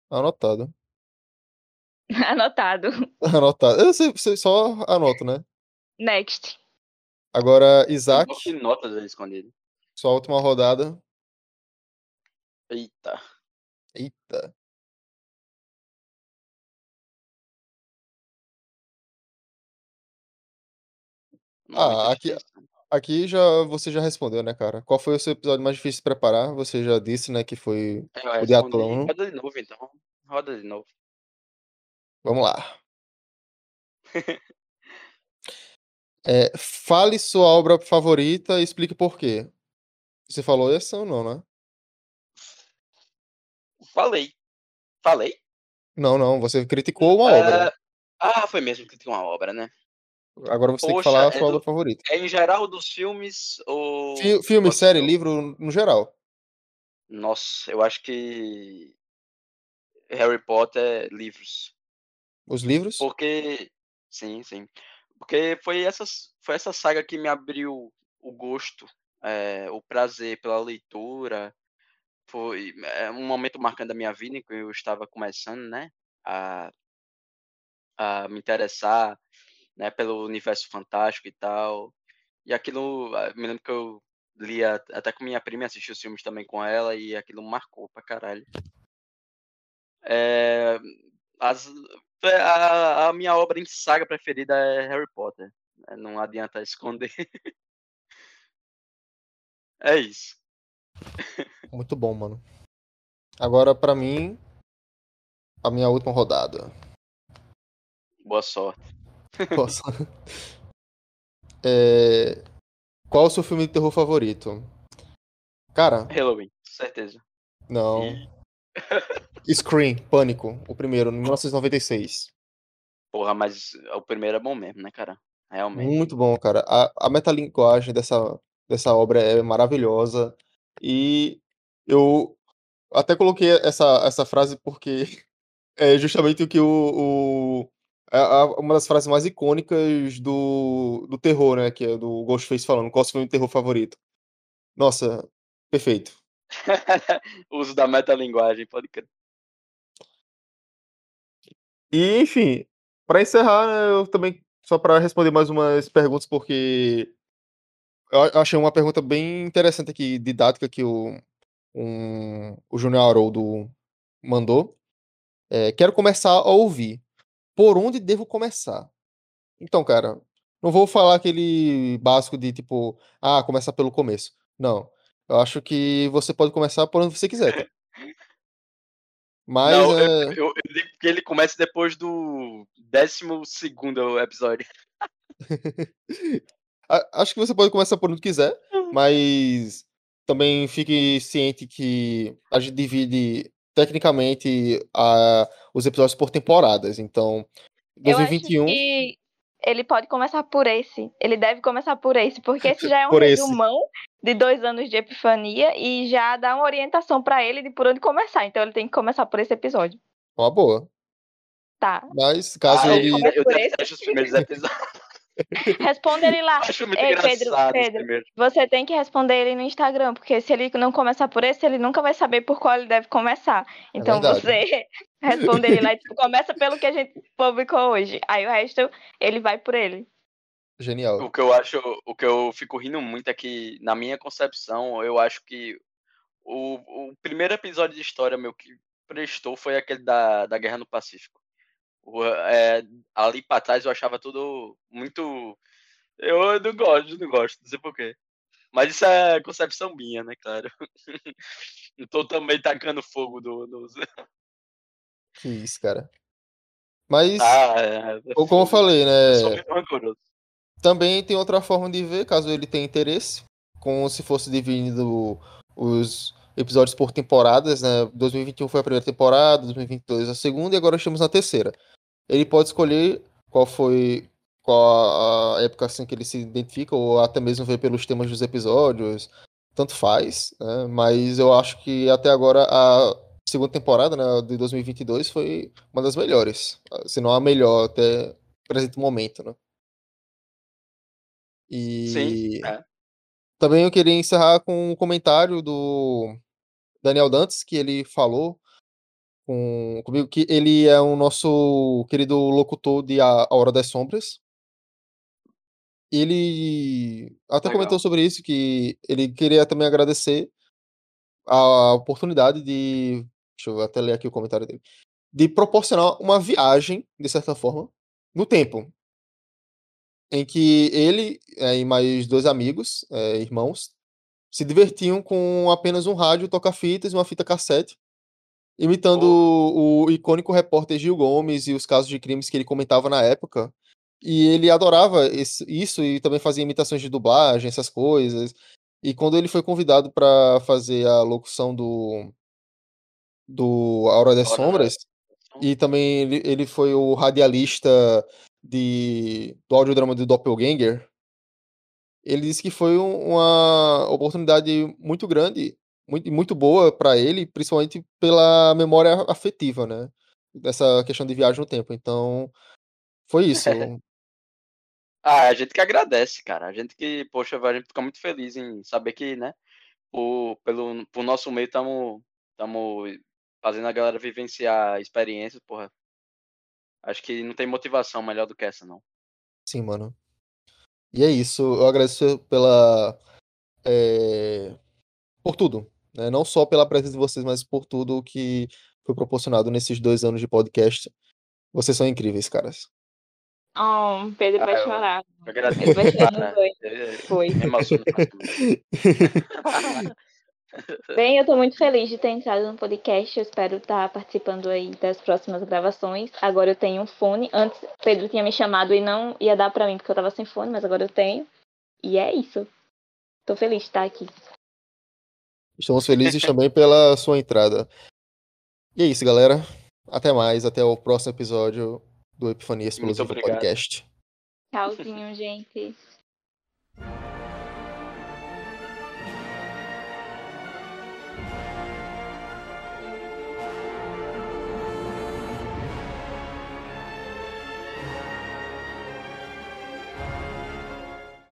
Speaker 1: Anotado.
Speaker 4: Anotado.
Speaker 1: Anotado. Eu sei, você só anoto, né?
Speaker 4: Next.
Speaker 1: Agora, Isaac,
Speaker 3: Que notas ele escondido.
Speaker 1: sua última rodada.
Speaker 3: Eita.
Speaker 1: Eita. Ah, aqui-
Speaker 3: difícil.
Speaker 1: Aqui já você já respondeu, né, cara? Qual foi o seu episódio mais difícil de preparar? Você já disse, né, que foi
Speaker 3: Eu
Speaker 1: o de. Atlão.
Speaker 3: Roda de novo, então. Roda de novo.
Speaker 1: Vamos lá. É, fale sua obra favorita e explique por quê. Você falou essa ou não, né?
Speaker 3: Falei. Falei?
Speaker 1: Não, não. Você criticou uma obra.
Speaker 3: É, Ah, foi mesmo que tem uma obra, né?
Speaker 1: Agora você tem que
Speaker 3: Poxa,
Speaker 1: falar a
Speaker 3: é
Speaker 1: sua
Speaker 3: do-
Speaker 1: obra favorita.
Speaker 3: É em geral dos filmes ou.
Speaker 1: Fi- Filme, série, livro, no geral.
Speaker 3: Nossa, eu acho que. Harry Potter, livros.
Speaker 1: Os livros?
Speaker 3: Porque. Sim, sim. Porque foi, essas, foi essa saga que me abriu o gosto, é, o prazer pela leitura. Foi é, um momento marcante da minha vida em que eu estava começando, né? A, a me interessar né, pelo universo fantástico e tal. E aquilo, ah, me lembro que eu lia até com minha prima, assisti os filmes também com ela e aquilo marcou pra caralho. É, as, é, a, a minha obra em saga preferida é Harry Potter. né, Não adianta esconder. É isso.
Speaker 1: Muito bom, mano. Agora, pra mim, a minha última rodada.
Speaker 3: Boa sorte.
Speaker 1: Posso? É, Qual o seu filme de terror favorito? Cara,
Speaker 3: Halloween, certeza.
Speaker 1: não. Scream, Pânico, o primeiro, em 1996.
Speaker 3: porra, mas o primeiro é bom mesmo, né, cara? Realmente.
Speaker 1: Muito bom, cara. A, a metalinguagem dessa, dessa obra é maravilhosa. E eu até coloquei essa, essa frase porque é justamente o que o, a- uma das frases mais icônicas do, do terror, né? Que é do Ghostface falando, qual é o seu filme de terror favorito? Nossa, perfeito.
Speaker 3: Uso da metalinguagem, pode crer.
Speaker 1: E, enfim, para encerrar, né, eu também, só para responder mais umas perguntas, porque eu achei uma pergunta bem interessante aqui, didática, que o, um, o Júnior Haroldo mandou. É, quero começar a ouvir. Por onde devo começar? Então, cara, não vou falar aquele básico de tipo, ah, começar pelo começo. Não. Eu acho que você pode começar por onde você quiser. Mas
Speaker 3: Não,
Speaker 1: é,
Speaker 3: eu, eu digo que ele começa depois do 12 episódio.
Speaker 1: acho que você pode começar por onde quiser, mas também fique ciente que a gente divide tecnicamente a, os episódios por temporadas. Então,
Speaker 4: Eu acho
Speaker 1: 2021.
Speaker 4: que ele pode começar por esse. Ele deve começar por esse, porque esse já é um
Speaker 1: Por esse.
Speaker 4: resumão de dois anos de epifania e já dá uma orientação pra ele de por onde começar. Então ele tem que começar por esse episódio.
Speaker 1: Uma boa.
Speaker 4: Tá.
Speaker 1: Mas caso
Speaker 3: Ah,
Speaker 1: ele.
Speaker 3: eu, eu
Speaker 4: esse?
Speaker 3: detesto os primeiros episódios.
Speaker 4: Responda ele lá.
Speaker 3: Acho muito
Speaker 4: Ei, Pedro, Pedro. Você tem que responder ele no Instagram, porque se ele não começar por esse, ele nunca vai saber por qual ele deve começar. Então
Speaker 1: verdade.
Speaker 4: você responde ele lá e tipo, começa pelo que a gente publicou hoje. Aí o resto, ele vai por ele.
Speaker 1: Genial.
Speaker 3: O que eu acho, o que eu fico rindo muito é que, na minha concepção, eu acho que o, o primeiro episódio de história meu que prestou foi aquele da, da Guerra no Pacífico. É, ali pra trás eu achava tudo muito. Eu não gosto, não gosto, não sei porquê. Mas isso é concepção minha, né, claro. Não tô também tacando fogo do, nos.
Speaker 1: Que isso, cara. Mas,
Speaker 3: Ah, é,
Speaker 1: ou como eu falei,
Speaker 3: eu
Speaker 1: né?
Speaker 3: rancoroso.
Speaker 1: Também tem outra forma de ver, caso ele tenha interesse, como se fosse dividido os episódios por temporadas, né? 2021 foi a primeira temporada, 2022 a segunda e agora estamos na terceira. Ele pode escolher qual foi qual a época assim que ele se identifica ou até mesmo ver pelos temas dos episódios, tanto faz, né? Mas eu acho que até agora a segunda temporada, né, de 2022 foi uma das melhores, se não a melhor até o presente momento, né? E
Speaker 3: Sim, é.
Speaker 1: também eu queria encerrar com um comentário do Daniel Dantes, que ele falou com, comigo que ele é o nosso querido locutor de A A Hora das Sombras. Ele até
Speaker 3: Legal.
Speaker 1: comentou sobre isso, que ele queria também agradecer a oportunidade de. Deixa eu até ler aqui o comentário dele. De proporcionar uma viagem, de certa forma, no tempo. Em que ele eh, e mais dois amigos, eh, irmãos, se divertiam com apenas um rádio, toca-fitas e uma fita cassete, imitando o, o icônico repórter Gil Gomes e os casos de crimes que ele comentava na época. E ele adorava esse- isso e também fazia imitações de dublagem, essas coisas. E quando ele foi convidado para fazer a locução do do A Hora das Sombras, e também ele, ele foi o radialista de, do audiodrama do Doppelganger, ele disse que foi um- uma oportunidade muito grande, muito, muito boa para ele, principalmente pela memória afetiva, né? Dessa questão de viagem no tempo. Então, foi isso.
Speaker 3: Ah, a gente que agradece, cara. A gente que, poxa, a gente fica muito feliz em saber que, né, por, pelo, por nosso meio estamos fazendo a galera vivenciar experiências, porra. Acho que não tem motivação melhor do que essa, não.
Speaker 1: Sim, mano. E é isso. Eu agradeço pela. eh, por tudo. Né? Não só pela presença de vocês, mas por tudo que foi proporcionado nesses dois anos de podcast. Vocês são incríveis, caras.
Speaker 4: Oh, Pedro
Speaker 3: Ah,
Speaker 4: vai chorar.
Speaker 3: Eu agradeço.
Speaker 4: Ele vai chorar dois.
Speaker 3: Eu-
Speaker 4: Foi. Bem, eu tô muito feliz de ter entrado no podcast. Eu espero estar participando aí das próximas gravações. Agora eu tenho um fone. Antes, Pedro tinha me chamado e não ia dar pra mim porque eu tava sem fone, mas agora eu tenho. E é isso. Tô feliz de estar aqui.
Speaker 1: Estamos felizes também pela sua entrada. E é isso, galera. Até mais. Até o próximo episódio do Epifania Explosiva
Speaker 3: obrigado.
Speaker 1: Podcast.
Speaker 4: Tchauzinho, gente.